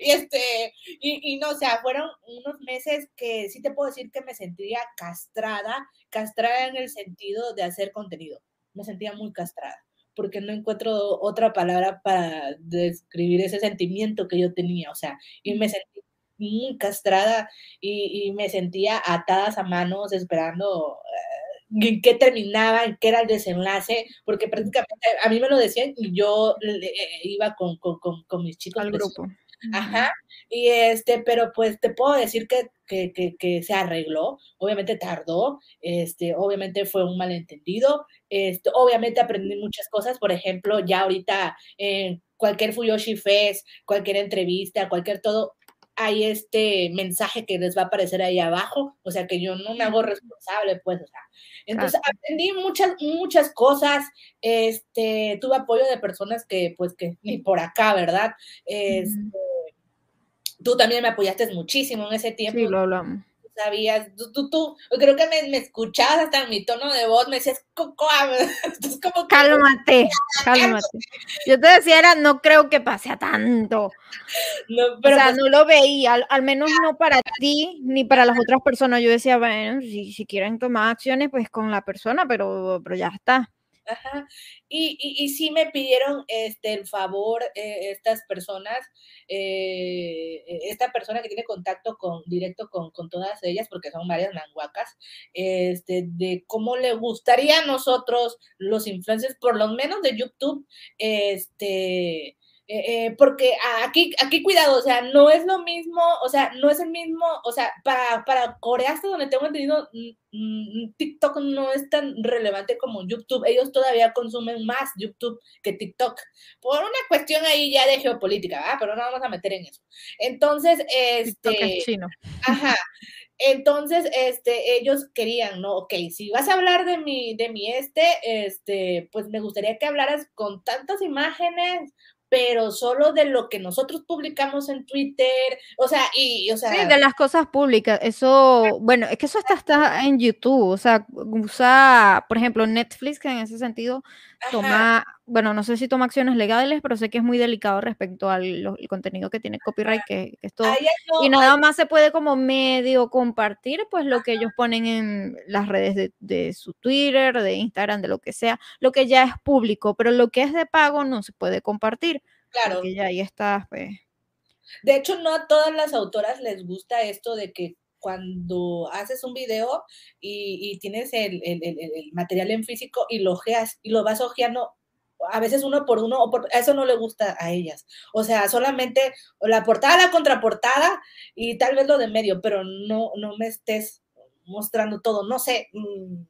Y este, y, y no, o sea, fueron unos meses que sí te puedo decir que me sentía castrada, castrada en el sentido de hacer contenido. Me sentía muy castrada porque no encuentro otra palabra para describir ese sentimiento que yo tenía, o sea, y me sentí muy castrada y, me sentía atadas a manos esperando eh, en qué terminaba, en qué era el desenlace, porque prácticamente a mí me lo decían y yo eh, iba con, con, con, mis chicos. Al grupo. Ajá, y este, pero pues te puedo decir que, que, que, que, se arregló, obviamente tardó, este, obviamente fue un malentendido, este, obviamente aprendí muchas cosas, por ejemplo, ya ahorita en cualquier Fuyoshi Fest, cualquier entrevista, cualquier todo, hay este mensaje que les va a aparecer ahí abajo, o sea que yo no me hago responsable, pues, o sea, entonces aprendí muchas, muchas cosas, este, tuve apoyo de personas que, pues, que ni por acá, ¿verdad? Este, Tú también me apoyaste muchísimo en ese tiempo. Sí, lo hablamos sabías, tú, tú, tú, creo que me, me, escuchabas hasta en mi tono de voz, me decías, Cocoa, como cálmate, cálmate. Yo te decía, era, no creo que pase a tanto. No, pero o sea, pues no lo veía, al, menos no para ti ni para las otras personas. Yo decía, bueno, si, si quieren tomar acciones, pues con la persona, pero, pero ya está. Ajá. Y, y, sí me pidieron este, el favor eh, estas personas, eh, esta persona que tiene contacto con, directo con, con, todas ellas, porque son varias nanguacas, este, de cómo le gustaría a nosotros, los influencers, por lo menos de YouTube, este, eh, eh, porque aquí, aquí cuidado, o sea, no es lo mismo, o sea, no es el mismo, o sea, para, para Corea hasta donde tengo entendido, TikTok no es tan relevante como YouTube, ellos todavía consumen más YouTube que TikTok, por una cuestión ahí ya de geopolítica, ¿verdad? Pero no vamos a meter en eso. Entonces, este... Ajá. Entonces, este, ellos querían, ¿no? Ok, si vas a hablar de mi, de mi este, este, pues me gustaría que hablaras con tantas imágenes, pero solo de lo que nosotros publicamos en Twitter, o sea, y, o sea... Sí, de las cosas públicas, eso, bueno, es que eso está, está en YouTube, o sea, usa, por ejemplo, Netflix, que en ese sentido toma, bueno, no sé si toma acciones legales, pero sé que es muy delicado respecto al contenido que tiene copyright, que, es todo. y nada más se puede como medio compartir, pues lo que ellos ponen en las redes de, de su Twitter, de Instagram, de lo que sea, lo que ya es público, pero lo que es de pago no se puede compartir. Claro. Porque ya ahí está, pues. De hecho, no a todas las autoras les gusta esto de que cuando haces un video y, tienes el, material en físico y lo ojeas y lo vas ojeando a veces uno por uno, o por, eso no le gusta a ellas. O sea, solamente la portada, la contraportada y tal vez lo de medio, pero no, no me estés mostrando todo. No sé. Mm,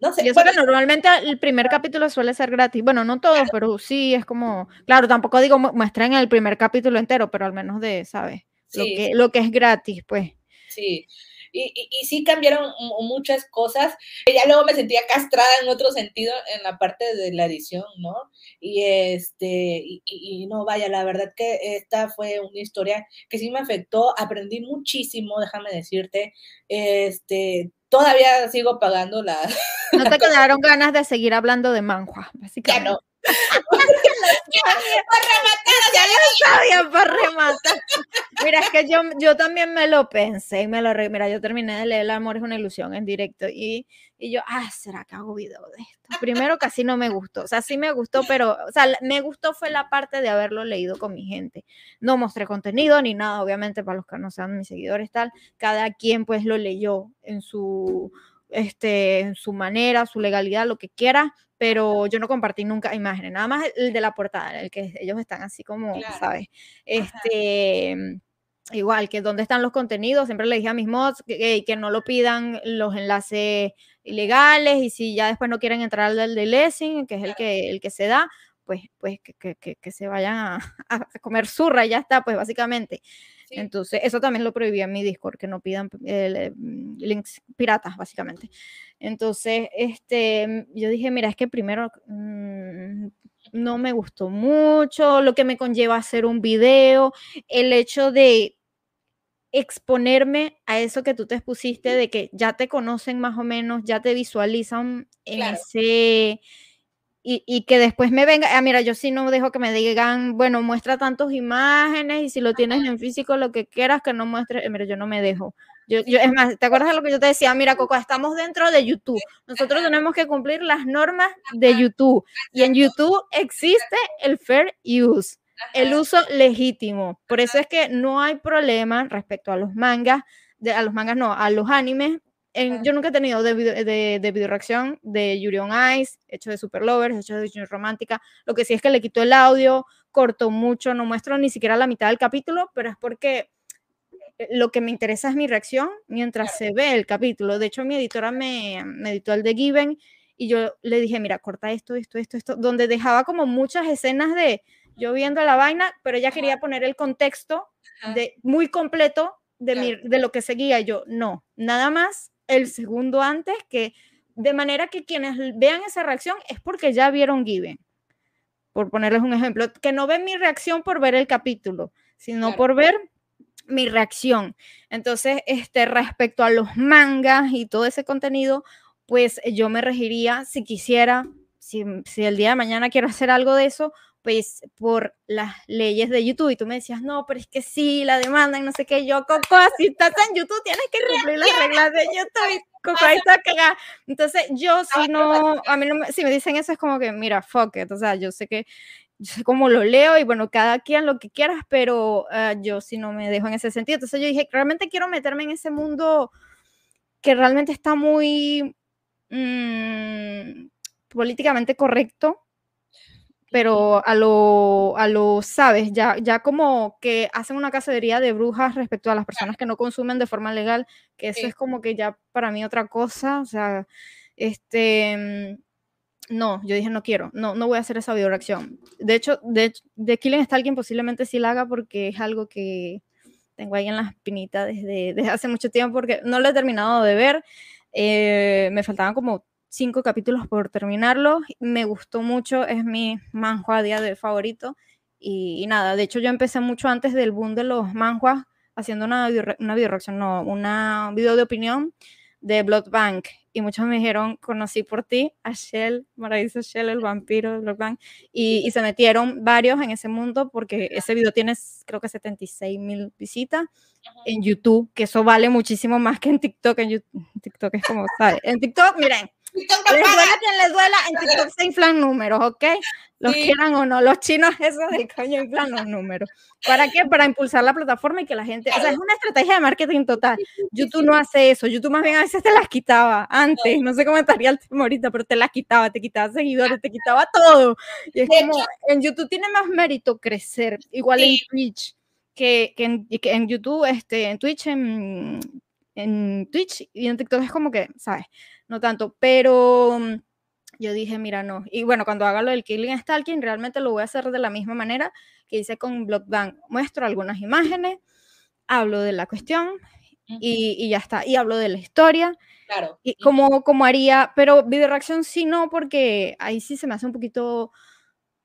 no sé. Y que normalmente el primer capítulo suele ser gratis. Bueno, no todo, pero sí es como. Claro, tampoco digo muestren el primer capítulo entero, pero al menos de, ¿sabes? Lo, que, lo que es gratis, pues. Sí. Y, y, sí cambiaron muchas cosas. Ya luego me sentía castrada en otro sentido en la parte de la edición, ¿no? Y este, y, y, no, vaya, la verdad que esta fue una historia que sí me afectó, aprendí muchísimo, déjame decirte, este, todavía sigo pagando la... No te quedaron ganas de seguir hablando de manhua, básicamente. Ya no. ya lo sabía para rematar. Mira, es que yo, yo también me lo pensé y me lo re... Mira, yo terminé de leer El amor es una ilusión en directo y, y yo, ah, ¿será que hago video de esto? Primero casi no me gustó, o sea, sí me gustó, pero, o sea, me gustó fue la parte de haberlo leído con mi gente. No mostré contenido ni nada, obviamente, para los que no sean mis seguidores, tal. Cada quien pues lo leyó en su este, en su manera, su legalidad, lo que quiera, pero yo no compartí nunca imágenes, nada más el de la portada, en el que ellos están así como, ¿sabes? Este, igual que dónde están los contenidos, siempre le dije a mis mods que, que no lo pidan los enlaces ilegales y si ya después no quieren entrar al de lessing, que es el que, el que se da, pues, pues que, que, que se vayan a, a, comer zurra ya está, pues básicamente. Entonces, eso también lo prohibía en mi Discord, que no pidan eh, links piratas, básicamente. Entonces, este, yo dije, mira, es que primero mmm, no me gustó mucho, lo que me conlleva hacer un video, el hecho de exponerme a eso que tú te expusiste, de que ya te conocen más o menos, ya te visualizan en claro. ese... Y, y, que después me venga, ah, mira, yo sí no dejo que me digan, bueno, muestra tantas imágenes y si lo tienes en físico, lo que quieras, que no muestre, mira, yo no me dejo. Yo, yo, es más, ¿te acuerdas de lo que yo te decía? Mira, Coco, estamos dentro de YouTube. Nosotros tenemos que cumplir las normas de YouTube. Y en YouTube existe el fair use, el uso legítimo. Por eso es que no hay problema respecto a los mangas, de, a los mangas no, a los animes. En, yo nunca he tenido de, video, de, de video reacción de Yuri on Ice, hecho de Super Lovers, hecho de Junior Romántica. Lo que sí es que le quitó el audio, cortó mucho, no muestro ni siquiera la mitad del capítulo, pero es porque lo que me interesa es mi reacción mientras se ve el capítulo. De hecho, mi editora me, me editó el de Given y yo le dije, mira, corta esto, esto, esto, esto, donde dejaba como muchas escenas de yo viendo la vaina, pero ella quería poner el contexto de, muy completo de, mi, de lo que seguía. Y yo, no, nada más el segundo antes, que de manera que quienes vean esa reacción es porque ya vieron Given. Por ponerles un ejemplo, que no ven mi reacción por ver el capítulo, sino claro. por ver mi reacción. Entonces, este, respecto a los mangas y todo ese contenido, pues yo me regiría, si quisiera, si, si, el día de mañana quiero hacer algo de eso, pues por las leyes de YouTube. Y tú me decías, no, pero es que sí, la demanda y no sé qué. Yo, Coco, si estás en YouTube, tienes que cumplir las reglas de YouTube. Coco, ahí está cagada. Entonces, yo si no, a mí no me, si me dicen eso es como que, mira, fuck it. O sea, yo sé que yo sé cómo lo leo y bueno, cada quien lo que quieras, pero uh, yo sí no me dejo en ese sentido. Entonces yo dije, realmente quiero meterme en ese mundo que realmente está muy mmm, políticamente correcto, pero a lo, a lo, sabes, ya, ya como que hacen una cacería de brujas respecto a las personas que no consumen de forma legal, que eso sí. es como que ya para mí otra cosa, o sea, este no, yo dije no quiero, no, no voy a hacer esa video reacción. De hecho, de, de Killing Stalking posiblemente sí la haga porque es algo que tengo ahí en la espinita desde, desde hace mucho tiempo porque no lo he terminado de ver. Eh, me faltaban como cinco capítulos por terminarlo. Me gustó mucho, es mi manhua día de favorito. Y, y, nada, de hecho yo empecé mucho antes del boom de los manhuas haciendo una, una video reacción, no, una video de opinión de Blood Bank y muchos me dijeron, conocí por ti a Shell, maravilloso Shell, el vampiro de Blood Bank, y, y, se metieron varios en ese mundo porque ese video tiene creo que 76 mil visitas Ajá. en YouTube, que eso vale muchísimo más que en TikTok, en YouTube, TikTok es como, ¿sabes? En TikTok, miren, Les duela quien les duela, en TikTok se inflan números, ¿ok? Los sí. quieran o no, los chinos esos del coño inflan los números. ¿Para qué? Para impulsar la plataforma y que la gente, o sea, es una estrategia de marketing total. YouTube no hace eso, YouTube más bien a veces te las quitaba antes, no sé cómo estaría el tema ahorita, pero te las quitaba, te quitaba seguidores, te quitaba todo. Y es como, en YouTube tiene más mérito crecer, igual sí. en Twitch. Que, que, en, que, en, YouTube, este, en Twitch, en, en Twitch y en TikTok es como que, ¿sabes? No tanto, pero mm, yo dije, mira, no. Y bueno, cuando haga lo del Killing Stalking, realmente lo voy a hacer de la misma manera que hice con Blockbank. Muestro algunas imágenes, hablo de la cuestión uh -huh. y, y, ya está. Y hablo de la historia. Claro. Y como, como haría, pero video reacción sí no, porque ahí sí se me hace un poquito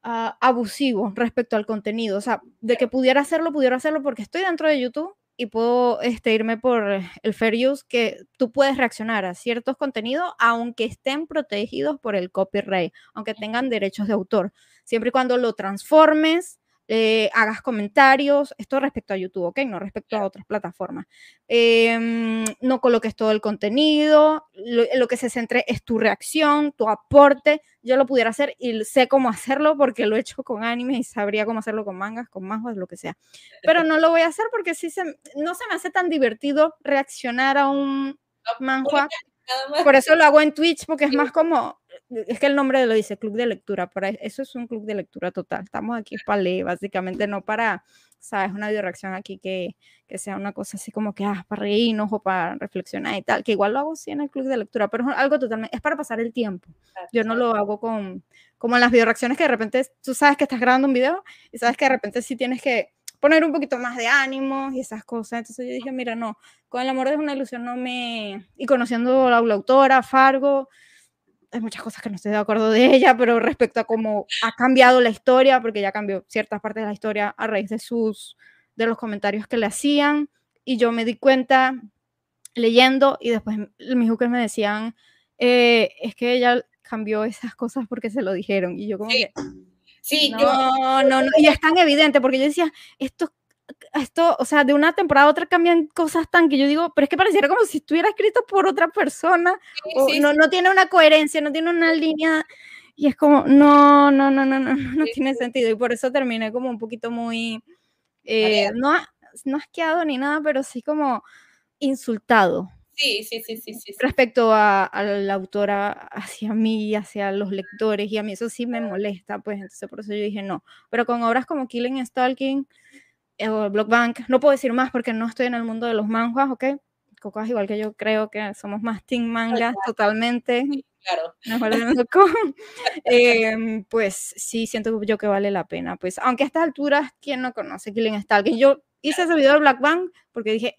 uh, abusivo respecto al contenido. O sea, de que pudiera hacerlo, pudiera hacerlo porque estoy dentro de YouTube y puedo este, irme por el fair use, que tú puedes reaccionar a ciertos contenidos aunque estén protegidos por el copyright, aunque tengan derechos de autor, siempre y cuando lo transformes, eh, hagas comentarios, esto respecto a YouTube, ¿ok? No respecto a otras plataformas. Eh, no coloques todo el contenido, lo, lo, que se centre es tu reacción, tu aporte. Yo lo pudiera hacer y sé cómo hacerlo porque lo he hecho con anime y sabría cómo hacerlo con mangas, con mangas, lo que sea. Pero no lo voy a hacer porque sí se, no se me hace tan divertido reaccionar a un manhua. Por eso lo hago en Twitch porque es más como es que el nombre lo dice, club de lectura, para eso es un club de lectura total. Estamos aquí para leer, básicamente, no para, sabes, una reacción aquí que, que, sea una cosa así como que, ah, para reírnos o para reflexionar y tal, que igual lo hago sí en el club de lectura, pero es algo totalmente, es para pasar el tiempo. Yo no lo hago con, como en las videoreacciones que de repente tú sabes que estás grabando un video y sabes que de repente sí tienes que poner un poquito más de ánimo y esas cosas. Entonces yo dije, mira, no, con el amor de una ilusión no me... Y conociendo a la autora, Fargo, hay muchas cosas que no estoy de acuerdo de ella, pero respecto a cómo ha cambiado la historia, porque ya cambió ciertas partes de la historia a raíz de sus, de los comentarios que le hacían, y yo me di cuenta leyendo, y después mis juques me decían, eh, es que ella cambió esas cosas porque se lo dijeron, y yo como que... Sí, no, yo, no, no, y es tan evidente, porque yo decía, esto esto, o sea, de una temporada a otra cambian cosas tan que yo digo, pero es que pareciera como si estuviera escrito por otra persona, o no, no tiene una coherencia, no tiene una línea, y es como, no, no, no, no, no, no tiene sentido, y por eso terminé como un poquito muy, eh, no, no asqueado ni nada, pero sí como insultado. Sí, sí, sí, sí, sí. Respecto a, a, la autora hacia mí, hacia los lectores, y a mí eso sí me molesta, pues entonces por eso yo dije no. Pero con obras como Killing Stalking, o Blockbank. No puedo decir más porque no estoy en el mundo de los manguas, ¿ok? Coco es igual que yo creo que somos más team mangas totalmente. Claro. eh, pues sí, siento yo que vale la pena. Pues aunque a estas alturas, ¿quién no conoce Killing Stalking? Yo hice ese video de Black Bank porque dije,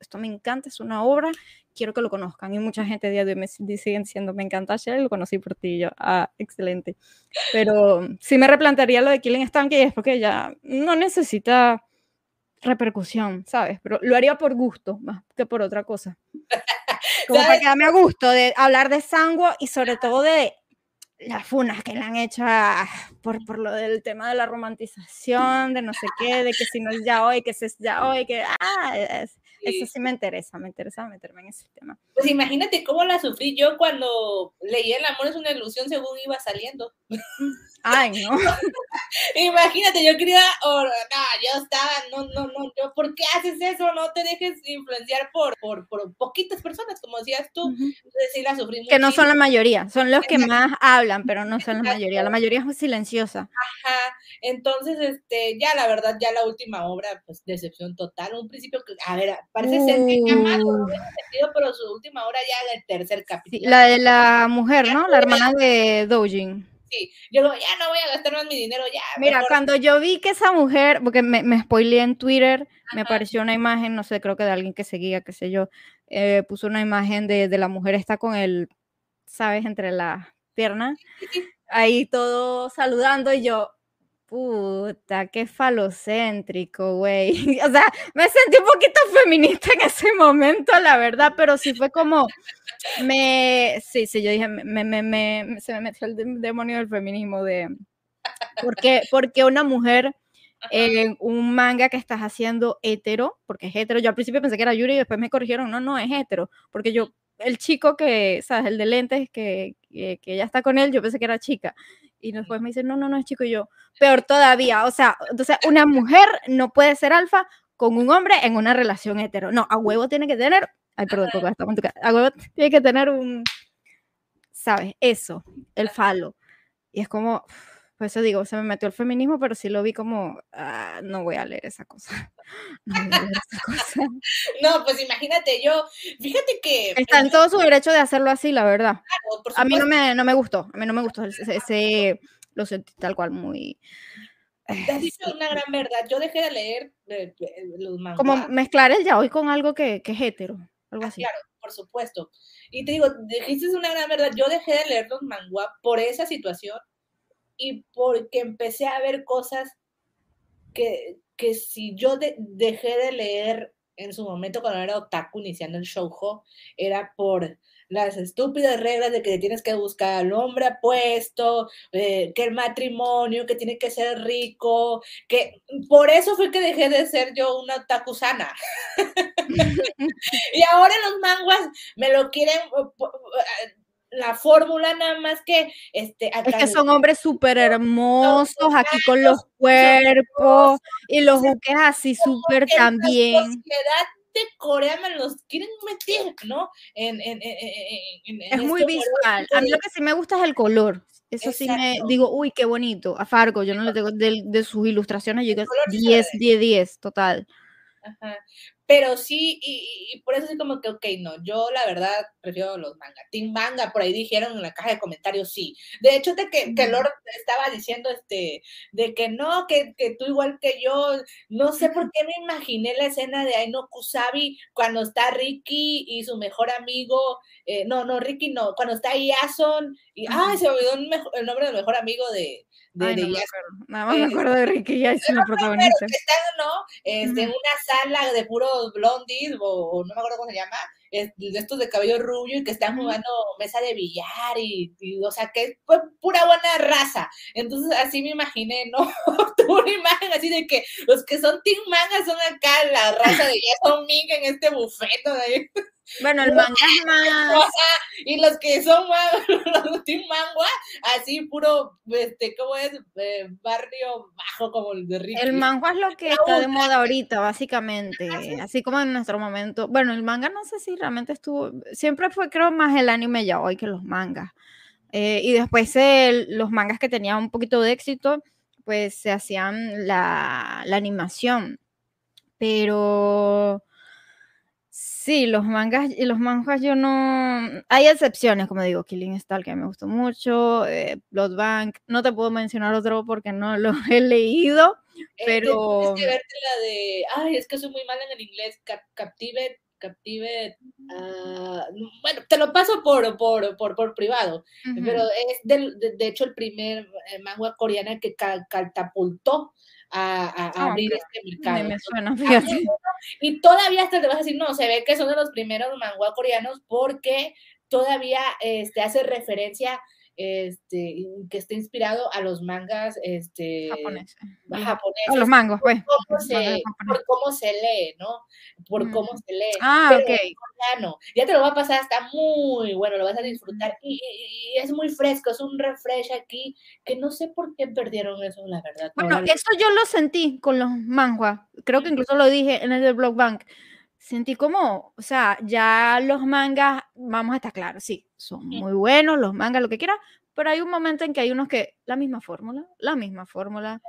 esto, me encanta, es una obra, quiero que lo conozcan. Y mucha gente día de hoy me siguen diciendo, me encanta Shell, lo conocí por ti. yo, ah, excelente. Pero sí me replantearía lo de Killing Stalking y es porque ya no necesita repercusión, ¿sabes? Pero lo haría por gusto más que por otra cosa. Como para quedarme a gusto de hablar de sangua y sobre todo de las funas que le han hecho por, por lo del tema de la romantización, de no sé qué, de que si no es ya hoy, que si es ya hoy, que ah, eso sí me interesa, me interesa meterme en ese tema. Pues imagínate cómo la sufrí yo cuando leí El amor es una ilusión según iba saliendo. Ay, no. Imagínate, yo quería, oh, no, yo estaba, no, no, no, yo, ¿por qué haces eso? No te dejes influenciar por, por, por poquitas personas, como decías tú. Entonces sí la sufrí Que no son la mayoría, son los que más hablan, pero no son la mayoría. La mayoría es silenciosa. Ajá. Entonces, este, ya la verdad, ya la última obra, pues decepción total. Un principio que, a ver, parece ser que más, no sentido, pero su última obra ya el tercer capítulo. la de la mujer, ¿no? La hermana de Dojin. Sí, yo ya no voy a gastar más mi dinero, ya. Mira, cuando yo vi que esa mujer, porque me, me spoileé en Twitter, me apareció una imagen, no sé, creo que de alguien que seguía, qué sé yo, eh, puso una imagen de, de, la mujer está con el, ¿sabes? Entre las piernas, ahí todo saludando y yo, Puta, qué falocéntrico, güey. O sea, me sentí un poquito feminista en ese momento, la verdad, pero sí fue como, me, sí, sí, yo dije, me, me, me, se me metió el demonio del feminismo de, ¿por qué, porque una mujer en un manga que estás haciendo hetero, porque es hetero, yo al principio pensé que era Yuri y después me corrigieron, no, no, es hetero, porque yo, el chico que, ¿sabes? El de lentes, que, que, que ella está con él, yo pensé que era chica. Y después me dicen, no, no, no es chico. Y yo, peor todavía. O sea, entonces una mujer no puede ser alfa con un hombre en una relación hetero. No, a huevo tiene que tener. Ay, perdón, A huevo tiene que tener un. ¿Sabes? Eso, el falo. Y es como. Por eso digo, se me metió el feminismo, pero sí lo vi como, ah, no voy a leer esa cosa. No, voy a leer esa cosa. no, pues imagínate, yo, fíjate que... Está en todo su derecho de hacerlo así, la verdad. a mí no me, no me gustó, a mí no me gustó ese, ese lo sentí tal cual muy... Te has dicho una gran verdad, yo dejé de leer eh, eh, los mangas. Como mezclar el ya hoy con algo que, que es hetero, algo ah, así. Claro, por supuesto. Y te digo, dijiste una gran verdad, yo dejé de leer los manguas por esa situación y porque empecé a ver cosas que, que si yo dejé de leer en su momento cuando era otaku iniciando el shoujo, era por las estúpidas reglas de que tienes que buscar al hombre apuesto, eh, que el matrimonio, que tiene que ser rico, que por eso fue que dejé de ser yo una otaku sana. y ahora los manguas me lo quieren la fórmula nada más que este es que son hombres súper hermosos aquí con los cuerpos y los buques así súper también sociedad de Corea me los quieren meter, ¿no? En, en, es muy este visual. A mí lo que sí me gusta es el color. Eso sí me digo, uy, qué bonito. A Fargo, yo no le tengo de, de sus ilustraciones, yo 10, 10, 10, total. Ajá. Pero sí, y, por eso es como que, ok, no, yo la verdad prefiero los manga. Team Manga, por ahí dijeron en la caja de comentarios, sí. De hecho, de que, que Lord estaba diciendo este, de que no, que, que, tú igual que yo, no sé por qué me imaginé la escena de Aino Kusabi cuando está Ricky y su mejor amigo, eh, no, no, Ricky no, cuando está Yason, y, ay, se olvidó el, el nombre del mejor amigo de, de, no me Nada más me acuerdo de Ricky ya es el protagonista. Que están, ¿no? Este, En una sala de puros blondies, o, no me acuerdo cómo se llama, de estos de cabello rubio y que están jugando mesa de billar y, o sea, que fue pura buena raza. Entonces, así me imaginé, ¿no? Tuve una imagen así de que los que son Team Manga son acá la raza de Jason Ming en este bufeto de ahí. Bueno, el manga es más. Y los que son los Team Mangua, así puro, este, ¿cómo es? Eh, barrio bajo como el de Ricky. El manga es lo que está de moda ahorita, básicamente. Así como en nuestro momento. Bueno, el manga no sé si realmente estuvo. Siempre fue, creo, más el anime ya hoy que los mangas. Eh, y después los mangas que tenían un poquito de éxito, pues se hacían la, la animación. Pero Sí, los mangas y los mangas yo no. Hay excepciones, como digo, Killing Star, que me gustó mucho, eh, Blood Bank. No te puedo mencionar otro porque no lo he leído, eh, pero. Tienes que verte la de. Ay, es que soy muy mala en el inglés. Captive. Captive. Ah, bueno, te lo paso por, por, por, por privado, pero es de, de, hecho el primer eh, manga coreana que catapultó a, ah, abrir este mercado. Me suena, Y todavía hasta te vas a decir, no, se ve que son de los primeros manga coreanos porque todavía este, hace referencia este, que esté inspirado a los mangas este, japoneses. A los mangos, pues. Por cómo, se, lee, ¿no? Por cómo se lee. Ah, ok. ya te lo va a pasar, está muy bueno, lo vas a disfrutar. Y, es muy fresco, es un refresh aquí, que no sé por qué perdieron eso, la verdad. Bueno, eso yo lo sentí con los manguas. Creo que incluso lo dije en el blog bank sentí como, o sea, ya los mangas, vamos a estar claros, sí, son muy buenos, los mangas, lo que quiera, pero hay un momento en que hay unos que, la misma fórmula, la misma fórmula,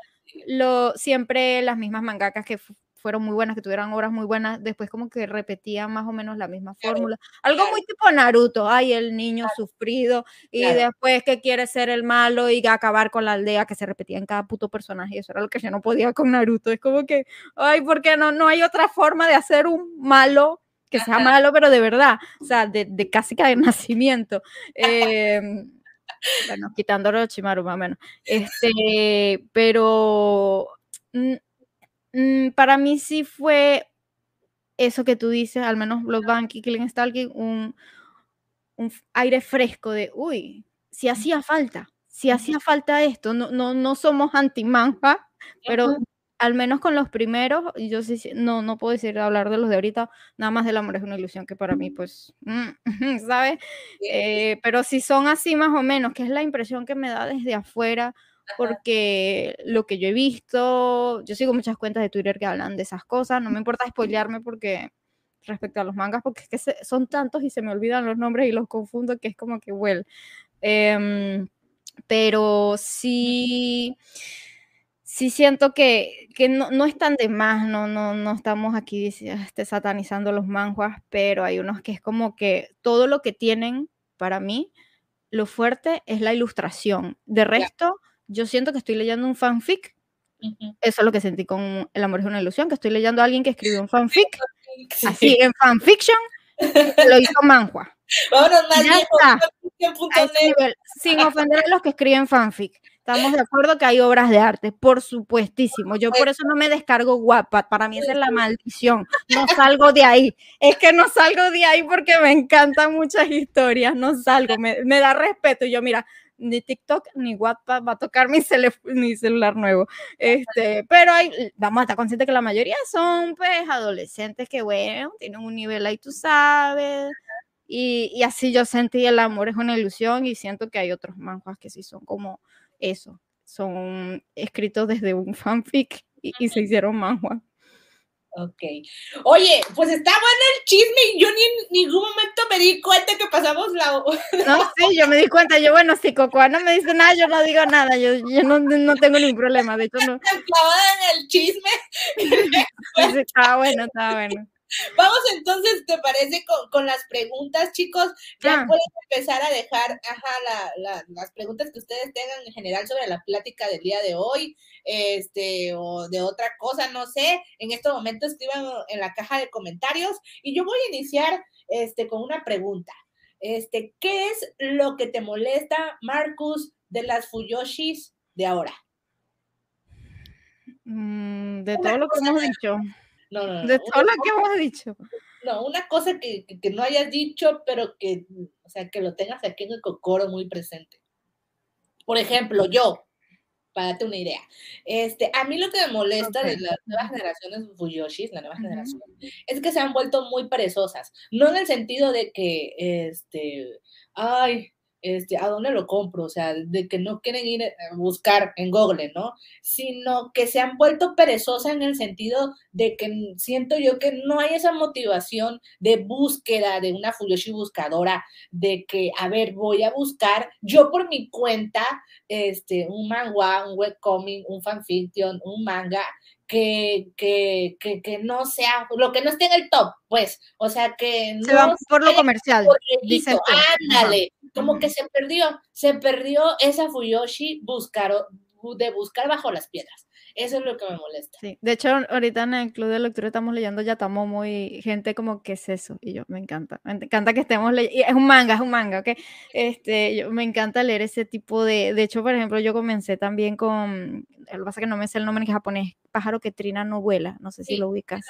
lo, siempre las mismas mangakas que fueron muy buenas, que tuvieran obras muy buenas, después como que repetían más o menos la misma fórmula. Algo muy tipo Naruto, ay, el niño sufrido y después que quiere ser el malo y acabar con la aldea que se repetía en cada puto personaje, y eso era lo que yo no podía con Naruto. Es como que, ay, porque no, no hay otra forma de hacer un malo que sea malo, pero de verdad, o sea, de, de casi que de nacimiento. Em, bueno, quitándolo Chimaru más o menos. Este, pero Mm, para mí sí fue eso que tú dices, al menos Bloodbank y Killing Stalking, un, un aire fresco de, uy, si hacía falta, si hacía falta esto, no, no, no somos anti-manja, pero al menos con los primeros, yo sí, no, no puedo decir hablar de los de ahorita, nada más del amor es una ilusión que para mí, pues, mm, ¿sabes? Eh, pero si son así más o menos, que es la impresión que me da desde afuera, porque lo que yo he visto, yo sigo muchas cuentas de Twitter que hablan de esas cosas, no me importa spoilearme porque respecto a los mangas, porque es que son tantos y se me olvidan los nombres y los confundo que es como que, well, em, pero sí, sí siento que, que no, no, están de más, no, no, no estamos aquí este, satanizando los manguas, pero hay unos que es como que todo lo que tienen para mí, lo fuerte es la ilustración. De resto, yo siento que estoy leyendo un fanfic. Eso es lo que sentí con El amor es una ilusión, que estoy leyendo a alguien que escribió un fanfic, así en fanfiction, lo hizo Manhua. Vámonos sin ofender a los que escriben fanfic. Estamos de acuerdo que hay obras de arte, por supuestísimo. Yo por eso no me descargo guapa. Para mí esa es la maldición. No salgo de ahí. Es que no salgo de ahí porque me encantan muchas historias. No salgo. Me, me da respeto. Yo, mira, ni TikTok ni WhatsApp va a tocar mi, mi celular nuevo. Este, pero hay, vamos a estar conscientes que la mayoría son pues adolescentes que, bueno, tienen un nivel ahí, tú sabes. Y, y así yo sentí el amor es una ilusión y siento que hay otros manjuas que sí son como eso, son escritos desde un fanfic y, se hicieron manjuas. Ok. Oye, pues está bueno el chisme y yo ni en ningún momento me di cuenta que pasamos la... No, sí, yo me di cuenta. Yo, bueno, si Cocoa no me dice nada, yo no digo nada. Yo, yo no, no tengo ningún problema. De hecho, no. Clavada en el chisme. estaba bueno, estaba bueno. Vamos entonces, ¿te parece con, con las preguntas, chicos? Ya Ah. pueden empezar a dejar ajá, la- la- las preguntas que ustedes tengan en general sobre la plática del día de hoy, este, o de otra cosa, no sé. En este momento escriban en la caja de comentarios y yo voy a iniciar este, con una pregunta. Este, ¿qué es lo que te molesta, Marcus, de las Fuyoshis de ahora? Mm, de todo lo que hemos dicho. No, no, no. De todo lo que hemos dicho. No, una cosa que, que- que no hayas dicho, pero que, o sea, que lo tengas aquí en el cocoro muy presente. Por ejemplo, yo, para darte una idea, este, a mí lo que me molesta de las nuevas generaciones Fuyoshis, la nueva Ujú. generación, es que se han vuelto muy perezosas. No en el sentido de que, este, ay, este, ¿a dónde lo compro? O sea, de que no quieren ir a buscar en Google, ¿no? Sino que se han vuelto perezosas en el sentido de que siento yo que no hay esa motivación de búsqueda de una Fuyoshi buscadora, de que, a ver, voy a buscar yo por mi cuenta, este, un manga, un webcomic, un fanfiction, un manga, que, que, que, que no sea, lo que no esté en el top, pues, o sea, que no Se por lo comercial. Ajá. ándale, como que se perdió, se perdió esa Fuyoshi buscar, de buscar bajo las piedras. Eso es lo que me molesta. Sí, de hecho, ahorita en el club de lectura estamos leyendo Yatamomo y gente como, ¿qué es eso? Y yo, me encanta, me encanta que estemos leyendo, es un manga, es un manga, ¿ok? Este, yo, me encanta leer ese tipo de, de hecho, por ejemplo, yo comencé también con, lo que pasa es que no me sé el nombre en japonés, Pájaro que trina no vuela, no sé si Sí, lo ubicas.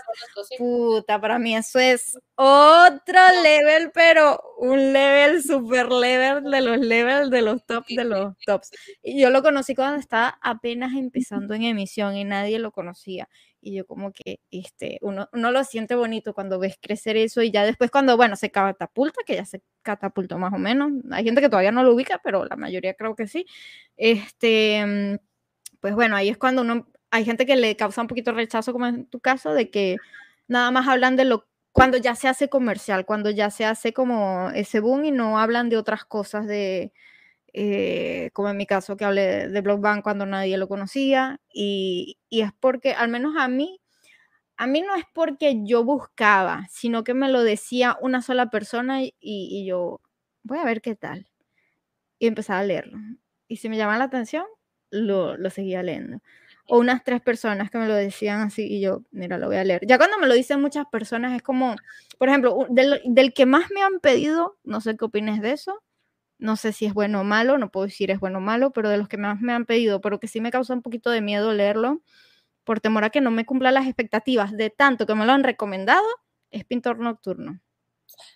Sí. Puta, para mí eso es otro level, pero un level, super level de los levels, de los tops, de los tops. Y yo lo conocí cuando estaba apenas empezando en emisión y nadie lo conocía. Y yo como que, este, uno, uno lo siente bonito cuando ves crecer eso y ya después cuando, bueno, se catapulta, que ya se catapultó más o menos. Hay gente que todavía no lo ubica, pero la mayoría creo que sí. Este, mm, pues bueno, ahí es cuando uno, hay gente que le causa un poquito rechazo, como en tu caso, de que nada más hablan de lo cuando ya se hace comercial, cuando ya se hace como ese boom y no hablan de otras cosas de, eh, como en mi caso que hablé de, de Blockbank cuando nadie lo conocía y, y es porque, al menos a mí, a mí no es porque yo buscaba, sino que me lo decía una sola persona y, yo, voy a ver qué tal. Y empezaba a leerlo. Y si me llamaba la atención, lo, lo seguía leyendo. O unas tres personas que me lo decían así y yo, mira, lo voy a leer. Ya cuando me lo dicen muchas personas es como, por ejemplo, del, del que más me han pedido, no sé qué opines de eso, no sé si es bueno o malo, no puedo decir es bueno o malo, pero de los que más me han pedido, pero que sí me causa un poquito de miedo leerlo, por temor a que no me cumpla las expectativas de tanto que me lo han recomendado, es Pintor Nocturno.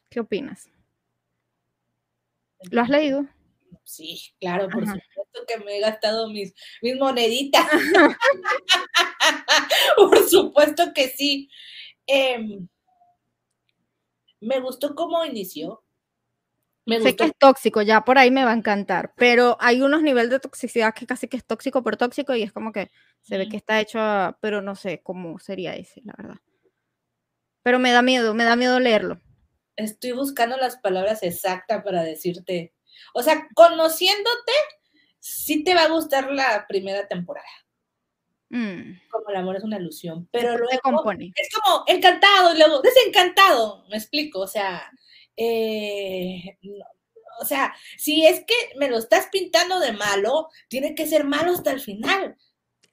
¿Qué opinas? ¿Lo has leído? Sí, claro, por Ajá. supuesto que me he gastado mis, mis moneditas. por supuesto que sí. Em, me gustó cómo inició. Me Sé que es tóxico, ya por ahí me va a encantar, pero hay unos niveles de toxicidad que casi que es tóxico por tóxico y es como que se ve que está hecho, a- pero no sé cómo sería ese, la verdad. Pero me da miedo, me da miedo leerlo. Estoy buscando las palabras exactas para decirte. O sea, conociéndote, sí te va a gustar la primera temporada. Mm, Como el amor es una ilusión. Pero luego compone. es como encantado y luego desencantado. Me explico. O sea, eh, no, o sea, si es que me lo estás pintando de malo, tiene que ser malo hasta el final.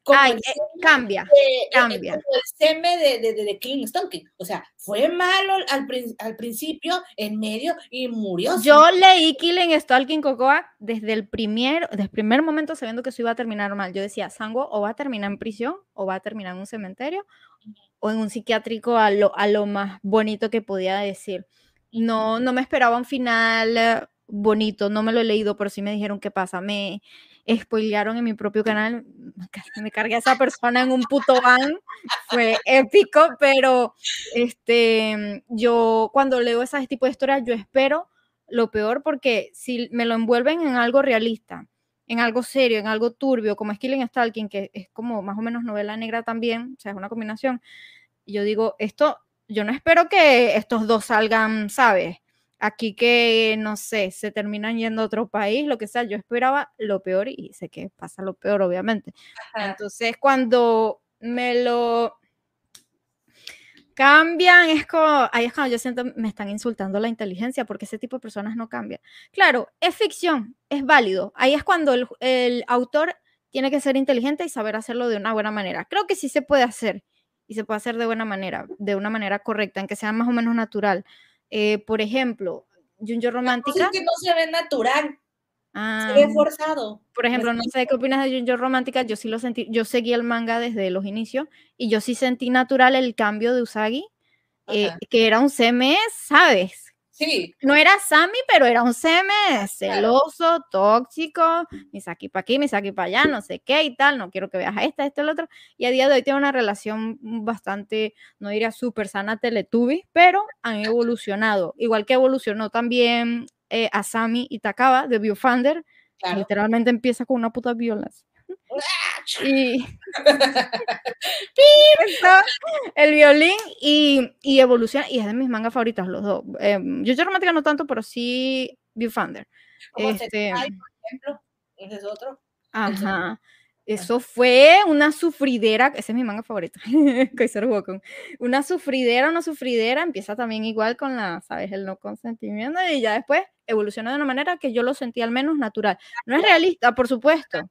Como Ay, el eh, cambia. eh, eh, cambia. como el seme de, de, de, de Killing Stalking. O sea, fue malo al, al principio, en medio y murió. Yo leí Killing Stalking Cocoa desde el primer, desde el primer momento sabiendo que eso iba a terminar mal. Yo decía, Sango o va a terminar en prisión o va a terminar en un cementerio o en un psiquiátrico a lo, a lo más bonito que podía decir. No, no me esperaba un final eh, bonito, no me lo he leído, pero sí me dijeron qué pasa. Me spoilearon en mi propio canal, me cargué a esa persona en un puto van, fue épico, pero este, yo cuando leo ese tipo de historias, yo espero lo peor porque si me lo envuelven en algo realista, en algo serio, en algo turbio, como es Killing Stalking, que es como más o menos novela negra también, o sea, es una combinación, yo digo, esto, yo no espero que estos dos salgan, ¿sabes? Aquí que, no sé, se terminan yendo a otro país, lo que sea, yo esperaba lo peor y sé que pasa lo peor, obviamente. Entonces, cuando me lo cambian, es como, ahí es cuando yo siento, me están insultando la inteligencia, porque ese tipo de personas no cambian. Claro, es ficción, es válido. Ahí es cuando el, autor tiene que ser inteligente y saber hacerlo de una buena manera. Creo que sí se puede hacer, y se puede hacer de buena manera, de una manera correcta, en que sea más o menos natural. Eh, por ejemplo, Junjo Romántica. Es que no se ve natural. se ve ah, forzado. Por ejemplo, no sé qué opinas de Junjo Romántica, yo sí lo sentí, yo seguí el manga desde los inicios y yo sí sentí natural el cambio de Usagi, eh, que era un CMS, ¿sabes? Sí. No era Sammy, pero era un CMS, celoso, tóxico, Misaki para aquí, Misaki para allá, no sé qué y tal, no quiero que veas a esta, esto, el otro. Y a día de hoy tiene una relación bastante, no diría súper sana Teletubbies, pero han evolucionado. Igual que evolucionó también eh, Asami y Takaba de Viewfinder, literalmente empieza con una puta violación. Y el violín y, y, evoluciona y es de mis mangas favoritas los dos. Eh, yo yo romántica no tanto pero sí Viewfinder. Este por ejemplo ese es otro. Ajá. Eso fue una sufridera, ese es mi manga favorito, Una sufridera, una sufridera, empieza también igual con la, ¿sabes? El no consentimiento y ya después evoluciona de una manera que yo lo sentí al menos natural. No es realista, por supuesto,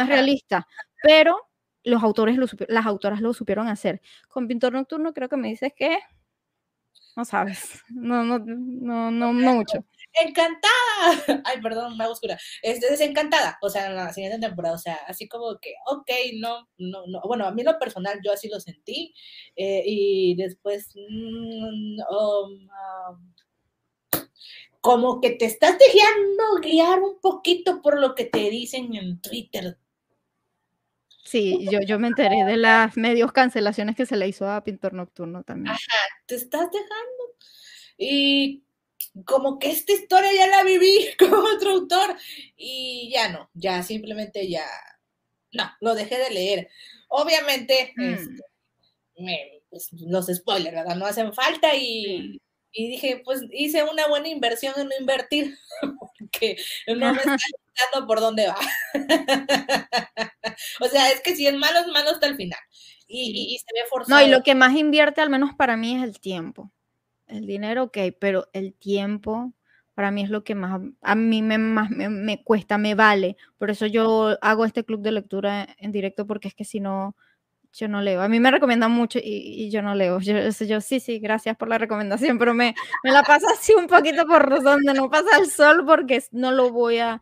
es realista, pero los autores, las autoras lo supieron hacer. Con Pintor Nocturno creo que me dices que no sabes, no, no, no, no, no mucho encantada. Ay, perdón, una oscura. Es desencantada, o sea, en la siguiente temporada, o sea, así como que, ok, no, no, no. Bueno, a mí lo personal yo así lo sentí. Eh, y después, mm, um, um, como que te estás dejando guiar un poquito por lo que te dicen en Twitter. Sí, yo, yo me enteré de las medios cancelaciones que se le hizo a Pintor Nocturno también. Ajá, te estás dejando. Y como que esta historia ya la viví con otro autor y ya no, ya simplemente ya, no, lo dejé de leer. Obviamente, mm. este, pues, los spoilers, ¿verdad? No hacen falta y, y, dije, pues hice una buena inversión en no invertir, porque no me está por dónde va. o sea, es que si es malo, es malo hasta el final. Y, y se ve forzado. No, y lo que más invierte, al menos para mí, es el tiempo. El dinero, ok, pero el tiempo para mí es lo que más a mí me, más me, cuesta, me vale. Por eso yo hago este club de lectura en directo, porque es que si no, yo no leo. A mí me recomiendan mucho y, yo no leo. Yo, yo, sí, sí, gracias por la recomendación, pero me, me la paso así un poquito por donde no pasa el sol, porque no lo voy a,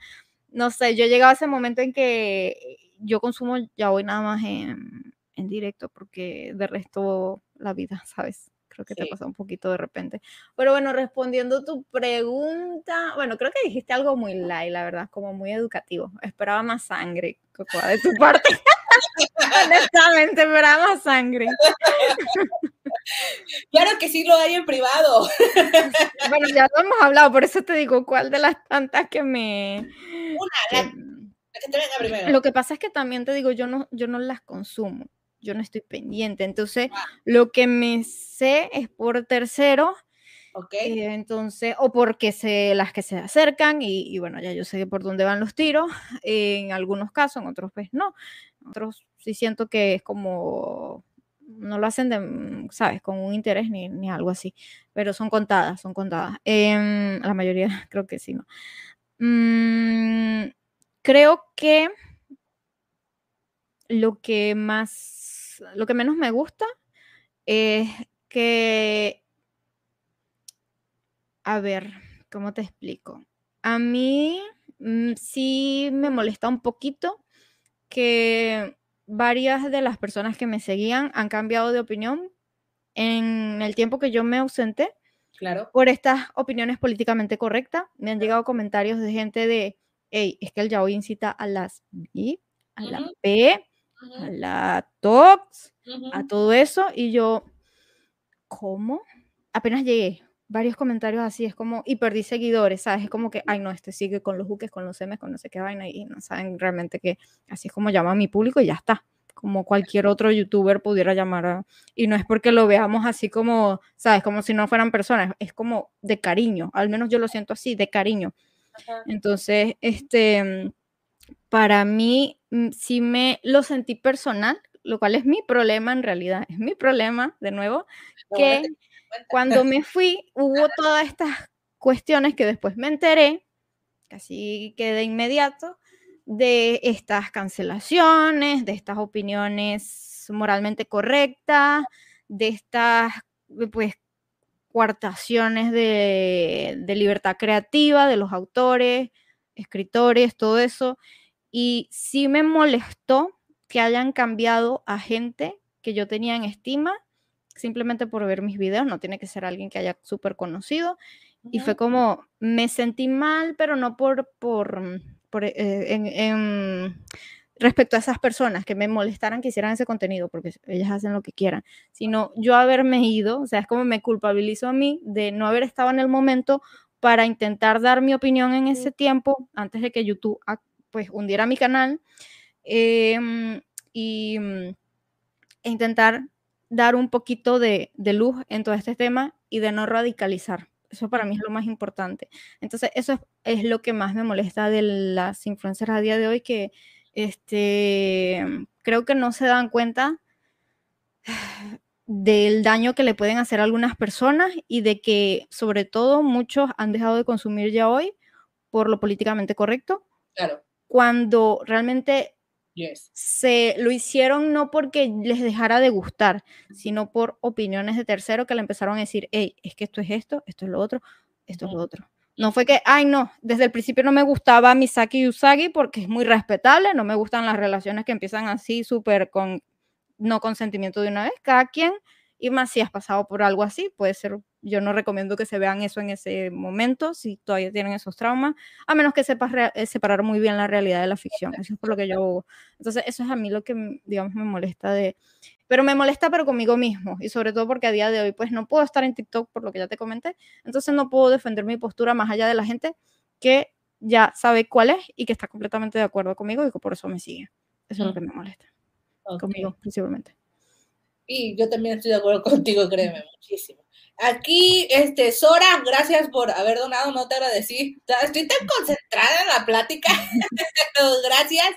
no sé, yo he llegado a ese momento en que yo consumo ya voy nada más en, en directo, porque de resto la vida, ¿sabes? Creo que te pasó un poquito de repente. Pero bueno, respondiendo tu pregunta, bueno, creo que dijiste algo muy light, la verdad, como muy educativo. Esperaba más sangre, Cocoa, de tu parte. Honestamente, esperaba más sangre. Claro que sí lo hay en privado. bueno, ya lo hemos hablado, por eso te digo, ¿cuál de las tantas que me... Una, la, que te venga primero. Lo que pasa es que también te digo, yo no, yo no las consumo yo no estoy pendiente. Entonces, lo que me sé es por tercero. Ok. Eh, entonces, o porque sé las que se acercan y, bueno, ya yo sé por dónde van los tiros. en algunos casos, en otros pues no. otros sí siento que es como no lo hacen de, mm, ¿sabes? Con un interés ni, ni algo así, pero son contadas, son contadas. Em, la mayoría creo que sí, ¿no? Mm, creo que lo que más lo que menos me gusta es que, a ver, ¿cómo te explico? A mí mm, sí me molesta un poquito que varias de las personas que me seguían han cambiado de opinión en el tiempo que yo me ausenté. Claro. Por estas opiniones políticamente correctas. Me han llegado comentarios de gente de, hey, es que el yaoi incita a las B, a la P, a la TOX, a todo eso, y yo, ¿cómo? Apenas llegué, varios comentarios así, es como, y perdí seguidores, ¿sabes? Es como que, ay, no, este sigue con los buques, con los M's, con no sé qué vaina, y no saben realmente que así es como llama a mi público y ya está. como cualquier otro youtuber pudiera llamar. A, y no es porque lo veamos así como, ¿sabes? Como si no fueran personas, es como de cariño, al menos yo lo siento así, de cariño. Entonces, este, para mí mm, sí me lo sentí personal, lo cual es mi problema en realidad, es mi problema, de nuevo, que cuando me fui hubo todas estas cuestiones que después me enteré, casi que de inmediato, de estas cancelaciones, de estas opiniones moralmente correctas, de estas pues cuartaciones de, de libertad creativa de los autores, escritores, todo eso. Y sí me molestó que hayan cambiado a gente que yo tenía en estima simplemente por ver mis videos, no tiene que ser alguien que haya súper conocido. Y fue como, me sentí mal, pero no por, por, por eh, en, respecto a esas personas que me molestaran que hicieran ese contenido, porque ellas hacen lo que quieran, sino yo haberme ido, o sea, es como me culpabilizo a mí de no haber estado en el momento para intentar dar mi opinión en ese tiempo, antes de que YouTube ah, pues hundiera mi canal, em, y mm, e intentar dar un poquito de, luz en todo este tema y de no radicalizar. Eso para mí es lo más importante. Entonces, eso es, lo que más me molesta de las influencers a día de hoy, que este, creo que no se dan cuenta del daño que le pueden hacer a algunas personas y de que sobre todo muchos han dejado de consumir ya hoy por lo políticamente correcto. Claro. Cuando realmente se lo hicieron no porque les dejara de gustar, sino por opiniones de tercero que le empezaron a decir, hey, es que esto es esto, esto es lo otro, esto es lo otro. No fue que, ay, no, desde el principio no me gustaba Misaki y Usagi porque es muy respetable, no me gustan las relaciones que empiezan así, súper con no consentimiento de una vez, cada quien, y más si has pasado por algo así, puede ser, yo no recomiendo que se vean eso en ese momento, si todavía tienen esos traumas, a menos que sepas eh, separar muy bien la realidad de la ficción, eso es por lo que yo, entonces eso es a mí lo que, digamos, me molesta de, pero me molesta pero conmigo mismo, y sobre todo porque a día de hoy, pues no puedo estar en TikTok por lo que ya te comenté, entonces no puedo defender mi postura más allá de la gente que ya sabe cuál es y que está completamente de acuerdo conmigo y que por eso me sigue. Eso es lo mm. que me molesta conmigo principalmente. Y yo también estoy de acuerdo contigo, créeme, muchísimo. Aquí, este, Sora, gracias por haber donado, no te agradecí. Estoy tan concentrada en la plática. gracias.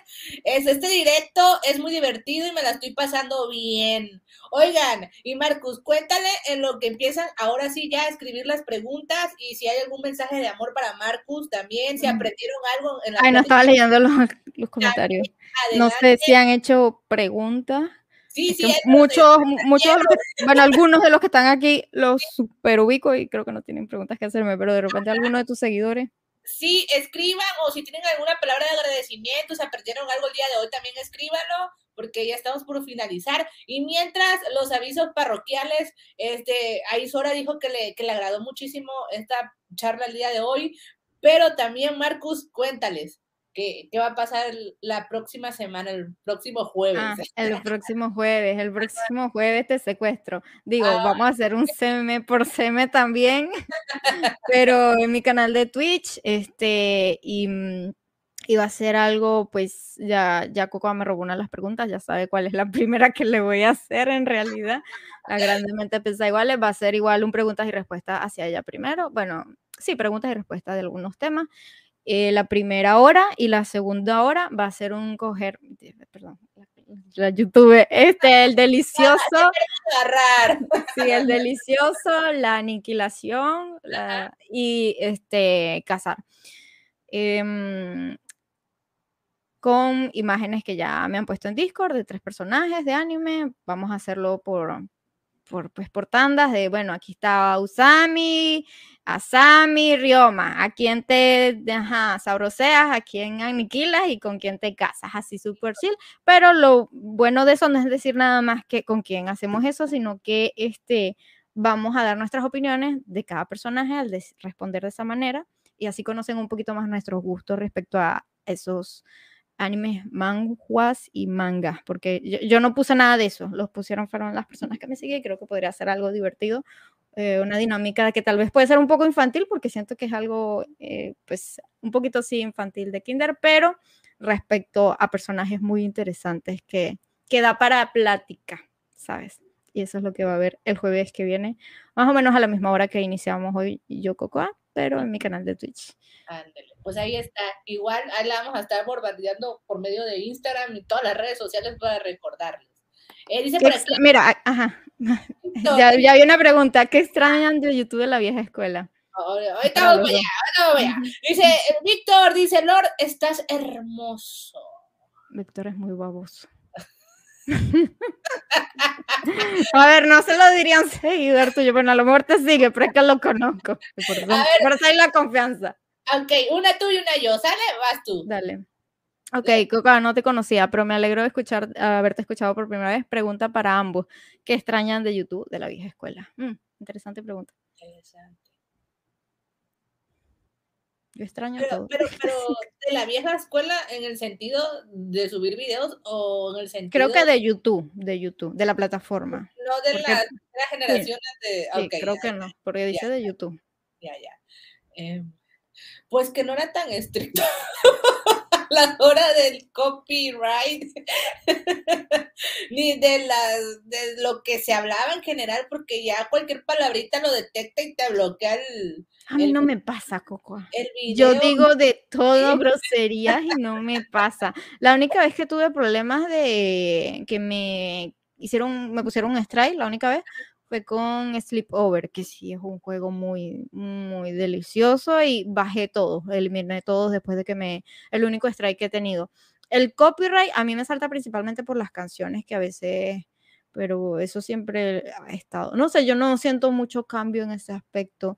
Es, este directo es muy divertido y me la estoy pasando bien. Oigan, y Marcus, cuéntale en lo que empiezan ahora sí ya a escribir las preguntas y si hay algún mensaje de amor para Marcus también, si aprendieron algo en la Ay, no estaba leyendo los, comentarios. No sé si han hecho preguntas. Sí, sí. Muchos, muchos, bueno, algunos de los que están aquí los super ubico y creo que no tienen preguntas que hacerme, pero de repente alguno de tus seguidores. Sí, escriban o si tienen alguna palabra de agradecimiento, si aprendieron algo el día de hoy, también escríbanlo porque ya estamos por finalizar. Y mientras los avisos parroquiales, este, ahí Sora dijo que le, que le agradó muchísimo esta charla el día de hoy, pero también Marcus, cuéntales. ¿Qué, ¿Qué, va a pasar la próxima semana, el próximo jueves? Ah, el próximo jueves, el próximo jueves te secuestro. Digo, ah. vamos a hacer un CM por CM también, pero en mi canal de Twitch, este, y mm, iba a ser algo, pues ya, ya Coco me robó una de las preguntas, ya sabe cuál es la primera que le voy a hacer en realidad. La grandemente pensada igual, va a ser igual un preguntas y respuestas hacia ella primero. Bueno, sí, preguntas y respuestas de algunos temas. Eh, la primera hora y la segunda hora va a ser un coger, perdón, la YouTube, este, el delicioso. Sí, el delicioso, la aniquilación y este, cazar. Em, con imágenes que ya me han puesto en Discord de tres personajes de anime. Vamos a hacerlo por, por, pues, por tandas de, bueno, aquí está Usami, Asami, Ryoma, a quien te ajá, sabroseas, a quien aniquilas y con quien te casas, así súper chill. Pero lo bueno de eso no es decir nada más que con quién hacemos eso, sino que este, vamos a dar nuestras opiniones de cada personaje al responder de esa manera y así conocen un poquito más nuestros gustos respecto a esos animes, manguas y mangas, porque yo, no puse nada de eso, los pusieron fueron las personas que me siguen creo que podría ser algo divertido, eh, una dinámica que tal vez puede ser un poco infantil, porque siento que es algo, eh, pues, un poquito sí infantil de Kinder, pero respecto a personajes muy interesantes que, que da para plática, ¿sabes? Y eso es lo que va a haber el jueves que viene, más o menos a la misma hora que iniciamos hoy yo Cocoa, pero en mi canal de Twitch. Ándale, pues ahí está. Igual ahí la vamos a estar bombardeando por medio de Instagram y todas las redes sociales para recordarles. Eh, dice Mira, ajá. Ya, ya había una pregunta. ¿Qué extrañan de YouTube de la vieja escuela? ahora- ahorita vamos para allá, ahorita vamos para allá. Dice, Víctor, dice, Lord, estás hermoso. Víctor es muy baboso. A ver, no se lo diría un seguidor tuyo, pero a lo mejor te sigue, pero es que lo conozco. Por eso, por hay la confianza. Ok, una tú y una yo, ¿sale? Vas tú. Dale. Ok, Coca, no te conocía, pero me alegro de escuchar, haberte escuchado por primera vez. Pregunta para ambos. ¿Qué extrañan de YouTube de la vieja escuela? Mm, interesante pregunta. Yo extraño Pero, todo. pero, pero de la vieja escuela en el sentido de subir videos o en el sentido Creo que de YouTube, de YouTube, de la plataforma. no de porque- las generaciones de Sí, ok, creo ya, que no, porque dice de YouTube. ya, ya. Em, pues que no era tan estricto la hora del copyright ni de las de lo que se hablaba en general porque ya cualquier palabrita lo detecta y te bloquea el, A mí El- no me pasa, Coco. Yo digo de todo groserías y no me pasa. La única vez que tuve problemas de que me hicieron, me pusieron un strike, la única vez con Sleepover, que sí es un juego muy, muy delicioso y bajé todo, eliminé todos después de que me, el único strike que he tenido. El copyright a mí me salta principalmente por las canciones que a veces, pero eso siempre ha estado. No sé, yo no siento mucho cambio en ese aspecto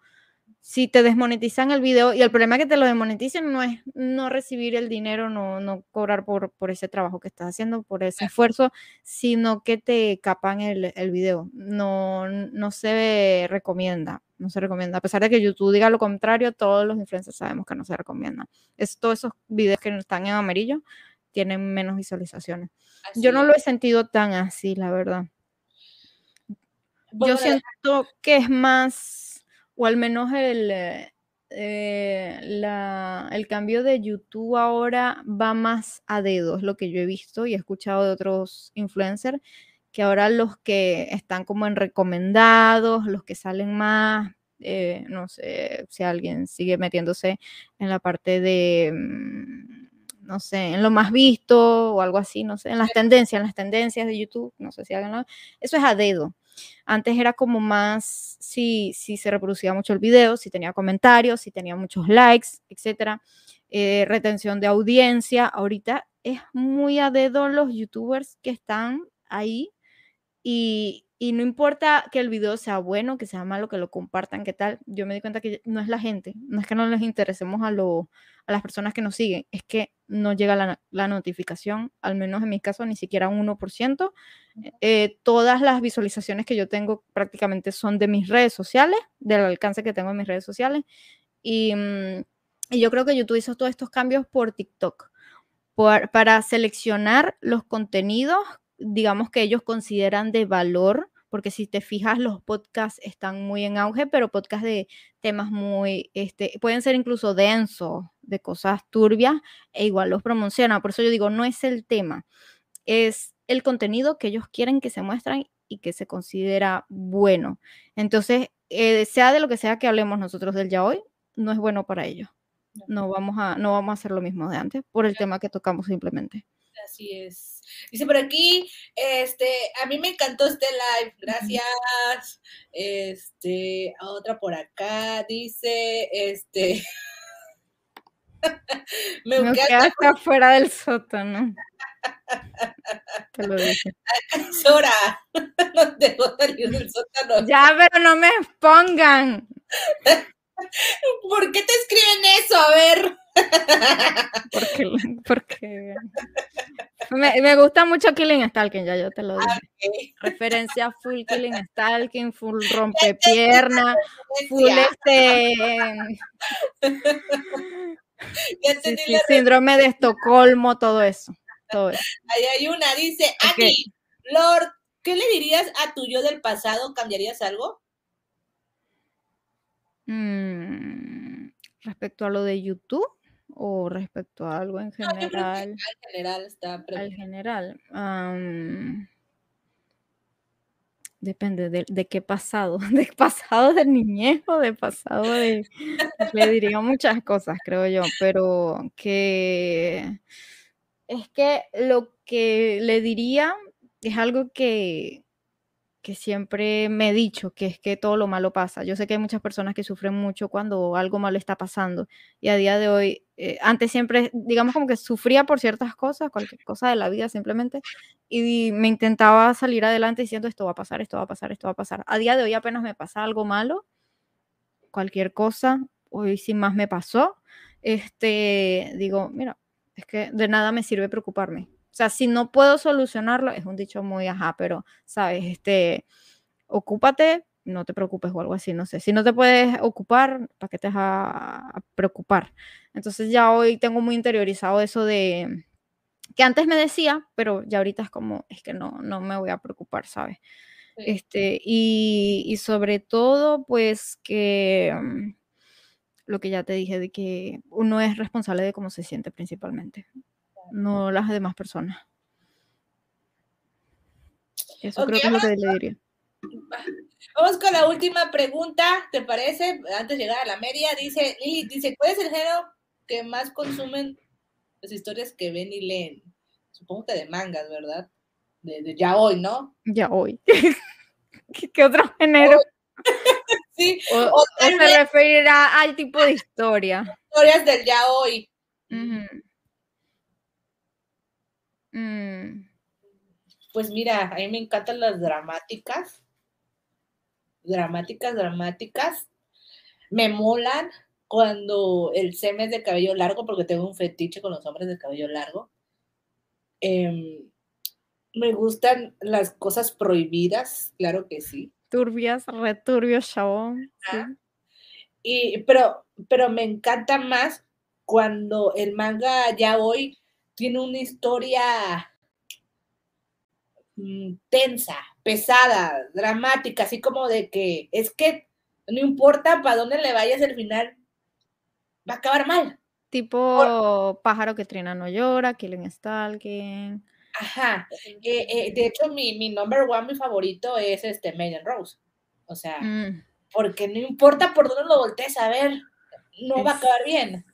si te desmonetizan el video, y el problema que te lo desmoneticen no es no recibir el dinero, no, no cobrar por, por ese trabajo que estás haciendo, por ese esfuerzo, sino que te capan el, el video. No, no se recomienda, no se recomienda. A pesar de que YouTube diga lo contrario, todos los influencers sabemos que no se recomienda. Es, todos esos videos que están en amarillo tienen menos visualizaciones. así Yo no es. lo he sentido tan así, la verdad. Yo siento que es más, o al menos el, eh, eh, la- el cambio de YouTube ahora va más a dedos, lo que yo he visto y he escuchado de otros influencers, que ahora los que están como en recomendados, los que salen más, eh, no sé si alguien sigue metiéndose en la parte de, mm, no sé, en lo más visto o algo así, no sé, en las tendencias, en las tendencias de YouTube, no sé si hagan eso es a dedo. Antes era como más si, si se reproducía mucho el video, si tenía comentarios, si tenía muchos likes, etcétera. Eh, retención de audiencia. Ahorita es muy a dedo los youtubers que están ahí y, y no importa que el video sea bueno, que sea malo, que lo compartan, qué tal. Yo me di cuenta que no es la gente, no es que no les interesemos a, lo- a las personas que nos siguen, es que no llega la, la notificación, al menos en mi caso, ni siquiera un 1%. Eh, todas las visualizaciones que yo tengo prácticamente son de mis redes sociales, del alcance que tengo en mis redes sociales. Y, mm, y yo creo que YouTube hizo todos estos cambios por TikTok, por- para seleccionar los contenidos, digamos que ellos consideran de valor, porque si te fijas, los podcasts están muy en auge, pero podcasts de temas muy, este, pueden ser incluso densos, de cosas turbias, e igual los promocionan. Por eso yo digo, no es el tema, es el contenido que ellos quieren que se muestran y que se considera bueno. Entonces, eh, sea de lo que sea que hablemos nosotros del ya hoy, no es bueno para ellos. No vamos a, no vamos a hacer lo mismo de antes por el tema que tocamos simplemente. Así es. Dice por aquí, este, a mí me encantó este live, gracias. Este, a otra por acá dice, este, me encanta quedaste fuera del sótano. Te lo dije. No debo salir del sótano. Ya, pero no me expongan. ¿Por qué te escriben eso? A ver. Porque, porque me, me gusta mucho Killing Stalking, ya yo te lo dije. Referencia full Killing Stalking, full rompepierna, full este sí, sí, síndrome de Estocolmo, todo eso. Todo eso. Ahí hay una, dice, Ok. Ani, Lord, ¿qué le dirías a tu yo del pasado? ¿Cambiarías algo? Mm, respecto a lo de YouTube o respecto a algo en general? en general está Al general. depende de, de, qué pasado, de pasado de niñez o de pasado de... le diría muchas cosas, creo yo, pero que es que lo que le diría es algo que, que siempre me he dicho, que es que todo lo malo pasa. Yo sé que hay muchas personas que sufren mucho cuando algo malo está pasando y a día de hoy, eh, antes siempre, digamos como que sufría por ciertas cosas, cualquier cosa de la vida simplemente, y me intentaba salir adelante diciendo esto va a pasar, esto va a pasar, esto va a pasar. A día de hoy apenas me pasa algo malo, cualquier cosa, hoy sin más me pasó, este, digo, mira, es que de nada me sirve preocuparme o sea, si no puedo solucionarlo, es un dicho muy ajá, pero, ¿sabes? Este, ocúpate, no te preocupes o algo así, no sé. Si no te puedes ocupar, ¿para qué te vas a, preocupar? Entonces ya hoy tengo muy interiorizado eso de que antes me decía, pero ya ahorita es como, es que no, no me voy a preocupar, ¿sabes? Este, y, y, sobre todo, pues que mm, lo que ya te dije, de que uno es responsable de cómo se siente principalmente no las demás personas. Eso creo que es lo que le diría. Vamos con la última pregunta, ¿te parece? Antes de llegar a la media, dice Lili, dice, ¿cuál es el género que más consumen las historias que ven y leen? Supongo que de mangas, ¿verdad? De, ya hoy, ¿no? Ya hoy. ¿Qué, otro género? sí. O, se referirá al tipo de historia. Historias del ya hoy. Mm. Pues mira, a mí me encantan las dramáticas. Dramáticas, dramáticas. Me molan cuando el seme es de cabello largo, porque tengo un fetiche con los hombres de cabello largo. Em, me gustan las cosas prohibidas, claro que sí. Turbias, returbios, chabón. Y, pero, pero me encanta más cuando el manga ya hoy tiene una historia mm, tensa, pesada, dramática, así como de que es que no importa para dónde le vayas al final, va a acabar mal. Tipo pájaro que trina no llora, Killing Stalking. Ajá. Eh, eh, de hecho, mi, mi, number one, mi favorito es este Maiden Rose. O sea, mm. porque no importa por dónde lo voltees a ver, no va a acabar bien.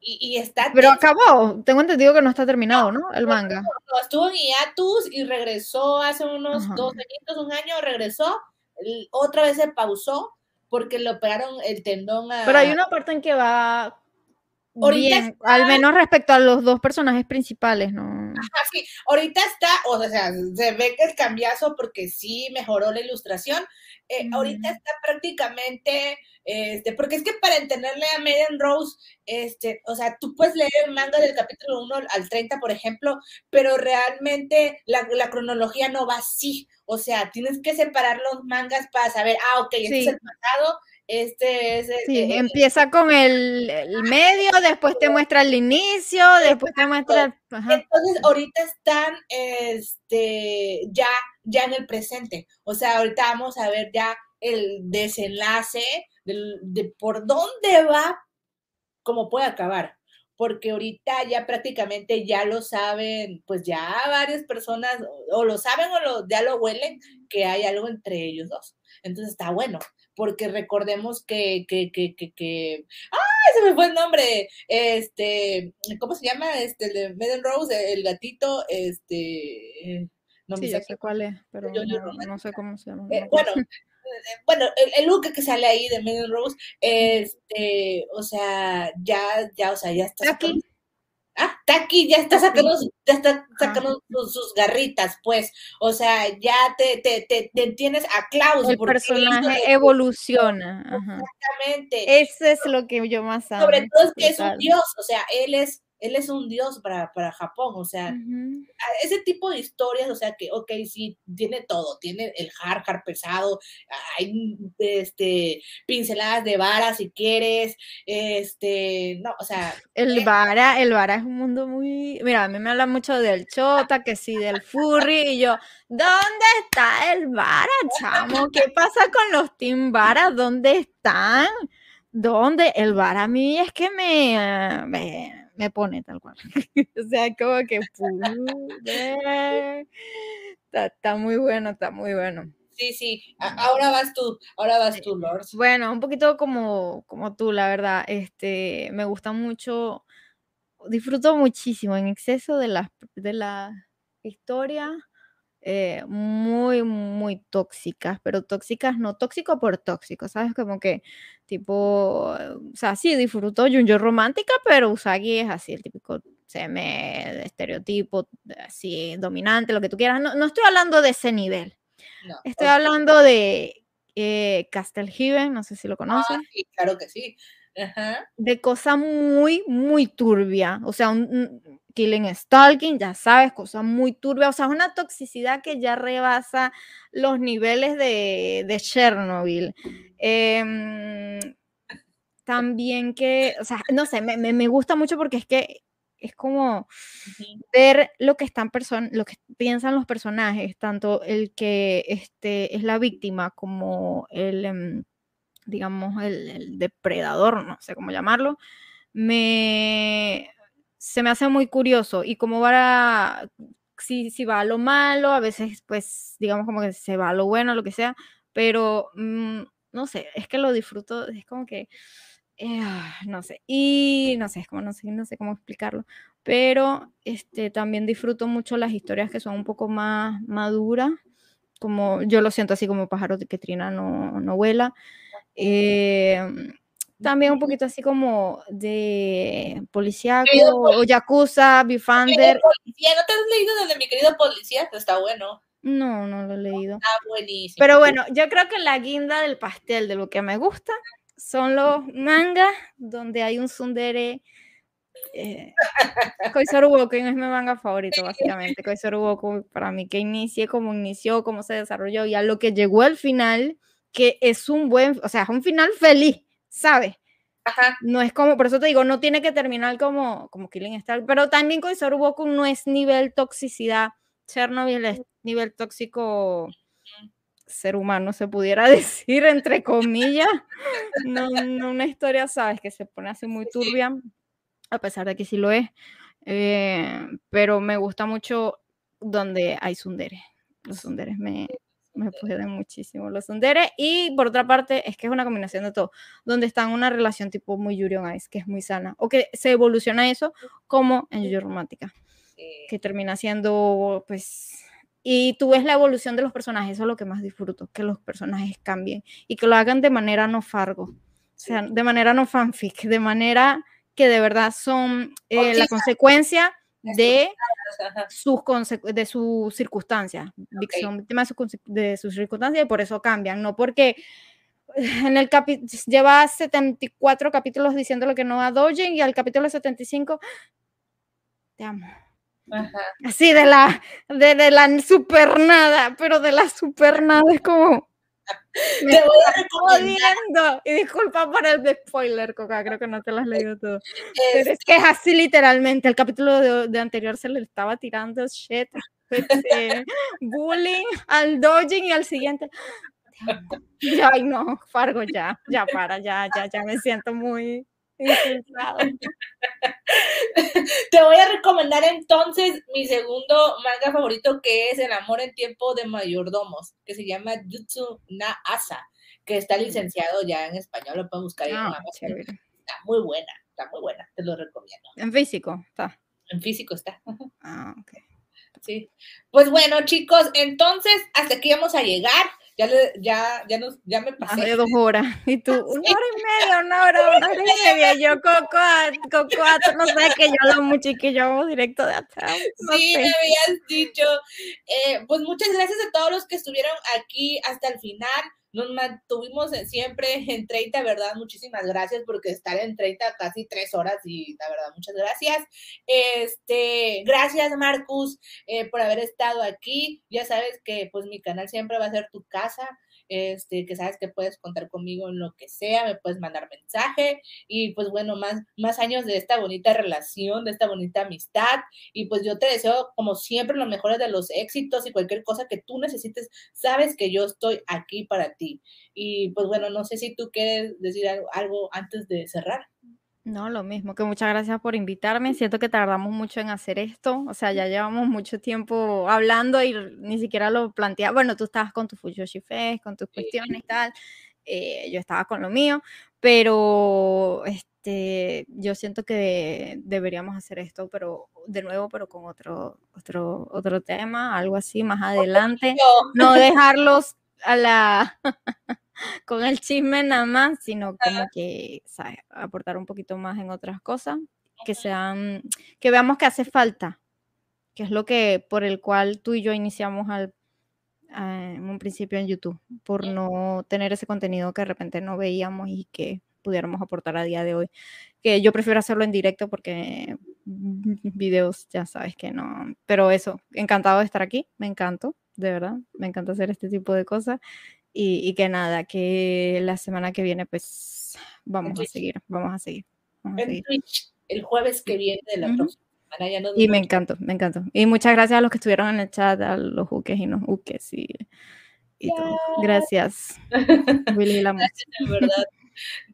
Y, está. Pero acabó, tengo entendido que no está terminado, ¿no? El manga. No, estuvo en hiatus y regresó hace unos dos años, un año, regresó, otra vez se pausó porque le operaron el tendón a. Pero hay una parte en que va bien, al menos respecto a los dos personajes principales, ¿no? Ajá, sí, ahorita está, o sea, se ve que el cambiazo porque sí mejoró la ilustración. Eh, ahorita está prácticamente, este, porque es que para entenderle a Maiden Rose, este, o sea, tú puedes leer el manga del capítulo 1 al 30, por ejemplo, pero realmente la, cronología no va así. O sea, tienes que separar los mangas para saber, ah, ok, este es el pasado, este es sí, empieza con el, medio, después te muestra el inicio, después te muestra. Entonces, ahorita están este, ya, ya en el presente. O sea, ahorita vamos a ver ya el desenlace de, por dónde va, cómo puede acabar. Porque ahorita ya prácticamente ya lo saben, pues ya varias personas o, lo saben o lo, ya lo huelen que hay algo entre ellos dos. Entonces está bueno porque recordemos que, que, que, que, que, ¡ay! Se me fue el nombre, este, ¿cómo se llama? Este, el de Meden Rose, el gatito, este, no sí, sé cuál es, pero no, sé cómo se llama. Eh, bueno, eh, bueno, el, el, look que sale ahí de Meden Rose, este, o sea, ya, ya, o sea, ya está. Aquí. Ah, Taki ya está sacando, ya está sacando sus, garritas, pues. O sea, ya te, te, te, entiendes a Klaus. El personaje evoluciona. Exactamente. Eso es lo que yo más amo. Sobre todo es que es un dios, o sea, él es él es un dios para, para Japón, o sea, ese tipo de historias, o sea, que, ok, sí, tiene todo, tiene el hard, hard pesado, hay este, pinceladas de vara si quieres, este, no, o sea. El vara, el vara es un mundo muy, mira, a mí me habla mucho del chota, que sí, del furry, y yo, ¿dónde está el vara, chamo? ¿Qué pasa con los team vara? ¿Dónde están? donde el bar a mí es que me, me, me pone tal cual. o sea, como que está, está muy bueno, está muy bueno. Sí, sí, ahora vas tú, ahora vas tú, Lord. Bueno, un poquito como, como tú, la verdad. Este, me gusta mucho, disfruto muchísimo en exceso de la, de la historia eh, muy, muy tóxicas, pero tóxicas no tóxico por tóxico, ¿sabes? Como que tipo, o sea, sí, disfruto Junjo romántica, pero Usagi es así, el típico me estereotipo, así, dominante, lo que tú quieras. No, no estoy hablando de ese nivel. estoy hablando de eh, Castle Heaven, no sé si lo ah, conoces. sí, claro que sí. De cosa muy, muy turbia. O sea, un, killing stalking, ya sabes, cosa muy turbia. O sea, es una toxicidad que ya rebasa los niveles de, de Chernobyl. Em, también que, o sea, no sé, me, me, gusta mucho porque es que es como ver lo que están person lo que piensan los personajes, tanto el que este, es la víctima como el, em, digamos, el, depredador, no sé cómo llamarlo, me, se me hace muy curioso y como va si, si va a lo malo, a veces pues digamos como que se va a lo bueno, lo que sea, pero mm, no sé, es que lo disfruto, es como que, eh, no sé, y no sé, como no sé, no sé cómo explicarlo, pero este, también disfruto mucho las historias que son un poco más maduras, como yo lo siento así como pájaro de que trina no, no vuela. Em, también un poquito así como de policía o yakuza, bifander. Policía, ¿no te has leído desde mi querido policía? Está bueno. No, no lo he leído. Está buenísimo. Pero bueno, yo creo que la guinda del pastel de lo que me gusta son los mangas donde hay un sundere. Eh, Koisoru Boku es mi manga favorito, básicamente. Koisoru Boku, para mí, que inicie, como inició, cómo se desarrolló y a lo que llegó al final, que es un buen, o sea, es un final feliz ¿sabes? Ajá. No es como, por eso te digo, no tiene que terminar como, como Killing Star, pero también con Boku no es nivel toxicidad. Chernobyl es nivel tóxico ser humano, se pudiera decir, entre comillas. No, no una historia, ¿sabes? Que se pone así muy turbia, a pesar de que sí lo es. Eh, pero me gusta mucho donde hay sunderes. Los sunderes me, me pueden muchísimo los Sundere. Y por otra parte, es que es una combinación de todo, donde están una relación tipo muy Yuri on Ice, que es muy sana, o que se evoluciona eso como en Yuyo Romántica, que termina siendo, pues, y tú ves la evolución de los personajes, eso es lo que más disfruto, que los personajes cambien y que lo hagan de manera no fargo, o sea, de manera no fanfic, de manera que de verdad son eh, la consecuencia de sus, de sus circunstancias, de, sus circunstancias y por eso cambian, no porque en el lleva 74 capítulos diciendo lo que no a Dojin y al capítulo 75 te amo. Así de la de, de la super nada, pero de la super nada es como te voy a recomendar. Y disculpa por el spoiler, Coca, creo que no te lo has leído todo. Pero es que es así literalmente. El capítulo de, anterior se le estaba tirando shit, este, bullying al dojin y al siguiente. Ay, no, Fargo, ya, ya para, ya, ya, ya me siento muy Te voy a recomendar entonces mi segundo manga favorito que es El amor en tiempo de mayordomos, que se llama Jutsu na Asa, que está licenciado ya en español, lo pueden buscar en ah, Está muy buena, está muy buena, te lo recomiendo. En físico está. En físico está. Ah, ok. Sí. Pues bueno, chicos, entonces hasta aquí vamos a llegar ya, le, ya, ya, nos, ya me pasé. dos horas. Y tú, una hora y media, una hora, una hora y media. Yo, Coco, Coco, no sabes que yo hablo mucho y que yo vamos directo de atrás. sí, me habías dicho. Eh, pues muchas gracias a todos los que estuvieron aquí hasta el final. Nos mantuvimos siempre en 30, ¿verdad? Muchísimas gracias porque estar en 30 casi tres horas y la verdad, muchas gracias. Este, gracias Marcus eh, por haber estado aquí. Ya sabes que pues mi canal siempre va a ser tu casa este, que sabes que puedes contar conmigo en lo que sea, me puedes mandar mensaje y pues bueno, más, más años de esta bonita relación, de esta bonita amistad y pues yo te deseo como siempre lo mejor de los éxitos y cualquier cosa que tú necesites, sabes que yo estoy aquí para ti. Y pues bueno, no sé si tú quieres decir algo antes de cerrar. No, lo mismo, que muchas gracias por invitarme. Siento que tardamos mucho en hacer esto, o sea, ya llevamos mucho tiempo hablando y ni siquiera lo planteaba. Bueno, tú estabas con tu Fuyoshi Fest, con tus cuestiones y tal, eh, yo estaba con lo mío, pero este, yo siento que deberíamos hacer esto, pero de nuevo, pero con otro, otro, otro tema, algo así más adelante. No dejarlos a la con el chisme nada más, sino como que ¿sabes? aportar un poquito más en otras cosas que sean, que veamos que hace falta, que es lo que por el cual tú y yo iniciamos al, en un principio en YouTube, por no tener ese contenido que de repente no veíamos y que pudiéramos aportar a día de hoy. Que yo prefiero hacerlo en directo porque videos ya sabes que no, pero eso, encantado de estar aquí, me encanto, de verdad, me encanta hacer este tipo de cosas y, que nada, que la semana que viene pues vamos a seguir, vamos a seguir. el jueves que viene de la próxima semana. y me encantó, me encantó. Y muchas gracias a los que estuvieron en el chat, a los juques y los juques y, y todo. Gracias. Willy gracias, verdad.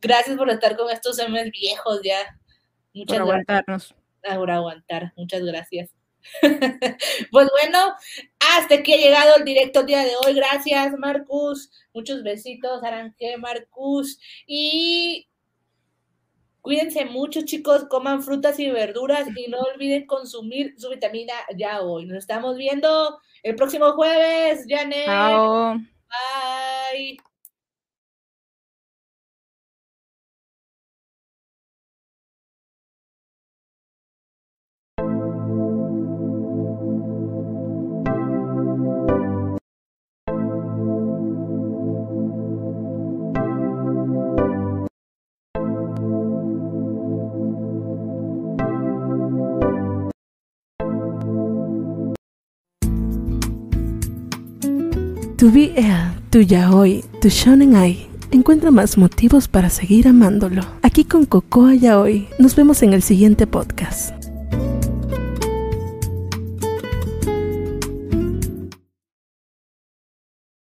Gracias por estar con estos hombres viejos ya. Muchas por aguantarnos. Por aguantar. Muchas gracias. pues bueno, hasta aquí ha llegado el directo día de hoy. Gracias, Marcus. Muchos besitos, Aranje, Marcus. Y cuídense mucho, chicos. Coman frutas y verduras y no olviden consumir su vitamina ya hoy. Nos estamos viendo el próximo jueves, Janet. Bye. Tu BL, tu Yaoi, tu Shonen Ai. Encuentra más motivos para seguir amándolo. Aquí con Cocoa Yaoi. Nos vemos en el siguiente podcast.